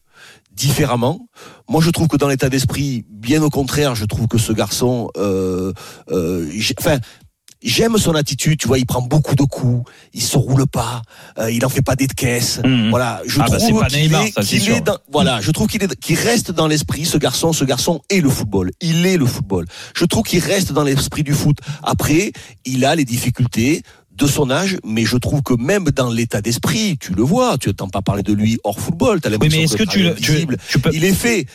différemment. Moi, je trouve que dans l'état d'esprit, bien au contraire, je trouve que ce garçon, euh, euh, enfin. J'aime son attitude, tu vois, il prend beaucoup de coups, il se roule pas, euh, il en fait pas des caisses. Mhm. Voilà, je Ah bah, trouve qu'il est, ça, dans, voilà, je trouve qu'il est, qu'il reste dans l'esprit, ce garçon, ce garçon est le football. Il est le football. Je trouve qu'il reste dans l'esprit du foot. Après, il a les difficultés de son âge, mais je trouve que même dans l'état d'esprit, tu le vois, tu n'entends pas parler de lui hors football, t'as Oui, mais est-ce que tu, le tu, visible, tu peux, il est fait.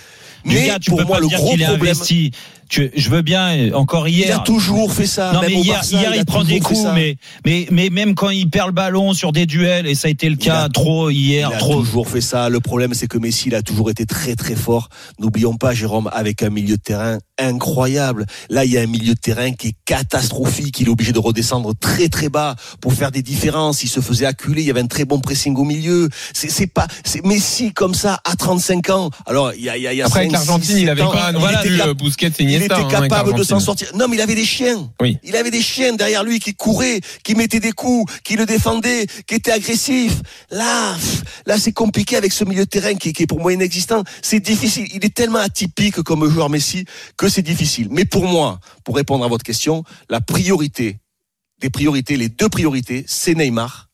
Mais gars, tu pour peux moi, pas le dire gros problème, investi. Tu, je veux bien, euh, encore hier. il a toujours fait ça. Non, mais hier, Barça, hier, il, prend des coups, mais, mais, mais même quand il perd le ballon sur des duels, et ça a été le cas a- trop hier, Il a trop. toujours fait ça. Le problème, c'est que Messi, il a toujours été très très fort. N'oublions pas, Jérôme, avec un milieu de terrain incroyable. Là, il y a un milieu de terrain qui est catastrophique. Il est obligé de redescendre très très bas pour faire des différences. Il se faisait acculer. Il y avait un très bon pressing au milieu. C'est c'est pas, c'est Messi comme ça à 35 ans. Alors, il y a, il y a, il y a Après, avec l'Argentine, il avait pas non il était euh, et il était hein, capable de s'en sortir. Non, mais il avait des chiens. Oui. Il avait des chiens derrière lui qui couraient, qui mettaient des coups, qui le défendaient, qui étaient agressifs. Là, là, c'est compliqué avec ce milieu de terrain qui, qui est pour moi inexistant. C'est difficile. Il est tellement atypique comme joueur Messi que c'est difficile. Mais pour moi, pour répondre à votre question, la priorité des priorités, les deux priorités, c'est Neymar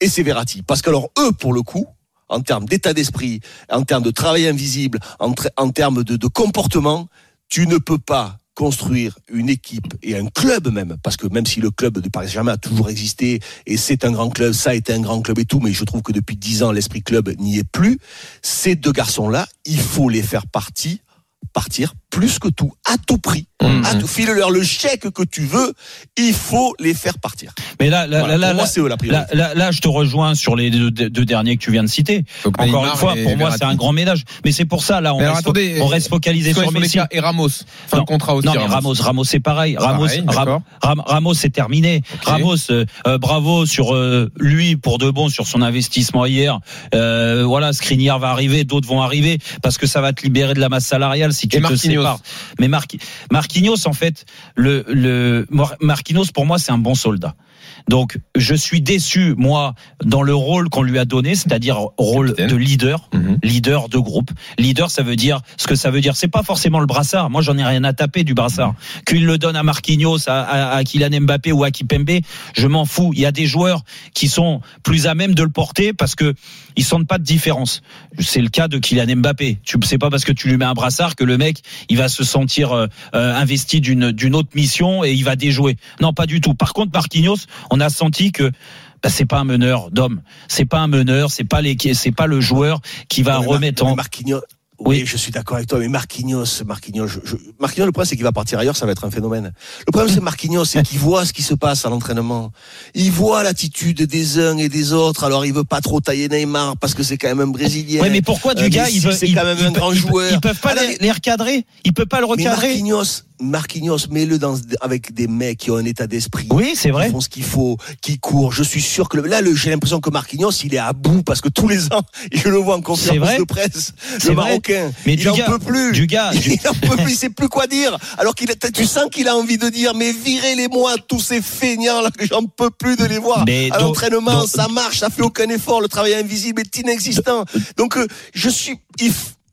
et c'est Verratti. Parce que alors eux, pour le coup, en termes d'état d'esprit, en termes de travail invisible, en, termes de, de comportement, tu ne peux pas construire une équipe et un club même, parce que même si le club de Paris Saint-Germain a toujours existé et c'est un grand club, ça a été un grand club et tout, mais je trouve que depuis dix ans l'esprit club n'y est plus. Ces deux garçons-là, il faut les faire partie, partir plus que tout, à tout prix. Mhm. À tout, file-leur le chèque que tu veux, il faut les faire partir. Mais là, là, Voilà, là, pour moi, là, c'est eux la priorité. là, là, là, je te rejoins sur les deux, deux derniers que tu viens de citer. Donc, Encore Neymar une fois, pour moi, c'est un grand ménage. Mais c'est pour ça, là, on, reste, attendez, on reste focalisé sur Messi. Et Ramos, fin Non, de contrat aussi. Non, mais Ramos, Ramos, c'est pareil. Ramos, Pareil, Ramos, c'est terminé. Ramos, euh, euh, bravo sur euh, lui pour de bon sur son investissement hier. Euh, voilà, Skriniar va arriver, d'autres vont arriver parce que ça va te libérer de la masse salariale si tu Et te Marquinhos. sépares. Mais Marqui- Marquinhos, en fait, le, le Mar- Marquinhos pour moi, c'est un bon soldat. Donc, je suis déçu, moi, dans le rôle qu'on lui a donné, c'est-à-dire rôle Capitaine. de leader, Mhm. leader de groupe. Leader, ça veut dire ce que ça veut dire. C'est pas forcément le brassard. Moi, j'en ai rien à taper du brassard. Qu'il le donne à Marquinhos, à, à, à Kylian Mbappé ou à Kipembe, je m'en fous. Il y a des joueurs qui sont plus à même de le porter parce que ils sentent pas de différence. C'est le cas de Kylian Mbappé. Tu sais pas parce que tu lui mets un brassard que le mec, il va se sentir euh, euh, investi d'une d'une autre mission et il va déjouer. Non, pas du tout. Par contre, Marquinhos, on a senti que bah, c'est pas un meneur d'homme. C'est pas un meneur. C'est pas les, c'est pas le joueur qui va remettre en. Marquinhos. Oui, Oui. je suis d'accord avec toi, mais Marquinhos, Marquinhos, je, je- Marquinhos, le problème c'est qu'il va partir ailleurs, ça va être un phénomène. Le problème c'est Marquinhos, c'est qu'il voit ce qui se passe à l'entraînement. Il voit l'attitude des uns et des autres. Alors il veut pas trop tailler Neymar parce que c'est quand même un Brésilien. Ouais, mais pourquoi Euh, du gars, Messi, il veut, c'est quand même il un grand il peut- joueur. Ils peuvent pas Alors, les, les recadrer? Il peut pas le mais recadrer? Marquinhos, Marquinhos, mets-le dans avec des mecs qui ont un état d'esprit. Oui, c'est vrai. Qui font ce qu'il faut, qui courent. Je suis sûr que le- là, le- j'ai l'impression que Marquinhos, il est à bout parce que tous les ans, je le vois en conférence vrai. de presse. C'est Le vrai. Marocain, Mais il du en gars- peut plus. du gars, du- il en peut plus. Il sait plus quoi dire. Alors qu'il, a- tu sens qu'il a envie de dire, mais virez-les-moi tous ces feignants là que j'en peux plus de les voir. Mais à l'entraînement, ça marche, ça fait aucun effort. Le travail invisible est inexistant. Donc, euh, je suis,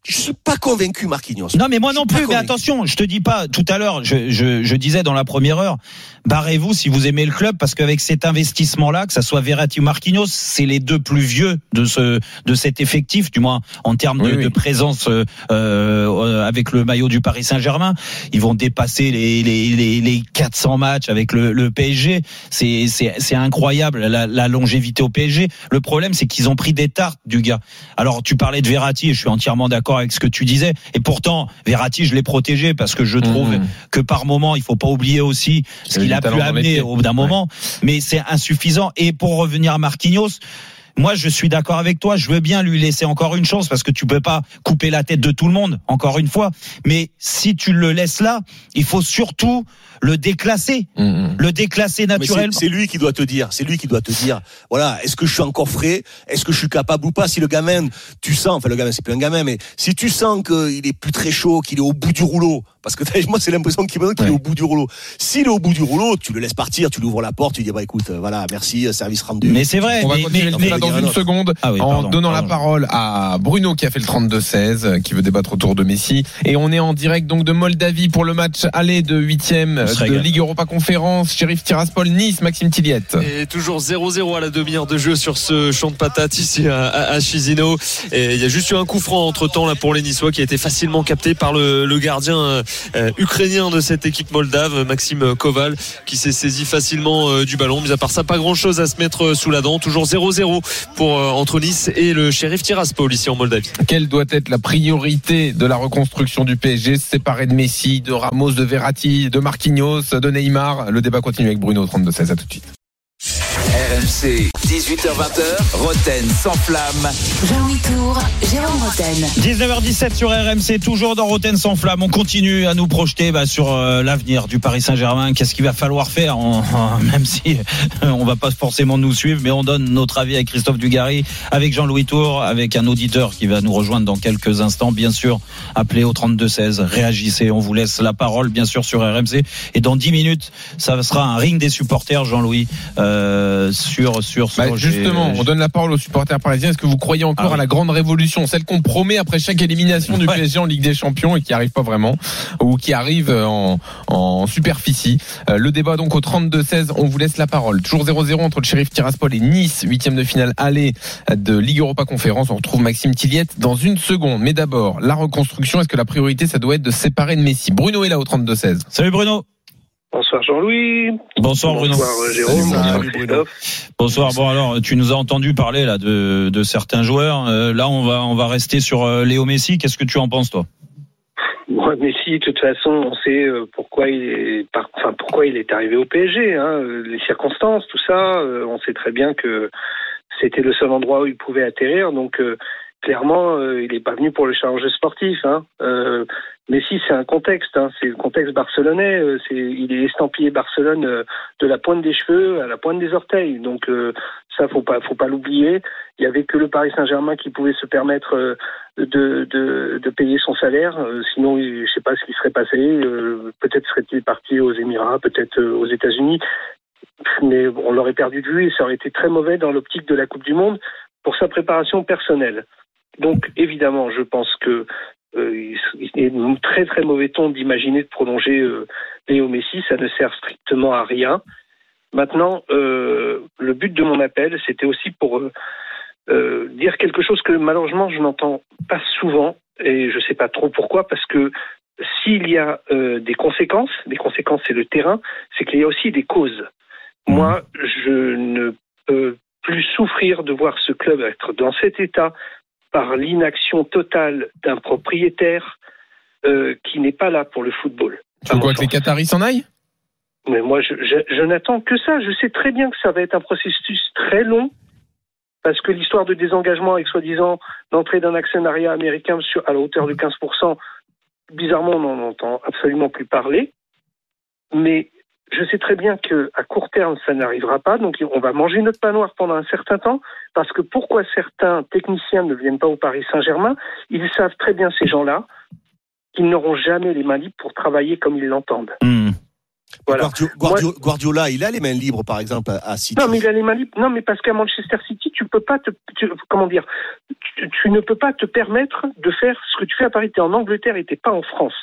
je suis pas convaincu, Marquinhos. Non, mais moi non plus. Mais attention, je te dis pas tout à l'heure. Je, je, je disais dans la première heure, barrez-vous si vous aimez le club, parce qu'avec cet investissement-là, que ça soit Verratti ou Marquinhos, c'est les deux plus vieux de ce de cet effectif, du moins en termes de, Oui, oui. de présence euh, euh, avec le maillot du Paris Saint-Germain. Ils vont dépasser les les, les, les 400 matchs avec le, le PSG. C'est c'est c'est incroyable la, la longévité au PSG. Le problème, c'est qu'ils ont pris des tartes du gars. Alors tu parlais de Verratti, et je suis entièrement d'accord avec ce que tu disais. Et pourtant, Verratti, je l'ai protégé parce que je trouve Mhm. que par moment, il faut pas oublier aussi ce avait qu'il du a pu amener au bout d'un moment. Mais c'est insuffisant. Et pour revenir à Marquinhos. Moi, je suis d'accord avec toi. Je veux bien lui laisser encore une chance parce que tu peux pas couper la tête de tout le monde, encore une fois. Mais si tu le laisses là, il faut surtout le déclasser, Mhm. le déclasser naturellement. C'est lui qui doit te dire, c'est lui qui doit te dire, voilà, est-ce que je suis encore frais, est-ce que je suis capable ou pas? Si le gamin, tu sens, enfin le gamin c'est plus un gamin, mais si tu sens qu'il est plus très chaud, qu'il est au bout du rouleau, parce que moi c'est l'impression qu'il est au bout du rouleau. S'il est au bout du rouleau, tu le laisses partir, tu lui ouvres la porte, tu lui dis bah écoute, euh, voilà, merci, euh, service rendu. Mais c'est vrai. On va mais- continuer mais- le mais- débat dans une seconde Ah oui, en pardon, donnant pardon. la parole à Bruno qui a fait le 32-16, euh, qui veut débattre autour de Messi. Et on est en direct donc de Moldavie pour le match aller de 8 On se de. Ligue Europa Conférence. Sheriff Tiraspol, Nice, Maxime Tilliette. Et toujours 0-0 à la demi-heure de jeu sur ce champ de patates ici à, à, à Chisinau. Et il y a juste eu un coup franc entre temps là pour les Niçois qui a été facilement capté par le, le gardien euh, ukrainien de cette équipe moldave, Maxime Koval, qui s'est saisi facilement euh, du ballon. Mais à part ça, pas grand chose à se mettre euh, sous la dent. Toujours 0-0 pour entre Nice et le shérif Tiraspol ici en Moldavie. Quelle doit être la priorité de la reconstruction du PSG séparé de Messi, de Ramos, de Verratti, de Marquinhos, de Neymar? Le débat continue avec Bruno 32-16. À tout de suite. RMC, 18h20h, Roten sans flamme. Jean-Louis Tour, Jérôme Roten. 19h17 sur RMC, toujours dans Roten sans flamme. On continue à nous projeter bah, sur euh, l'avenir du Paris Saint-Germain. Qu'est-ce qu'il va falloir faire, même si euh, on va pas forcément nous suivre, mais on donne notre avis avec Christophe Dugarry, avec Jean-Louis Tour, avec un auditeur qui va nous rejoindre dans quelques instants. Bien sûr, appelez au 32-16, réagissez. On vous laisse la parole, bien sûr, sur RMC. Et dans 10 minutes, ça sera un ring des supporters, Jean-Louis, euh, sur sur. Bah, justement, on donne la parole aux supporters parisiens. Est-ce que vous croyez encore Ah oui. à la grande révolution, celle qu'on promet après chaque élimination du Ouais. PSG en Ligue des Champions et qui arrive pas vraiment, ou qui arrive en, en superficie? Euh, Le débat donc au 32-16, on vous laisse la parole. Toujours 0-0 entre le Sheriff Tiraspol et Nice, huitième de finale aller de Ligue Europa Conférence. On retrouve Maxime Tilliette dans une seconde. Mais d'abord, la reconstruction. Est-ce que la priorité, ça doit être de se séparer de Messi? Bruno est là au 32-16. Salut Bruno. Bonsoir Jean-Louis. Bonsoir Bruno. Bonsoir Jérôme. Bonsoir Christophe. Bonsoir. Bon alors, tu nous as entendu parler là de, de certains joueurs. Euh, là, on va on va rester sur euh, Léo Messi. Qu'est-ce que tu en penses toi? Messi, de toute façon, on sait euh, pourquoi il est, par- enfin pourquoi il est arrivé au PSG. Hein, les circonstances, tout ça. on sait très bien que c'était le seul endroit où il pouvait atterrir. Donc euh, clairement, euh, il n'est pas venu pour le challenge sportif. Hein. Euh, Messi, c'est un contexte. Hein, c'est le contexte barcelonais. euh, c'est, il est estampillé Barcelone euh, de la pointe des cheveux à la pointe des orteils. Donc euh, ça, faut pas, faut pas l'oublier. Il y avait que le Paris Saint-Germain qui pouvait se permettre euh, de, de, de payer son salaire. Euh, sinon, je sais pas ce qui serait passé. Euh, peut-être serait-il parti aux Émirats, peut-être aux États-Unis. Mais on l'aurait perdu de vue et ça aurait été très mauvais dans l'optique de la Coupe du Monde pour sa préparation personnelle. Donc, évidemment, je pense que il est très très mauvais ton d'imaginer de prolonger euh, Léo Messi. Ça ne sert strictement à rien. Maintenant, euh, le but de mon appel, c'était aussi pour euh, euh, dire quelque chose que malheureusement je n'entends pas souvent et je ne sais pas trop pourquoi parce que s'il y a euh, des conséquences, des conséquences c'est le terrain, c'est qu'il y a aussi des causes. Moi, je ne peux plus souffrir de voir ce club être dans cet état par l'inaction totale d'un propriétaire euh, qui n'est pas là pour le football. Tu veux quoi que les Qataris s'en aillent? Mais moi, je, je- je n'attends que ça. Je sais très bien que ça va être un processus très long, parce que l'histoire de désengagement avec soi-disant l'entrée d'un actionnariat américain sur, à la hauteur de 15%, bizarrement, on n'en entend absolument plus parler. Mais je sais très bien que à court terme, ça n'arrivera pas. Donc, on va manger notre pain noir pendant un certain temps. Parce que pourquoi certains techniciens ne viennent pas au Paris Saint-Germain? Ils savent très bien, ces gens-là, qu'ils n'auront jamais les mains libres pour travailler comme ils l'entendent. Voilà. Guardio- Guardio- Guardiola, il a les mains libres, par exemple, à à City. Non, mais il a les mains libres. Non, mais parce qu'à Manchester City, tu peux pas te, tu- comment dire, tu, tu ne peux pas te permettre de faire ce que tu fais à Paris. T'es en Angleterre et t'es pas en France.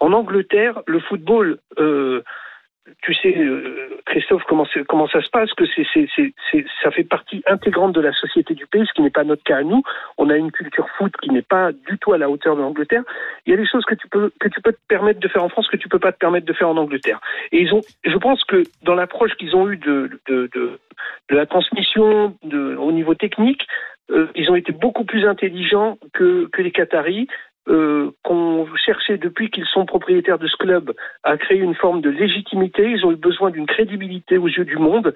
En Angleterre, le football, euh, tu sais, euh, Christophe, comment, comment ça se passe Que c'est, c'est, c'est, c'est- ça fait partie intégrante de la société du pays, ce qui n'est pas notre cas à nous. On a une culture foot qui n'est pas du tout à la hauteur de l'Angleterre. Il y a des choses que tu peux que tu peux te permettre de faire en France que tu peux pas te permettre de faire en Angleterre. Et ils ont, je pense que dans l'approche qu'ils ont eue de, la transmission au niveau technique, euh, ils ont été beaucoup plus intelligents que, que les Qataris. Euh, qu'on cherchait depuis qu'ils sont propriétaires de ce club à créer une forme de légitimité. Ils ont eu besoin d'une crédibilité aux yeux du monde.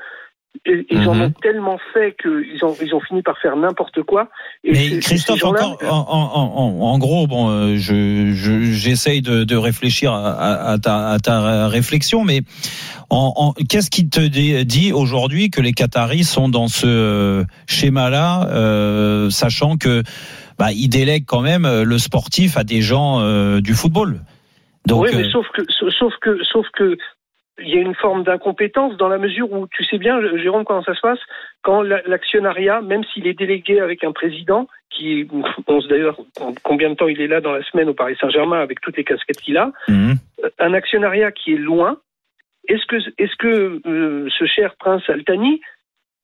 Et, ils en ont tellement fait qu'ils ont, ils ont fini par faire n'importe quoi. Et Mais Christophe, encore, en, en- en- en gros, bon, euh, je je- j'essaye de, de réfléchir à, ta, à ta réflexion, mais qu'est-ce qui te dit, aujourd'hui que les Qataris sont dans ce euh, schéma-là, euh, sachant que bah, ils délèguent quand même euh, le sportif à des gens euh, du football. Donc, oui, mais euh, sauf que, sauf que, sauf que, il y a une forme d'incompétence dans la mesure où tu sais bien, Jérôme, comment ça se passe? Quand la- l'actionnariat, même s'il est délégué avec un président qui, on sait d'ailleurs combien de temps il est là dans la semaine au Paris Saint-Germain avec toutes les casquettes qu'il a, Mhm. un actionnariat qui est loin. Est-ce que, est-ce que euh, ce cher prince Altani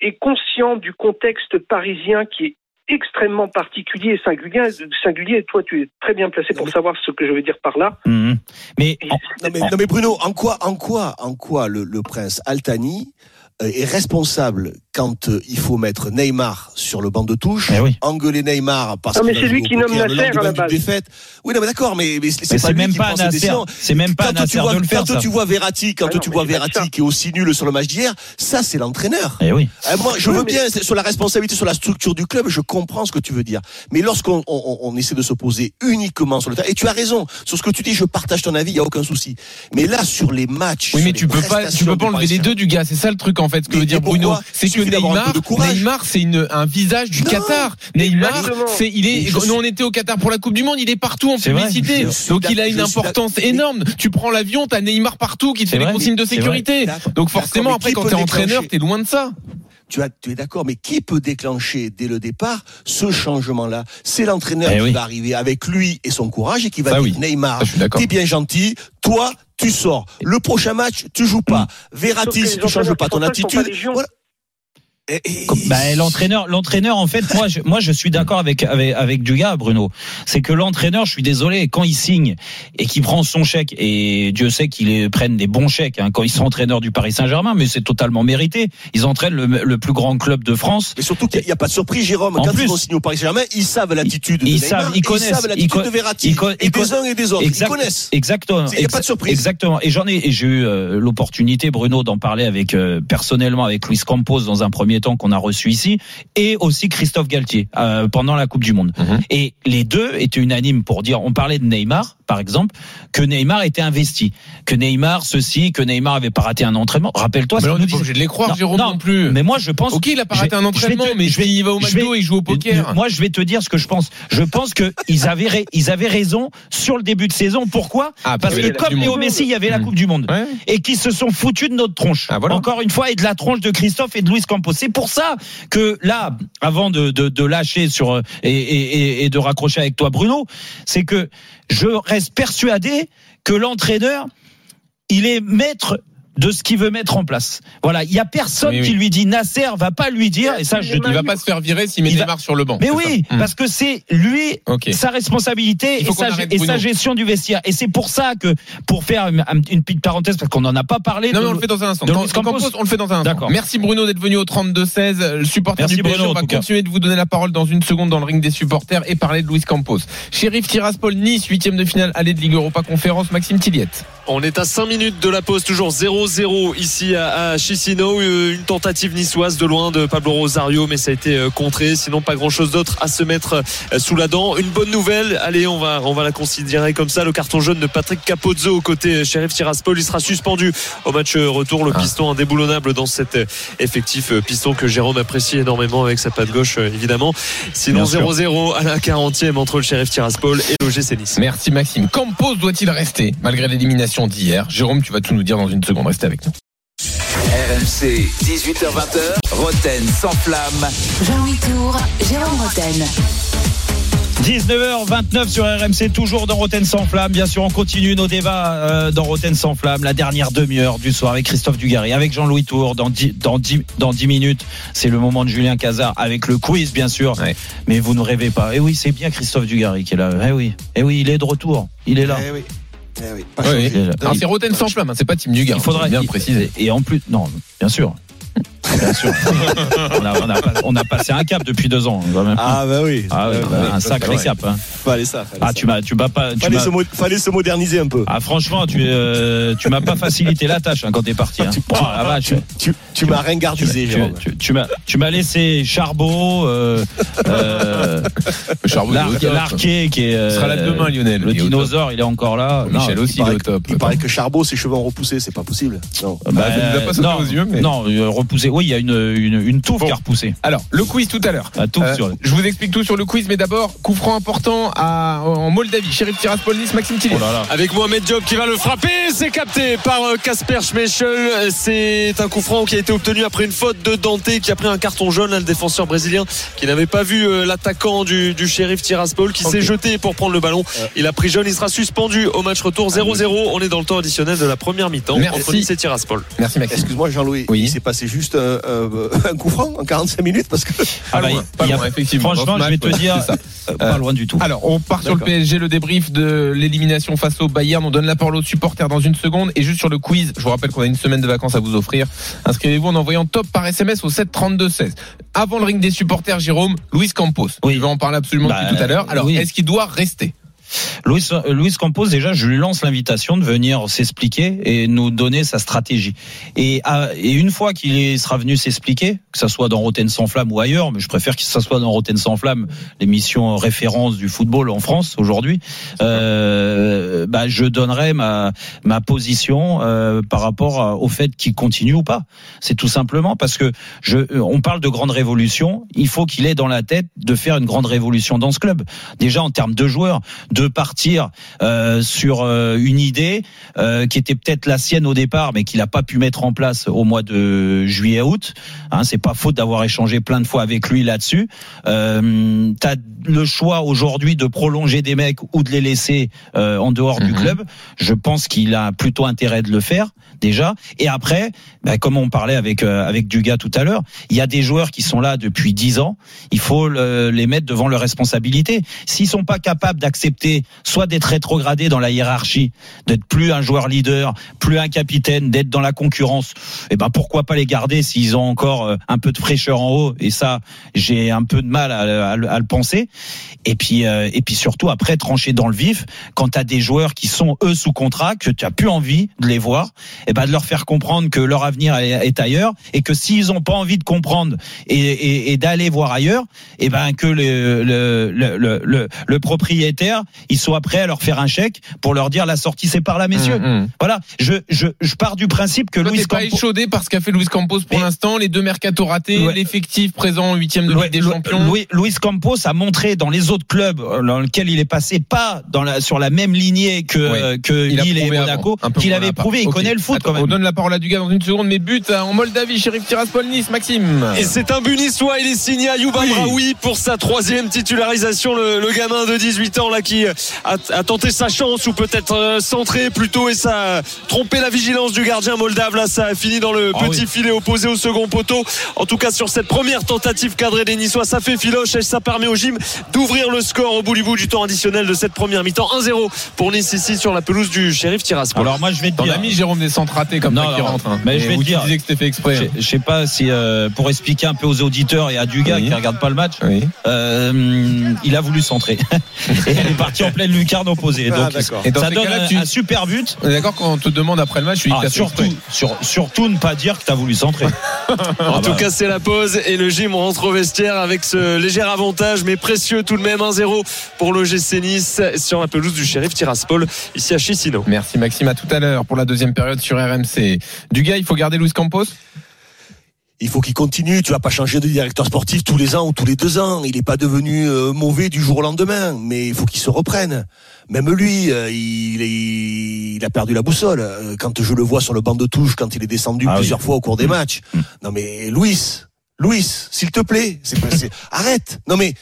est conscient du contexte parisien qui est extrêmement particulier et singulier, singulier et toi tu es très bien placé pour savoir ce que je veux dire par là. mais Non mais, non, mais Bruno, en quoi, en quoi, en quoi le, le prince Altani euh, est responsable quand euh, il faut mettre Neymar sur le banc de touche, engueuler Neymar parce Non, mais c'est lui qui nomme Nasser à la base. défaite. Oui, non, mais d'accord, mais, mais c'est Mais pas c'est même qui pas Nasser. C'est même pas Nasser tu vois, de le faire, Quand ça. tu vois Verratti, quand Ah non, tu vois Verratti qui est aussi nul sur le match d'hier, ça c'est l'entraîneur. Eh oui. Euh, moi, je Oui, veux mais- bien c'est sur la responsabilité, sur la structure du club, je comprends ce que tu veux dire. Mais lorsqu'on on, on essaie de s'opposer uniquement sur le terrain, et tu as raison sur ce que tu dis, je partage ton avis, il y a aucun souci. Mais là, sur les matchs, Oui, mais tu peux pas, tu peux pas enlever les deux du gars. C'est ça le truc en fait. Ce que veut dire Bruno, c'est Il que Neymar. Neymar, c'est une un visage du Qatar. Neymar, c'est il est. Je Nous on était au Qatar pour la Coupe du Monde, il est partout en vrai. publicité. Donc il a une importance énorme. Tu prends l'avion, t'as Neymar partout qui te fait les vrai. consignes de sécurité. Donc forcément après quand t'es entraîneur, t'es loin de ça. Tu, as, tu es d'accord, mais qui peut déclencher dès le départ ce changement-là? C'est l'entraîneur Eh qui oui. va arriver avec lui et son courage et qui va Ça, dire oui. Neymar, t'es bien gentil, toi tu sors. Le prochain match, tu joues pas. Verratti, Sauf que si tu changes pas ton attitude, voilà. Et- et- Bah, l'entraîneur, l'entraîneur, en fait, moi, je, moi, je suis d'accord avec, avec, avec du gars, Bruno. C'est que l'entraîneur, je suis désolé, quand il signe et qu'il prend son chèque, et Dieu sait qu'ils prennent des bons chèques, hein, quand ils sont entraîneurs du Paris Saint-Germain, mais c'est totalement mérité. Ils entraînent le, le plus grand club de France. Mais surtout qu'il n'y a, pas de surprise, Jérôme. En Quand plus- ils vont signer au Paris Saint-Germain, ils savent l'attitude de Ils Neymar, savent, ils connaissent, ils savent l'attitude de Verratti. ils et des uns et des autres. Exact- Ils connaissent. Exactement. Il y a pas de surprise. Exactement. Et j'en ai, et j'ai eu euh, l'opportunité, Bruno, d'en parler avec euh, personnellement avec Luis Campos dans un premier qu'on a reçu ici, et aussi Christophe Galtier euh, pendant la Coupe du Monde. Mhm. Et les deux étaient unanimes pour dire, on parlait de Neymar, par exemple, que Neymar était investi, que Neymar ceci, que Neymar avait pas raté un entraînement. Rappelle-toi, Mais ça on n'est pas obligé de les croire, Non, Jérôme non, non plus. Mais moi, je pense. Ok, il a pas raté un entraînement, te- mais je vais- s'il va au McDo il joue au poker. Moi, je vais te dire ce que je pense. Je pense que ils avaient, ils avaient raison sur le début de saison. Pourquoi? Ah, Parce parce que comme Léo. Messi, il y avait la Hmm. Coupe du Monde Ouais. et qui se sont foutus de notre tronche. Ah, voilà. Encore une fois, et de la tronche de Christophe et de Luis Campos. C'est pour ça que là, avant de, lâcher euh, et de raccrocher avec toi, Bruno, c'est que je reste persuadé que l'entraîneur, il est maître de ce qu'il veut mettre en place. Voilà, il y a personne Oui, oui. qui lui dit Nasser va pas lui dire et ça je Il va pas se faire virer s'il met Il va- sur le banc. mais oui, ça Hmm. parce que c'est lui, sa responsabilité Il et sa, et gestion du vestiaire. Et c'est pour ça que, pour faire une, une petite parenthèse, parce qu'on n'en a pas parlé. Non, de- mais on le fait dans un instant. Campos. Campos, on le fait dans un instant. D'accord. Merci Bruno d'être venu au 32-16. Le supporter Merci du PSG, Bruno, on va en continuer de vous donner la parole dans une seconde dans le ring des supporters et parler de Luis Campos. Sheriff Tiraspol, Nice, huitième de finale, allée de Ligue Europa Conférence, Maxime Tilliette. On est à 5 minutes de la pause, toujours 0-0 ici à, Chisinau. Euh, Une tentative niçoise de loin de Pablo Rosario, mais ça a été euh, contré. Sinon, pas grand chose d'autre à se mettre euh, sous la dent. Une bonne nouvelle, allez, on va, on va la considérer comme ça. Le carton jaune de Patrick Capozzo au côté Sheriff Tiraspol, il sera suspendu au match retour. Le piston indéboulonnable dans cet effectif piston que Jérôme apprécie énormément avec sa patte gauche, évidemment. Sinon, Bien sûr. 0-0 à la 40e entre le Sheriff Tiraspol et l'OGC Nice. Merci Maxime. Campos doit-il rester malgré l'élimination d'hier? Jérôme, tu vas tout nous dire dans une seconde. Restez avec nous. RMC, 18h20h, Roten sans flamme. Jean-Louis Tour, Jérôme Roten. 19h29 sur RMC, toujours dans Roten sans flamme. Bien sûr, on continue nos débats euh, dans Roten sans flamme, la dernière demi-heure du soir avec Christophe Dugarry, avec Jean-Louis Tour. Dans 10, dans 10, dans 10 minutes, c'est le moment de Julien Cazard avec le quiz, bien sûr. Ouais. Mais vous ne rêvez pas. Et oui, c'est bien Christophe Dugarry qui est là. Eh oui, eh oui, il est de retour. Il est là. Eh oui. Eh oui. Pas Oui, changé. oui. Alors, c'est Roten sans flamme, hein, c'est pas Team Dugas. Il faudra bien il- préciser. Et en plus, non, bien sûr. Bien sûr. on, a, on, a, pas- on a passé un cap depuis deux ans. quand même. Ah bah oui. Ah bah, un ça, sacré cap. Hein. Fallait ça. fallait Ah, ça. tu m'as, tu m'as pas. Tu Fallait m'as- se, mo- fallait se moderniser un peu. Ah franchement, tu euh, tu m'as pas facilité la tâche hein, quand t'es parti. Hein. Oh, la vache. Tu, tu m'as ringardisé, Tu, tu- tu m'as tu m'as laissé Charbot, euh, euh, Charbot, Lar- il est au top. Larquet qui est euh, Il sera là demain, Lionel. Le Il dinosaure, il est encore là. Michel aussi, il il est paraît au top. Il paraît que Charbot, ses cheveux ont repoussé, c'est pas possible. Non. bah, a pas sauté non, aux yeux, mais- non, euh, repoussé. Oui, il y a une une, une touffe Bon. qui a repoussé. Alors, le quiz tout à l'heure. Euh, sur. je vous explique tout sur le quiz, mais d'abord, coup franc important à, en Moldavie. Sheriff Tiraspol, Nice, Maxime Tillier. Oh là là. Avec Mohamed Diop qui va le frapper, c'est capté par euh, Kasper Schmeichel. C'est un coup franc qui a été obtenu après une faute de Dante qui a pris un carton jaune, hein, le défenseur brésilien qui n'avait pas vu euh, l'attaquant du, du shérif Tiraspol qui s'est jeté pour prendre le ballon. Il a pris jaune, il sera suspendu au match retour 0-0. On est dans le temps additionnel de la première mi-temps Merci. entre Nice et Tiraspol. Merci Maxime. Excuse-moi, Jean-Louis. Oui. Il s'est passé juste un, un- un coup franc en 45 minutes parce que. Ah Pas bah, loin, il pas a- loin, effectivement. Franchement, je vais te dire. Euh, pas loin du tout. Alors, on part sur le. PSG, le débrief de l'élimination face au Bayern. On donne la parole aux supporters dans une seconde. Et juste sur le quiz, je vous rappelle qu'on a une semaine de vacances à vous offrir. Inscrivez-vous en envoyant top par SMS au 7 32 16. Avant le ring des supporters, Jérôme, Luis Campos. Oui. Je vais en parler absolument Bah, depuis tout à l'heure. Alors, oui. est-ce qu'il doit rester? Luis, euh, Luis Campos, déjà, je lui lance l'invitation de venir s'expliquer et nous donner sa stratégie. Et, à- et une fois qu'il sera venu s'expliquer, que ça soit dans Rotten sans flamme ou ailleurs, mais je préfère que ça soit dans Rotten sans flamme, l'émission référence du football en France aujourd'hui, euh, bah, je donnerai ma, ma position euh, par rapport au fait qu'il continue ou pas. C'est tout simplement parce que je, on parle de grande révolution, il faut qu'il ait dans la tête de faire une grande révolution dans ce club. Déjà en termes de joueurs, partir euh, sur euh, une idée euh, qui était peut-être la sienne au départ, mais qu'il n'a pas pu mettre en place au mois de juillet-août. Hein, c'est pas faute d'avoir échangé plein de fois avec lui là-dessus. Euh, T'as le choix aujourd'hui de prolonger des mecs ou de les laisser euh, en dehors du club. Je pense qu'il a plutôt intérêt de le faire déjà. Et après, bah, comme on parlait avec euh, avec Dugas tout à l'heure, il y a des joueurs qui sont là depuis 10 ans. Il faut le- les mettre devant leurs responsabilités. S'ils sont pas capables d'accepter soit d'être rétrogradés dans la hiérarchie, d'être plus un joueur leader, plus un capitaine, d'être dans la concurrence, eh ben pourquoi pas les garder s'ils ont encore euh, un peu de fraîcheur en haut? Et ça, j'ai un peu de mal à, à le- à le penser. Et puis euh, et puis surtout après trancher dans le vif quand tu as des joueurs qui sont eux sous contrat que tu as plus envie de les voir et ben de leur faire comprendre que leur avenir est, est ailleurs et que s'ils ont pas envie de comprendre et, et, et d'aller voir ailleurs et ben que le le, le, le, le, le propriétaire il soit prêt à leur faire un chèque pour leur dire la sortie c'est par là messieurs Mhm. voilà je, je je pars du principe que Luis t'es pas Campos échaudé par ce qu'a fait Luis Campos pour l'instant, les deux mercatos ratés, Ouais. l'effectif présent en huitième de Louis- Ligue des Louis- Champions. Louis, Luis Campos a montré dans les autres clubs euh, dans lesquels il est passé, pas dans la, sur la même lignée que, Ouais. euh, que Il Lille et Monaco, qu'il avait prouvé. Il Ok. connaît le foot quand même. On donne la parole à Dugas dans une seconde, mais but euh, en Moldavie, Sheriff Tiraspol Nice, Maxime. Et c'est un but niçois, il est signé à Yuba pour sa troisième titularisation. Le, le gamin de 18 ans là qui a, a tenté sa chance ou peut-être euh, centré plutôt et ça a trompé la vigilance du gardien moldave. Là, ça a fini dans le Ah petit oui. filet opposé au second poteau. En tout cas, sur cette première tentative cadrée des Niçois, ça fait filoche et ça permet au gym d'ouvrir le score au bout du bout du temps additionnel de cette première mi-temps. 1-0 pour Nice ici sur la pelouse du shérif Tiraspol. Alors moi je vais te dire. as mis Jérôme des centres ratés comme Non, ça qui non, rentre. hein. mais je vais te tu dire. disais que c'était fait exprès. hein. Je je sais pas si euh, pour expliquer un peu aux auditeurs et à Dugas Oui. qui regarde pas le match, Oui. euh, il a voulu centrer et elle est partie en pleine lucarne opposée. Ah, Donc d'accord. Et dans ça donne un, tu- un super but. On est d'accord quand on te demande après le match, tu dis que Ah, surtout, sur- surtout ne pas dire que t'as voulu centrer. En Ah tout bah. cas, c'est la pause et le gym rentre au vestiaire avec ce léger avantage, mais précieux tout de même 1-0 pour le GC Nice sur la pelouse du shérif Tiraspol, ici à Chisinau. Merci Maxime, à tout à l'heure pour la deuxième période sur RMC. Dugas, il faut garder Luis Campos? Il faut qu'il continue. Tu vas pas changer de directeur sportif tous les ans ou tous les deux ans. Il n'est pas devenu euh, mauvais du jour au lendemain, mais il faut qu'il se reprenne. Même lui, euh, il, est- il a perdu la boussole. Euh, Quand je le vois sur le banc de touche, quand il est descendu Ah oui. plusieurs fois au cours des matchs. Non mais Louis, Louis, s'il te plaît, c'est- arrête. Non mais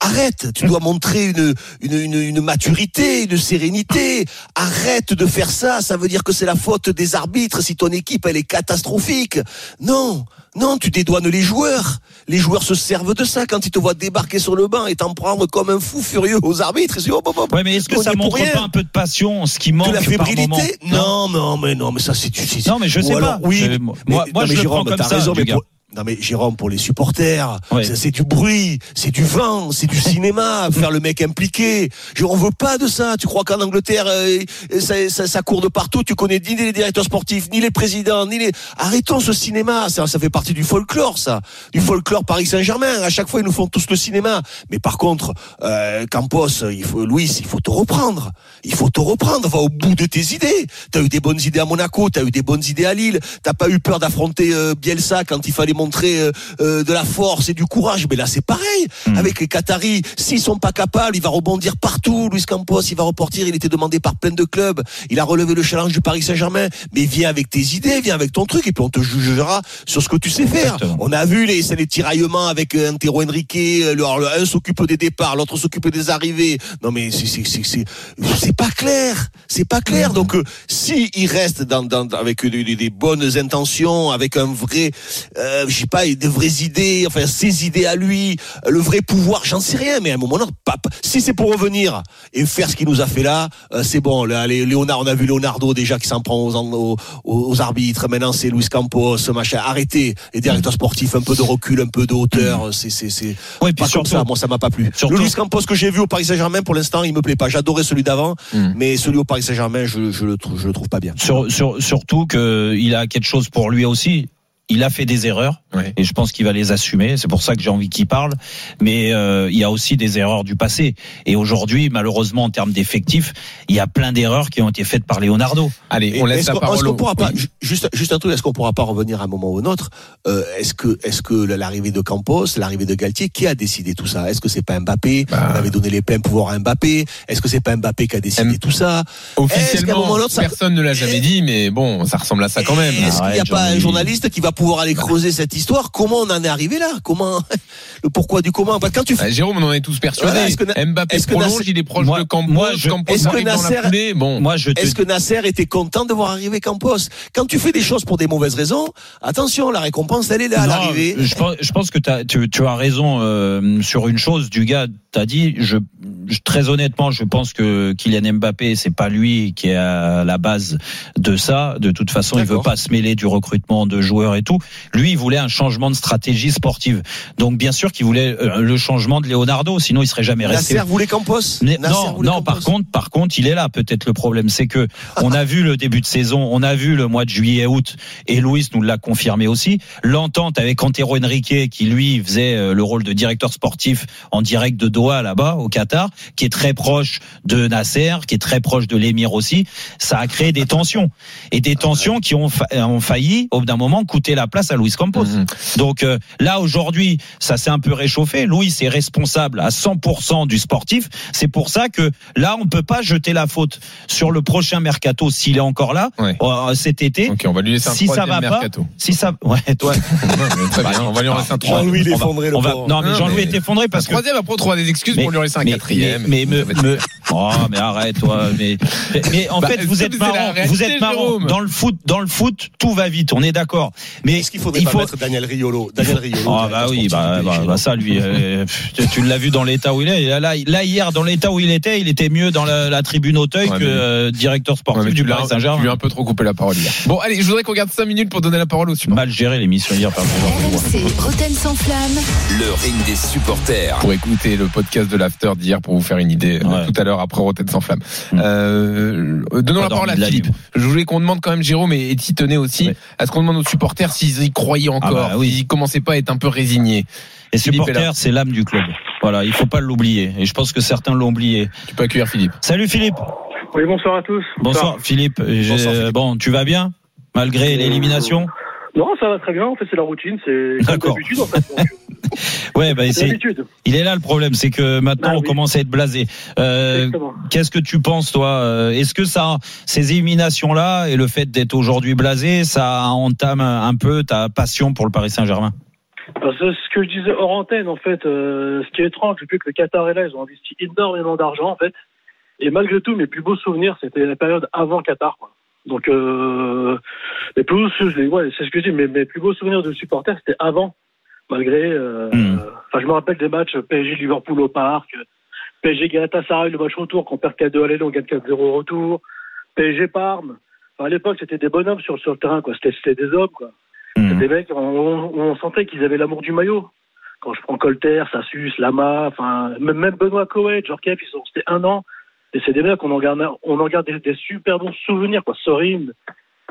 Arrête, tu dois montrer une, une, une, une maturité, une sérénité. Arrête de faire ça, ça veut dire que c'est la faute des arbitres si ton équipe elle est catastrophique. Non, non, tu dédouanes les joueurs. Les joueurs se servent de ça quand ils te voient débarquer sur le banc et t'en prendre comme un fou furieux aux arbitres. Ils se disent, oh, oh, oh, Ouais, mais est-ce que ça montre pas un peu de passion, ce qui manque de la par moment fébrilité Non, non, mais non, mais ça c'est du. Non, mais je sais pas. Oui, mais- moi- mais- moi, non, je mais le Jérôme, prends comme ça, raison, mais Dugas. pour- Non mais Jérôme, pour les supporters, Ouais. c'est- du bruit, c'est du vent, c'est du cinéma, faire le mec impliqué. Je, on veut pas de ça. Tu crois qu'en Angleterre, euh, ça, ça, ça court de partout. Tu connais ni les directeurs sportifs, ni les présidents, ni les. Arrêtons ce cinéma. Ça, ça fait partie du folklore, ça, du folklore Paris Saint-Germain. À chaque fois, ils nous font tous le cinéma. Mais par contre, euh, Campos, il faut, Louis, il faut te reprendre. Il faut te reprendre. Va au bout de tes idées. T'as eu des bonnes idées à Monaco, t'as eu des bonnes idées à Lille. T'as pas eu peur d'affronter euh, Bielsa quand il fallait montrer euh, euh, de la force et du courage. Mais là, c'est pareil. Avec les Qataris, s'ils sont pas capables, il va rebondir partout. Luis Campos, il va repartir. Il était demandé par plein de clubs. Il a relevé le challenge du Paris Saint-Germain. Mais viens avec tes idées, viens avec ton truc, et puis on te jugera sur ce que tu sais faire. On a vu les, les tiraillements avec euh, Antero Henrique. le- un s'occupe des départs, l'autre s'occupe des arrivées. Non, mais c'est, c'est, c'est, c'est, c'est pas clair. C'est pas clair. Donc, euh, si il reste dans, dans, avec des, des- des bonnes intentions, avec un vrai, euh, je sais pas, des vraies idées, enfin ses idées à lui, le vrai pouvoir, j'en sais rien, mais à un moment donné, pas- si c'est pour revenir et faire ce qu'il nous a fait là, euh, c'est bon. Là, les- Léonard, on a vu Leonardo déjà qui s'en prend aux, aux, aux arbitres. Maintenant, c'est Luis Campos, machin. Arrêtez les directeurs sportifs, un peu de recul, un peu de hauteur. C'est, c'est, c'est Ouais, pas surtout- comme ça. Moi, ça m'a pas plu. surtout- Le Luis Campos que j'ai vu au Paris Saint-Germain, pour l'instant, il me plaît pas. J'adorais celui d'avant, Hmm. mais celui au Paris Saint-Germain, je, je le trouve, je le trouve pas bien. Sur, sur- surtout qu'il a quelque chose pour lui aussi. Il a fait des erreurs et je pense qu'il va les assumer. C'est pour ça que j'ai envie qu'il parle. Mais euh, il y a aussi des erreurs du passé. Et aujourd'hui, malheureusement, en termes d'effectifs, il y a plein d'erreurs qui ont été faites par Leonardo. Allez, Et Est-ce qu'on est-ce qu'on pourra pas, ju- juste, juste un truc, est-ce qu'on pourra pas revenir à un moment ou un autre euh, Est-ce que, est-ce que l'arrivée de Campos, l'arrivée de Galtier, qui a décidé tout ça? Est-ce que c'est pas Mbappé? Bah. On avait donné les pleins pouvoirs à Mbappé. Est-ce que c'est pas Mbappé qui a décidé tout ça? Un Officiellement, moment ou l'autre, ça- personne ne l'a jamais dit, mais bon, ça ressemble à ça quand même. Est-ce qu'il n'y a pas un journaliste qui va pouvoir aller creuser cette histoire Comment on en est arrivé là? Comment le pourquoi du comment? Parce que quand tu Bah, Jérôme, on en est tous persuadés. Voilà, est-ce que Na- Mbappé est-ce que prolonge, Nasser- il est proche Moi- de Campos. moi, je- Campos est-ce que arrive dans la Nasser-. Bon, moi, je te- Est-ce que Nasser était content de voir arriver Campos Quand tu fais des choses pour des mauvaises raisons, attention, la récompense, elle est là à Non, l'arrivée. Je pense, je pense que tu, tu as raison euh, sur une chose. Du gars, t'as dit. Je, je- très honnêtement, je pense que Kylian Mbappé, c'est pas lui qui est à la base de ça. De toute façon, il veut pas se mêler du recrutement de joueurs et tout. Lui, il voulait un changement de stratégie sportive. Donc, bien sûr qu'il voulait euh, le changement de Leonardo. Sinon, il serait jamais resté. Nasser voulait Campos? Mais Nasser non, voulait non. Par Campos? contre, par contre, il est là. Peut-être le problème, c'est que on a vu le début de saison, on a vu le mois de juillet, août, et Louis nous l'a confirmé aussi. L'entente avec Antero Henrique, qui lui faisait euh, le rôle de directeur sportif en direct de Doha là-bas au Qatar, qui est très proche de Nasser, qui est très proche de l'émir aussi. Ça a créé des tensions et des tensions qui ont failli au bout d'un moment coûter la place à Luis Campos. Donc euh, là aujourd'hui, ça s'est un peu réchauffé. Louis est responsable à 100% du sportif. C'est pour ça que là, on peut pas jeter la faute sur le prochain mercato s'il est encore là euh, cet été. Ok, on va lui laisser un si ça va mercato. pas, si ça, ouais, toi. Très bien, on va lui en laisser un troisième. Jean-Louis, est va- effondré, le. Non, mais Non, Jean-Louis mais- est effondré parce Un que. troisième, après on trouvera des excuses pour lui en laisser un mais- quatrième. Mais, mais, me, me- oh, mais arrête, toi. Mais, mais, en Bah, fait, vous êtes la marrant. Vous êtes marrant. Dans le foot, dans le foot, tout va vite. On est d'accord. Mais Est-ce qu'il faudrait il pas faut. mettre Daniel Riolo Daniel Riolo. Ah bah oui, bah, bah, bah, ça lui, euh, tu, l'as vu dans l'état où il est. Là, là hier, dans l'état où il était, il était mieux dans la, la tribune Auteuil Ouais, que euh, directeur sportif du Paris tu lui as Saint-Germain. un peu trop coupé la parole hier. Bon, allez, je voudrais qu'on garde 5 minutes pour donner la parole au. Mal géré l'émission hier par RMC, Roten sans flamme. Le ring des supporters. Pour écouter le podcast de l'after d'hier pour vous faire une idée euh, Ouais. tout à l'heure après Rotten sans flamme. Mm. Euh, donnons la parole à Philippe. Je voulais qu'on demande quand même Jérôme et, et Titonet aussi. Ouais. Est-ce qu'on demande aux supporters s'ils y croyaient encore, Ah bah oui. s'ils commençaient pas à être un peu résignés là. supporters, c'est l'âme du club. Voilà, il faut pas l'oublier. Et je pense que certains l'ont oublié. Tu peux accueillir Philippe. Salut Philippe. Oui, bonsoir à tous. Bonsoir Philippe. J'ai- Bonsoir, Philippe. Bon, tu vas bien malgré l'élimination? Non, ça va très bien. En fait, c'est la routine. C'est D'accord. d'habitude, en fait. Ouais, bah C'est l'habitude. Il est là le problème, c'est que maintenant Bah on oui. commence à être blasé. Euh. Qu'est-ce que tu penses toi euh, Est-ce que ça, ces éliminations là et le fait d'être aujourd'hui blasé, ça entame un peu ta passion pour le Paris Saint-Germain? Parce que ce que je disais hors antenne, en fait, euh, ce qui est étrange, c'est que le Qatar est là, ils ont investi énormément d'argent, en fait. Et malgré tout, mes plus beaux souvenirs, c'était la période avant Qatar. Quoi. Donc, euh, les plus beaux, ouais, c'est ce que je dis, mes, mes plus beaux souvenirs de supporters, c'était avant, malgré. euh, Mm. Enfin, je me rappelle des matchs PSG Liverpool au parc, PSG Galatasaray le match retour, qu'on perd 4-2 à l'aller, on gagne 4-0 au retour, PSG Parme. Enfin, à l'époque, c'était des bonhommes sur, sur le terrain, quoi. C'était des hommes, quoi. Hmm. C'était des mecs, on, on- on sentait qu'ils avaient l'amour du maillot. Quand je prends Colter, Sassus, Lama, enfin, même, même Benoît Coët, Jorkef, ils sont restés un an. Et c'est des mecs, on en garde, on en garde des, des super bons souvenirs, quoi. Sorin,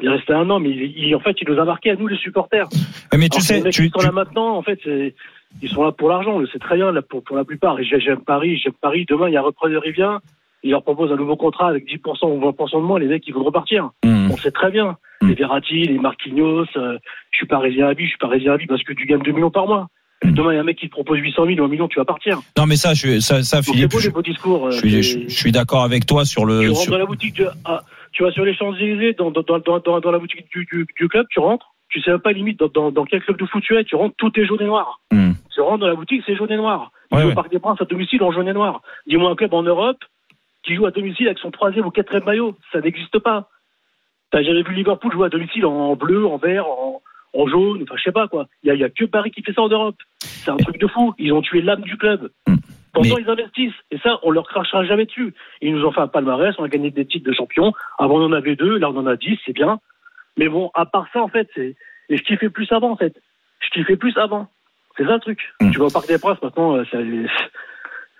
il est resté un an, mais il, il- en fait, il nous a marqué à nous, les supporters. Ouais, Mais tu Alors sais, les mecs tu, qui sont tu- là maintenant, en fait, c'est- ils sont là pour l'argent, on le sait très bien, là, pour, pour la plupart. J'aime Paris, j'aime Paris. Demain, il y a un repreneur, il vient, il leur propose un nouveau contrat avec 10% ou 20% de moins, les mecs, ils vont repartir. Hmm. On sait très bien. Les Verratti, les Marquinhos, euh, je suis parisien à vie, je suis parisien à vie parce que tu gagnes 2 millions par mois. Hmm. Demain, il y a un mec qui te propose 800 000 ou 1 million, tu vas partir. Non, mais ça, je, ça, ça Donc, c'est Philippe, beau je, discours. euh, je suis, c'est- je, je suis d'accord avec toi sur le. tu rentres sur- dans la boutique de, ah, tu vas sur les Champs-Élysées, dans, dans, dans, dans, la boutique du, du, du club, tu rentres, tu sais même pas limite dans, quel club de foot tu es, tu rentres, tout est jaune et noir. Hmm. Tu rentres dans la boutique, c'est jaune et noir. Ouais, ouais. au Parc des Princes à domicile en jaune et noir. Dis-moi un club en Europe qui joue à domicile avec son troisième ou quatrième maillot. Ça n'existe pas. T'as jamais vu Liverpool jouer à domicile en bleu, en vert, en, en jaune, enfin je sais pas quoi. Il y a, a que Paris qui fait ça en Europe. C'est un truc de fou. Ils ont tué l'âme du club. Pourtant Mais- ils investissent et ça on leur crachera jamais dessus. Ils nous ont fait un palmarès, on a gagné des titres de champion. Avant on en avait deux, là on en a dix, c'est bien. Mais bon, à part ça en fait, c'est et je kiffais plus avant en fait. Je kiffais plus avant. C'est ça le truc. Tu vas au Parc des Princes maintenant, euh, c'est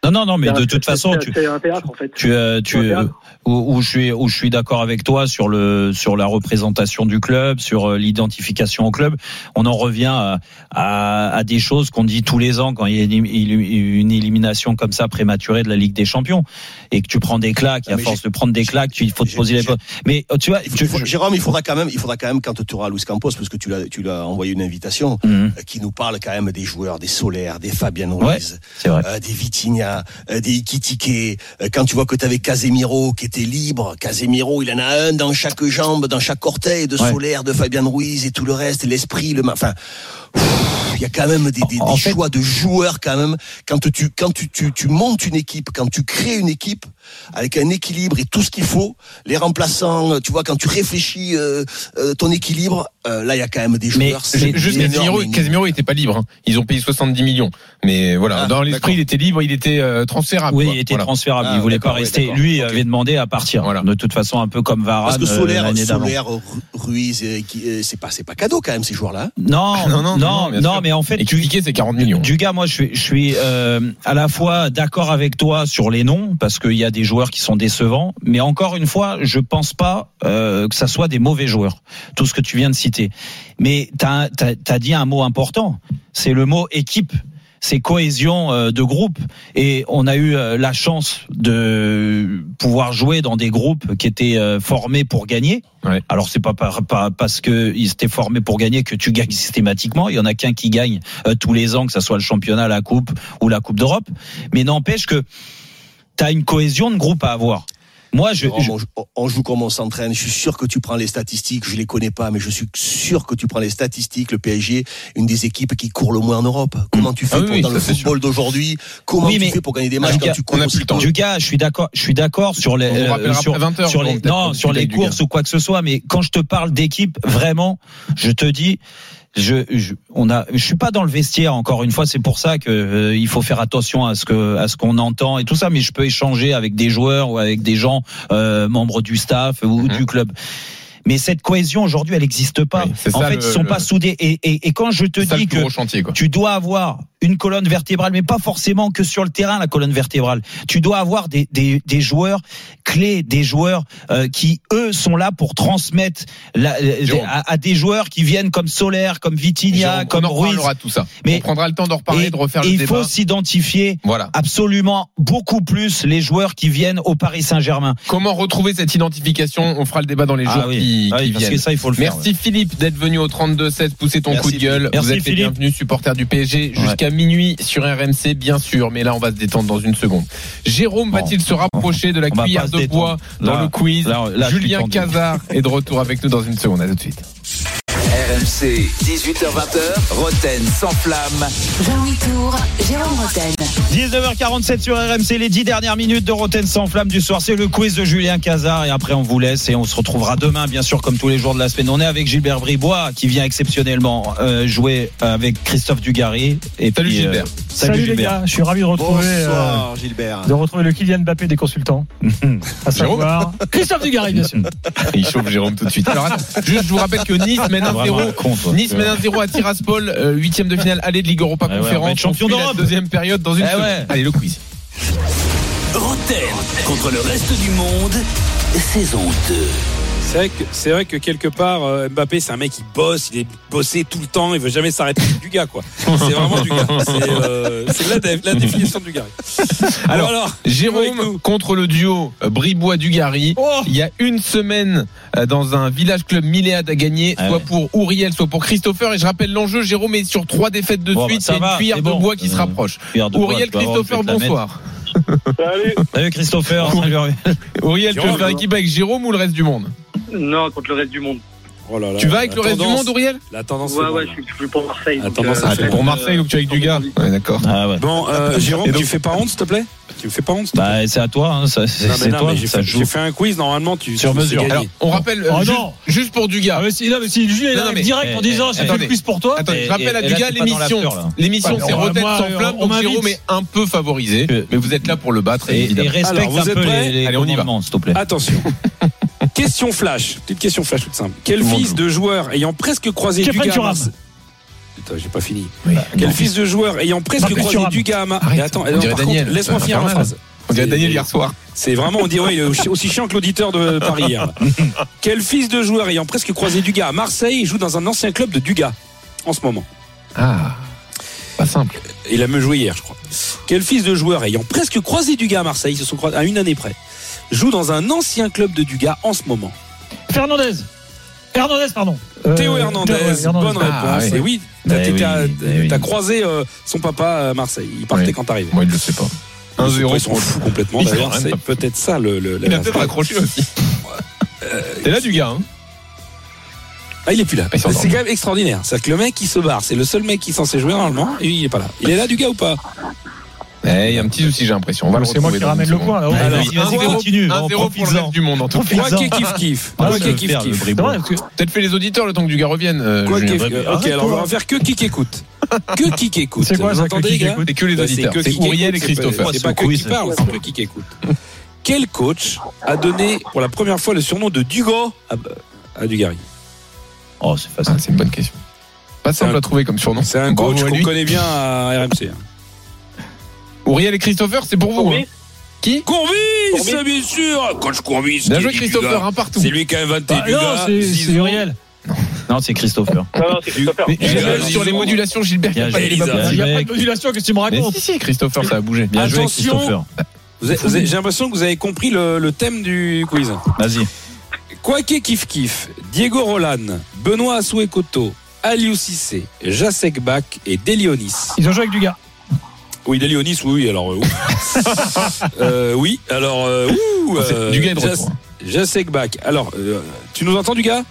Non, non, non, mais de toute façon, tu, c'est un théâtre en fait. tu, euh, tu, euh, où, où je suis, où je suis d'accord avec toi sur le, sur la représentation du club, sur euh, l'identification au club. On en revient à, à, à des choses qu'on dit tous les ans quand il y a une, une élimination comme ça prématurée de la Ligue des Champions et que tu prends des claques. Et à force de prendre des claques, tu, il faut te poser les bonnes. Mais tu vois, Il faut- Jérôme, il faudra quand même, il faudra quand même quand tu auras Luis Campos, parce que tu l'as, tu l'as envoyé une invitation, euh, qui nous parle quand même des joueurs, des Solaires, des Fabien Ruiz, euh, des Vitinha, euh, des Ikitike. Euh, quand tu vois que tu avais Casemiro qui était libre, Casemiro, il en a un dans chaque jambe, dans chaque orteil, de Ouais. Solaire, de Fabien Ruiz et tout le reste, l'esprit, le, ma- enfin. Il y a quand même des, des, des choix de joueurs quand même. Quand tu quand tu, tu tu montes une équipe, quand tu crées une équipe avec un équilibre et tout ce qu'il faut, les remplaçants, euh, tu vois, quand tu réfléchis euh, euh, ton équilibre, euh, là il y a quand même des joueurs. c'est Juste énorme, Casemiro, mais- Casemiro était pas libre. hein. Ils ont payé 70 millions. Mais voilà, Ah, dans l'esprit, d'accord. il était libre, il était euh, transférable. Oui, quoi. il était Voilà. transférable. Ah, il voulait pas rester. Lui il avait demandé à partir. De toute façon, un peu comme Varane Parce que euh, Solaire, d'avant. Solaire, Ru- Ruiz, euh, euh, c'est pas c'est pas cadeau quand même ces joueurs-là. Non, non, non, non, bien sûr. mais en fait, Et Piqué, c'est 40 millions. du gars, moi, je suis, je suis euh, à la fois d'accord avec toi sur les noms parce qu'il y a des joueurs qui sont décevants, mais encore une fois, je pense pas euh, que ça soit des mauvais joueurs. Tout ce que tu viens de citer, mais t'as as, as dit un mot important, c'est le mot équipe. C'est cohésion euh, de groupe et on a eu euh, la chance de pouvoir jouer dans des groupes qui étaient euh, formés pour gagner. Alors c'est pas, par- pas parce que ils étaient formés pour gagner que tu gagnes systématiquement. Il y en a qu'un qui gagne tous les ans, que ça soit le championnat, la coupe ou la coupe d'Europe. Mais n'empêche que tu as une cohésion de groupe à avoir. Moi, je, on, joue- on joue comme on s'entraîne. Je suis sûr que tu prends les statistiques. Je les connais pas, mais je suis sûr que tu prends les statistiques. Le PSG, une des équipes qui court le moins en Europe. Comment tu fais Ah oui, pour, oui, dans le football d'aujourd'hui? Comment Oui, tu mais- fais pour gagner des matchs Dugas, quand tu cours aussi peu Dugas, je suis d'accord, je suis d'accord sur les, On euh, sur, après 20 heures, sur les, non, sur les courses ou quoi que ce soit, mais quand je te parle d'équipe, vraiment, je te dis, je, je, on a, je suis pas dans le vestiaire encore une fois. C'est pour ça que euh, il faut faire attention à ce que, à ce qu'on entend et tout ça. Mais je peux échanger avec des joueurs ou avec des gens euh, membres du staff ou Mhm. du club. Mais cette cohésion aujourd'hui, elle n'existe pas. c'est en ça, fait, le- ils sont le- pas soudés. Et, et, et quand je te dis que chantier, tu dois avoir une colonne vertébrale, mais pas forcément que sur le terrain la colonne vertébrale. Tu dois avoir des, des, des joueurs clés, des joueurs euh, qui eux sont là pour transmettre la- Jérôme. à, à des joueurs qui viennent comme Solaire, comme Vitinha, comme on Ruiz. de tout ça. Mais on prendra le temps d'en reparler, et- de refaire le il débat. faut s'identifier Voilà. absolument beaucoup plus les joueurs qui viennent au Paris Saint-Germain. Comment retrouver cette identification? On fera le débat dans les Ah jours oui. qui, Ah oui, qui parce viennent. que ça, il faut le faire, Merci Philippe d'être venu au 32-16, pousser ton Merci, coup de gueule. Philippe. Merci, Vous êtes les bienvenus, supporters du PSG, jusqu'à minuit sur RMC, bien sûr. Mais là, on va se détendre dans une seconde. Jérôme va-t-il se rapprocher de la On cuillère de bois dans le quiz là- là, Julien. Cazard est de retour avec nous dans une seconde. À tout de suite. RMC, 18h20, Roten sans flamme. Jean-Louis Tour, Jérôme Roten. 19h47 sur RMC, les 10 dernières minutes de Roten sans flamme du soir. C'est le quiz de Julien Cazard et après on vous laisse et on se retrouvera demain, bien sûr, comme tous les jours de la semaine. On est avec Gilbert Bribois qui vient exceptionnellement euh, jouer avec Christophe Dugarry. Et salut euh, Gilbert. Salut, Gilbert. je suis ravi de retrouver, euh, de retrouver le Kylian Mbappé des consultants. à Christophe Dugarry, bien sûr. Il chauffe Jérôme tout de suite. Alors, juste, je vous rappelle que Nice mène ah, euh, nice mène 1-0 à Tiraspol, euh, huitième de finale aller de Ligue Europa Conférence. Ouais, champion d'Europe. Deuxième période dans une ah. Allez, le quiz. Rotten contre le reste du monde, saison 2. C'est vrai que c'est vrai que quelque part euh, Mbappé c'est un mec qui bosse, il est bossé tout le temps, il veut jamais s'arrêter C'est du gars quoi. C'est vraiment du gars. C'est euh, c'est la, la définition du gars. Alors, alors Jérôme contre le duo euh, Bribois-Dugarry. Oh Il y a une semaine, dans un village club Milléade à gagner, Ah soit ouais. pour Ouriel, soit pour Christopher. Et je rappelle l'enjeu, Jérôme est sur trois défaites de Bon, bah, suite. va, une cuillère c'est de bon. bois qui se rapproche. cuillère Ouriel, Christopher, bonsoir. Salut. Salut Christopher. Salut. Auriel, tu veux faire équipe avec Jérôme ou le reste du monde? Non, contre le reste du monde. Oh là là, Tu vas avec la le reste du monde, Auriel La tendance Ouais, ouais, je suis, suis pour Marseille. Donc, tendance, euh, Ah, t'es pour. Marseille, donc tu es avec du gars Ouais, d'accord. Ah ouais. Bon, euh, Jérôme, donc- tu fais pas honte, s'il te plaît Tu me fais pas honte, s'il te plaît Bah, c'est à toi, hein, ça- c'est Non, mais c'est non, toi, j'ai ça fait, joue. j'ai fait un quiz, normalement, tu Sur tu mesure. Alors, on rappelle, Oh juste, non. juste pour Dugas. Ah, mais si, non, mais si arrive mais- direct en eh, disant eh, j'ai fait le plus pour toi. Attendez, Et- je rappelle à là, Dugas l'émission. là. L'émission, c'est Rotten sans flamme, on donc. Jérôme est un peu favorisé. Mais vous êtes là pour le battre, Et, et évidemment. respecte un peu les, Allez, on y va. s'il te plaît. Attention. question flash. Petite question flash toute simple. Quel monde fils de joueur ayant presque croisé Kefren Dugas à Thuram. Marseille Putain, j'ai pas fini. Oui. Quel Non. fils de joueur ayant presque croisé Thuram. Dugas à attends, on non, dirait par Daniel, contre, laisse-moi c'est finir ma phrase. On dirait Daniel hier soir. C'est vraiment, on dirait, aussi chiant que l'auditeur de Paris hier. Quel fils de joueur ayant presque croisé Dugas à Marseille joue dans un ancien club de Dugas en ce moment? Ah, pas simple. Il a même joué hier, je crois. Quel fils de joueur ayant presque croisé Dugas à Marseille, ils se sont croisés à une année près, joue dans un ancien club de Dugas en ce moment Fernandez. Hernandez, pardon. Euh, Théo Hernandez, Théo Hernandez. bonne réponse. Ah, Et oui, t'as oui, t'as croisé euh, son papa à Marseille. Il partait Oui. quand t'arrivais. Moi, il le sait pas. 1-0 Ils s'en pour foutent complètement. Il D'ailleurs, c'est peut-être ça le. le- Il a peut-être raccroché aussi. T'es là, Dugas, hein Ah, il est plus là. Il C'est quand même extraordinaire. C'est-à-dire que le mec qui se barre, c'est le seul mec qui est censé jouer normalement, et il est pas là. Il est là du gars ou pas? Il y a un petit souci, j'ai l'impression. On va le C'est moi qui ramène le point Alors, vas-y, vas-y, 1-0 continue. 1-0 pour le du monde, en tout cas. Quoi Profites-en. qu'il kiff kiff. Ah, kiff kiff. Peut-être fait les auditeurs le temps que Dugas revienne. euh, kiff. Ok, alors on va faire que qui écoute. Que qui écoute. C'est quoi Vous entendez, les qui gars écoute C'est que les Bah, auditeurs. que C'est Auriel et écoute, c'est pas- Christopher. C'est pas que qui parle, c'est que qui écoute. Quel coach a donné pour la première fois le surnom de Dugo à, Dugarry Oh, c'est Ah, facile. c'est une bonne question. Pas simple à trouver comme surnom. C'est un coach qu'on connaît bien à RMC. Auriel et Christopher, c'est pour vous. Hein. Qui Courbis, Courbis. bien sûr Coach Courbis. Bien joué, Christopher, un partout. C'est lui qui a inventé Ah, du non, gars. c'est Zizou. c'est Uriel. Non, c'est Christopher. Non, non, c'est Christopher. Mais sur les modulations, Gilbert, il n'y a pas joué, de modulation, qu'est-ce que tu me Mais racontes si, si, Christopher, ça a bougé. Bien joué, Attention. Christopher. Vous avez- J'ai l'impression que vous avez compris le, le thème du quiz. Vas-y. Quoique kiff kiff, Diego Roland, Benoît Assoué-Koto, Aliou Cissé, Jacek Bach et Delionis. Ils ont joué avec du gars. Oui, Delionis, oui, oui, alors euh, oui. Euh, oui, alors euh, ouh, euh, Du gars Bach. Alors, euh, tu nous entends du gars?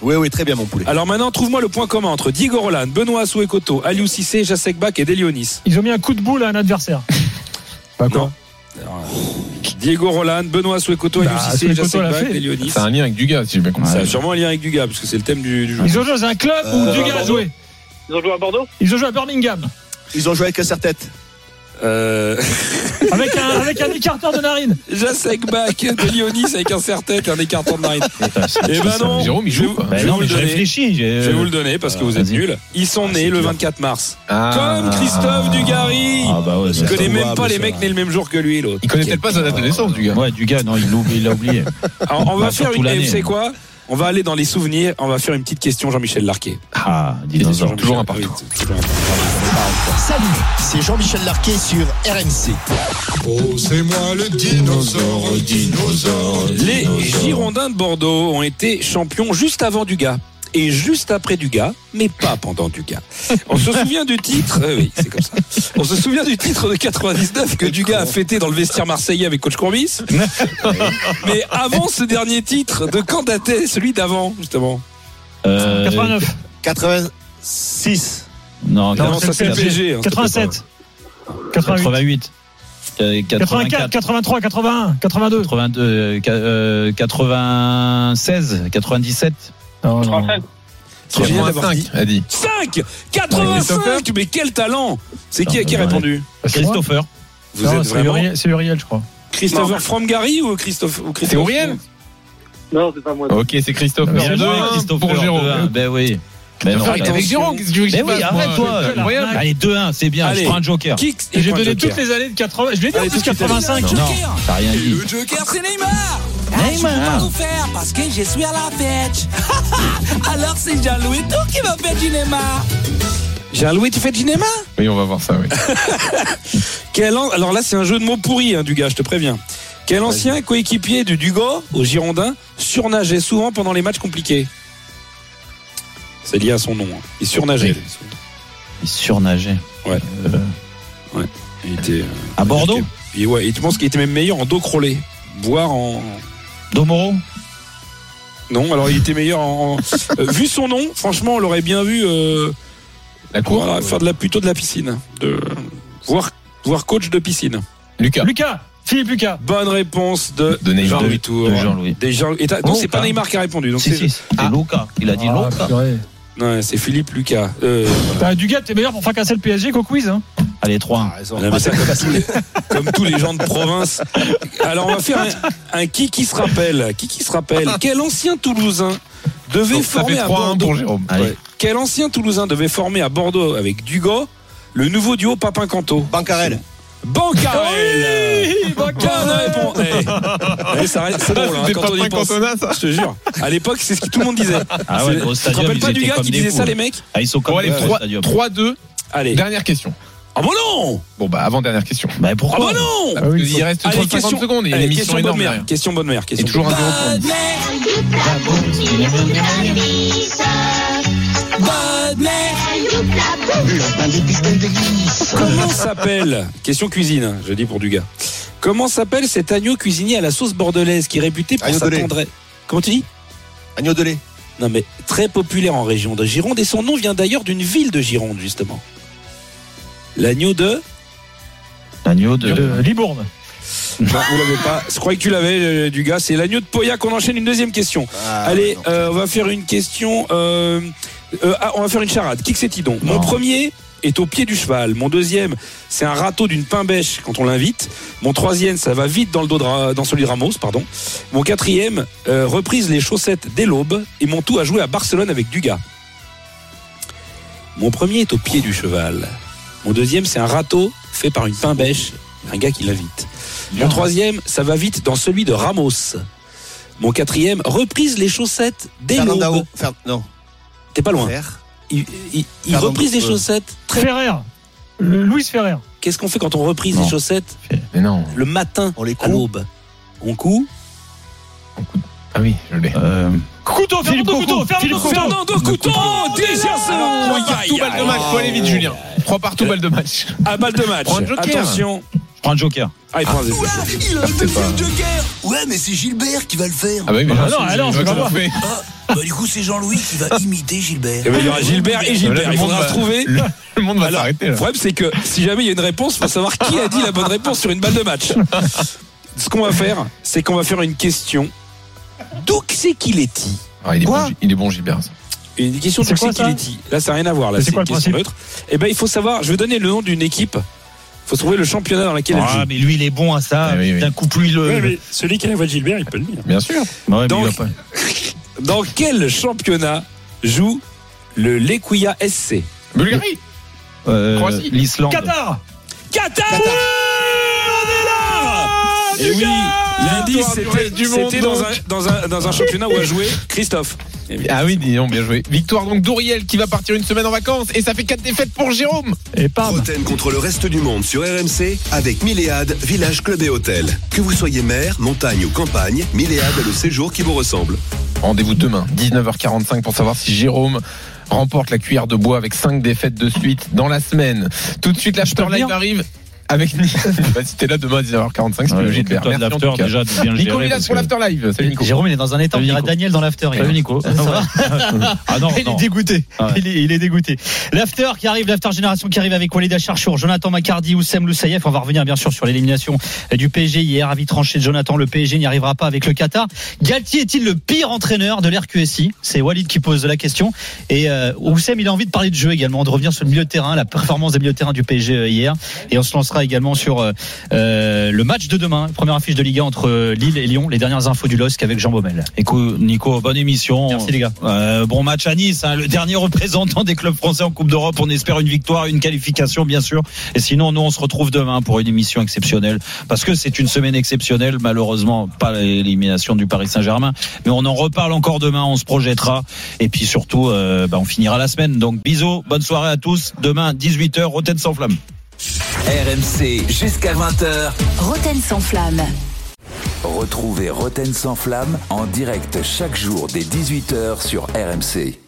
Oui, oui, très bien, mon poulet. Alors maintenant, trouve-moi le point commun entre Diego Roland, Benoît Assoué-Koto, Aliou Cissé, Jacek Bach et Delionis. Ils ont mis un coup de boule à un adversaire. Pas. Alors, Diego Roland, Benoît Assoué-Koto, Aliou Bah, Cissé, Jacek Bach. Delionis. C'est un lien avec Dugas, si j'ai bien compris. Ça a sûrement un lien avec du gars, parce que c'est le thème du, du jeu. Ils ont joué dans un club où Euh, du gars a joué. Ils ont joué à Bordeaux? Ils ont joué à Birmingham. Ils ont joué avec un serre-tête. Euh, Avec un, avec un écarteur de narine. Jacek Bach, Delionis avec un serre-tête et un écartant de narine. C'est- Eh ben non, Jérôme, il je vais joue, je non, vous mais le je donner. réfléchis. Je vais vous le donner parce que vous êtes Vas-y. nuls. Ils sont Ah, nés le dur. 24 mars. Ah. Comme Christophe Dugarry. Ah bah ouais, Il connaît même pas les mecs nés le même jour que lui, l'autre. Il connaît peut-être pas sa date de naissance, Dugas. Ouais, du gars, non, il l'a oublié. Alors, on va Bah, faire une. Vous savez quoi? On va aller dans les souvenirs. On va faire une petite question Jean-Michel Larquet. Ah, dinosaure. Toujours un partout. Oui, c'est toujours un partout. Salut, c'est Jean-Michel Larquet sur RMC. Oh, c'est moi le dinosaure, dinosaure. Les Girondins de Bordeaux ont été champions juste avant Dugas. Et juste après Dugas, mais pas pendant Dugas. On se souvient du titre, euh, oui, c'est comme ça. On se souvient du titre de 99 que Dugas a fêté dans le vestiaire marseillais avec coach Courbis. Mais avant ce dernier titre, de quand datait celui d'avant, justement? Euh, 89. 86. Non, Non, ça c'est le PSG. PSG. hein, c'était 87. 88. 88. Euh, 84, 84. 83, 81, 82. 82, euh, qua- euh, 96, 97. Non, non. 85. C'est génial d'avoir 85, dit. a dit. 5 85 Mais quel talent C'est qui qui a répondu moi Christopher. Vous Non, êtes c'est vraiment Uriel, c'est Uriel, je crois. Christopher from Gary ou Christophe ou C'est Auriel Non, c'est pas moi. Ok, c'est Christopher. Bien joué, joué, 2-1 Christopher. pour Jérôme. 2-1. Ben oui. Ben non, Arrête avec Jérôme, qu'est-ce que tu veux que Mais je oui, arnaque. Allez, 2-1, c'est bien. Allez. Je prends un joker. Et j'ai donné toutes les années de 80. Je l'ai dit en Allez, plus tout de suite, 85. Non, t'as rien dit. Le Joker, c'est Neymar Ah, je peux pas tout faire parce que je suis à la fête. Alors c'est Jean-Louis tout qui va faire du Neymar. Jean-Louis, tu fais du Neymar? Oui, on va voir ça, oui. Quel an- Alors là, c'est un jeu de mots pourri, hein, du gars, je te préviens. Quel ancien coéquipier de Dugo, au Girondin, surnageait souvent pendant les matchs compliqués? C'est lié à son nom. hein. Il surnageait. Il surnageait. Ouais. Euh, Il était, euh, à Bordeaux? et ouais, et tu penses qu'il était même meilleur en dos crawlé, voire en. Domoro Non, alors il était meilleur en. euh, vu son nom, franchement, on l'aurait bien vu. euh, La cour voilà, faire de la, plutôt de la piscine. De, voire, voire coach de piscine. Lucas. Lucas, Philippe Lucas. Bonne réponse de, De Neymar. Jean-Louis Tour. De Jean-Louis. Jean- non, c'est pas. Neymar qui a répondu. Donc Si, c'est si, c'était Luca. Il a dit Ah, Luca. Ouais, c'est Philippe Lucas. Euh, voilà. Bah, Dugat, t'es meilleur pour fracasser le PSG qu'au quiz. Hein. Allez, 3 Non, mais ça, comme, tous les, comme tous les gens de province. Alors on va faire un, un qui qui se rappelle. Qui qui se rappelle Quel ancien Toulousain devait Donc, former à 3-1 Bordeaux Jérôme. Ouais. Quel ancien Toulousain devait former à Bordeaux avec Dugo le nouveau duo Papin-Canto Bancarel. Bancarel Bonne réponse. Eh. Eh, ça reste- C'est drôle hein, quand pas on y pense. Ça Je te jure. À l'époque, c'est ce que tout le monde disait. Ah ouais, Tu te rappelles pas du gars qui disait ça, fous. les mecs Ah, ils sont comme Bon, allez, des fous, 3, au stadium. 3-2. Allez. Dernière question. Ah bon non Bon, bah, avant dernière question. Bah Ah pourquoi bon non Parce qu'il il reste Allez, 30 question, 50 secondes. Il y a allez, une question bonne énorme mère. derrière. Question bonne mère. Et Question toujours un bonne Comment s'appelle Question cuisine, je dis pour du gars. Comment s'appelle cet agneau cuisinier à la sauce bordelaise qui est réputé pour Agneau sa tendresse? Comment tu dis? Agneau de lait. Non mais très populaire en région de Gironde et son nom vient d'ailleurs d'une ville de Gironde justement. L'agneau de? Agneau de. De Libourne. Non, vous l'avez pas. Je croyais que tu l'avais euh, du gars. C'est l'agneau de Pauillac. On enchaîne une deuxième question. Ah, Allez, euh, on va faire une question. euh, euh, ah, on va faire une charade. Qui que c'est Tidon? Mon premier est au pied du cheval. Mon deuxième, c'est un râteau d'une pain bêche quand on l'invite. Mon troisième, ça va vite dans le dos de Ra- dans celui de Ramos, pardon. Mon quatrième, euh, reprise les chaussettes dès l'aube. Et mon tout a joué à Barcelone avec Dugas. Mon premier est au pied du cheval. Mon deuxième, c'est un râteau fait par une pain bêche, un gars qui l'invite. Mon troisième, ça va vite dans celui de Ramos. Mon quatrième, reprise les chaussettes dès l'aube. Fer- Non. T'es pas loin. Fer. Il, il- il reprise les euh. chaussettes. Très... Ferrer. Le- Louis Ferrer. Qu'est-ce qu'on fait quand on reprise Non. les chaussettes Mais non. le matin On les à coud. l'aube? On coud Ah oui, je l'ai. Euh, Couteau, Philippe Fernando Couteau, Couteau, Fernando Couteau. Fernando Couteau Déjà Trois partout, balle de match. Faut aller vite, Julien. Trois partout, balle de match. À balle de match. Attention. Prends un joker. Ah, il prend un Il a un C'est deuxième pas- joker Ouais, mais c'est Gilbert qui va le faire. Ah bah oui, mais Ah là, non, c'est- alors, je c'est pas moi. Ah, bah du coup, c'est Jean-Louis qui va imiter Gilbert. Eh ben, il y aura Gilbert et Gilbert. le Il faudra va- se trouver. Le le monde va s'arrêter Le là. problème, c'est que si jamais il y a une réponse, il faut savoir qui a dit la bonne réponse sur une balle de match. Ce qu'on va faire, c'est qu'on va faire une question. D'où c'est qu'il est dit Ah, il, est Quoi bon, il est bon, Gilbert. ça. Une question d'où quoi, c'est qu'il est dit. Là, ça n'a rien à voir. Là, C'est c'est quoi une le question principe neutre. Eh ben, il faut savoir. Je vais donner le nom d'une équipe. Il faut trouver le championnat dans lequel elle Ah, joue. mais lui, il est bon à ça. Eh oui, oui. D'un coup, plus le. celui qui a la voix de Gilbert, il peut le dire. Bien sûr. Ouais, Donc- pas- Dans quel championnat joue le Lekuya SC Bulgarie. Euh, Croatie. L'Islande. Qatar. Qatar Oui, on est là Et oui, du c'était reste du monde, c'était dans un, dans, un, dans un championnat où a joué Christophe. Ah oui, dis donc, bien joué. Victoire donc d'Auriel qui va partir une semaine en vacances et ça fait 4 défaites pour Jérôme. Et. Roten contre le reste du monde sur RMC avec Milléade, village, club et hôtel. Que vous soyez mer, montagne ou campagne, Milléade est le séjour qui vous ressemble. Rendez-vous demain, 19h45 pour savoir si Jérôme remporte la cuillère de bois avec 5 défaites de suite dans la semaine. Tout de suite, l'after live arrive avec bah, si t'es là demain à 19h45, c'est Ouais, de Merci l'after, déjà, de bien le Nico gérer, Villas parce pour que- l'after live. Salut Nico. Jérôme, il est dans un état, on Salut, dirait. Daniel dans l'after. Salut Nico. Ça va Ah non, il est dégoûté. Il, est, il est dégoûté. L'after qui arrive, l'after génération qui arrive avec Walid Acharchour, Jonathan Macardy, Oussem Loussaïef. On va revenir bien sûr sur l'élimination du PSG hier. Avis tranché de Jonathan, le PSG n'y arrivera pas avec le Qatar. Galtier est-il le pire entraîneur de l'RQSI C'est Walid qui pose la question. Et euh, Oussem, il a envie de parler de jeu également, de revenir sur le milieu de terrain, la performance des milieux de terrain du PSG euh, hier. Et on se lancera également sur euh, euh, le match de demain, première affiche de Ligue 1 entre euh, Lille et Lyon. Les dernières infos du LOSC avec Jean Baumel. Écoute, Nico, bonne émission. Merci, les gars. Bon match à Nice, hein, le dernier représentant des clubs français en Coupe d'Europe. On espère une victoire, une qualification, bien sûr. Et sinon, nous, on se retrouve demain pour une émission exceptionnelle. Parce que c'est une semaine exceptionnelle. Malheureusement, pas l'élimination du Paris Saint-Germain. Mais on en reparle encore demain, on se projettera. Et puis surtout, euh, bah, on finira la semaine. Donc bisous, bonne soirée à tous. Demain, 18h, Rotten sans flamme. RMC jusqu'à 20h. Roten sans flamme. Retrouvez Roten sans flamme en direct chaque jour dès 18h sur RMC.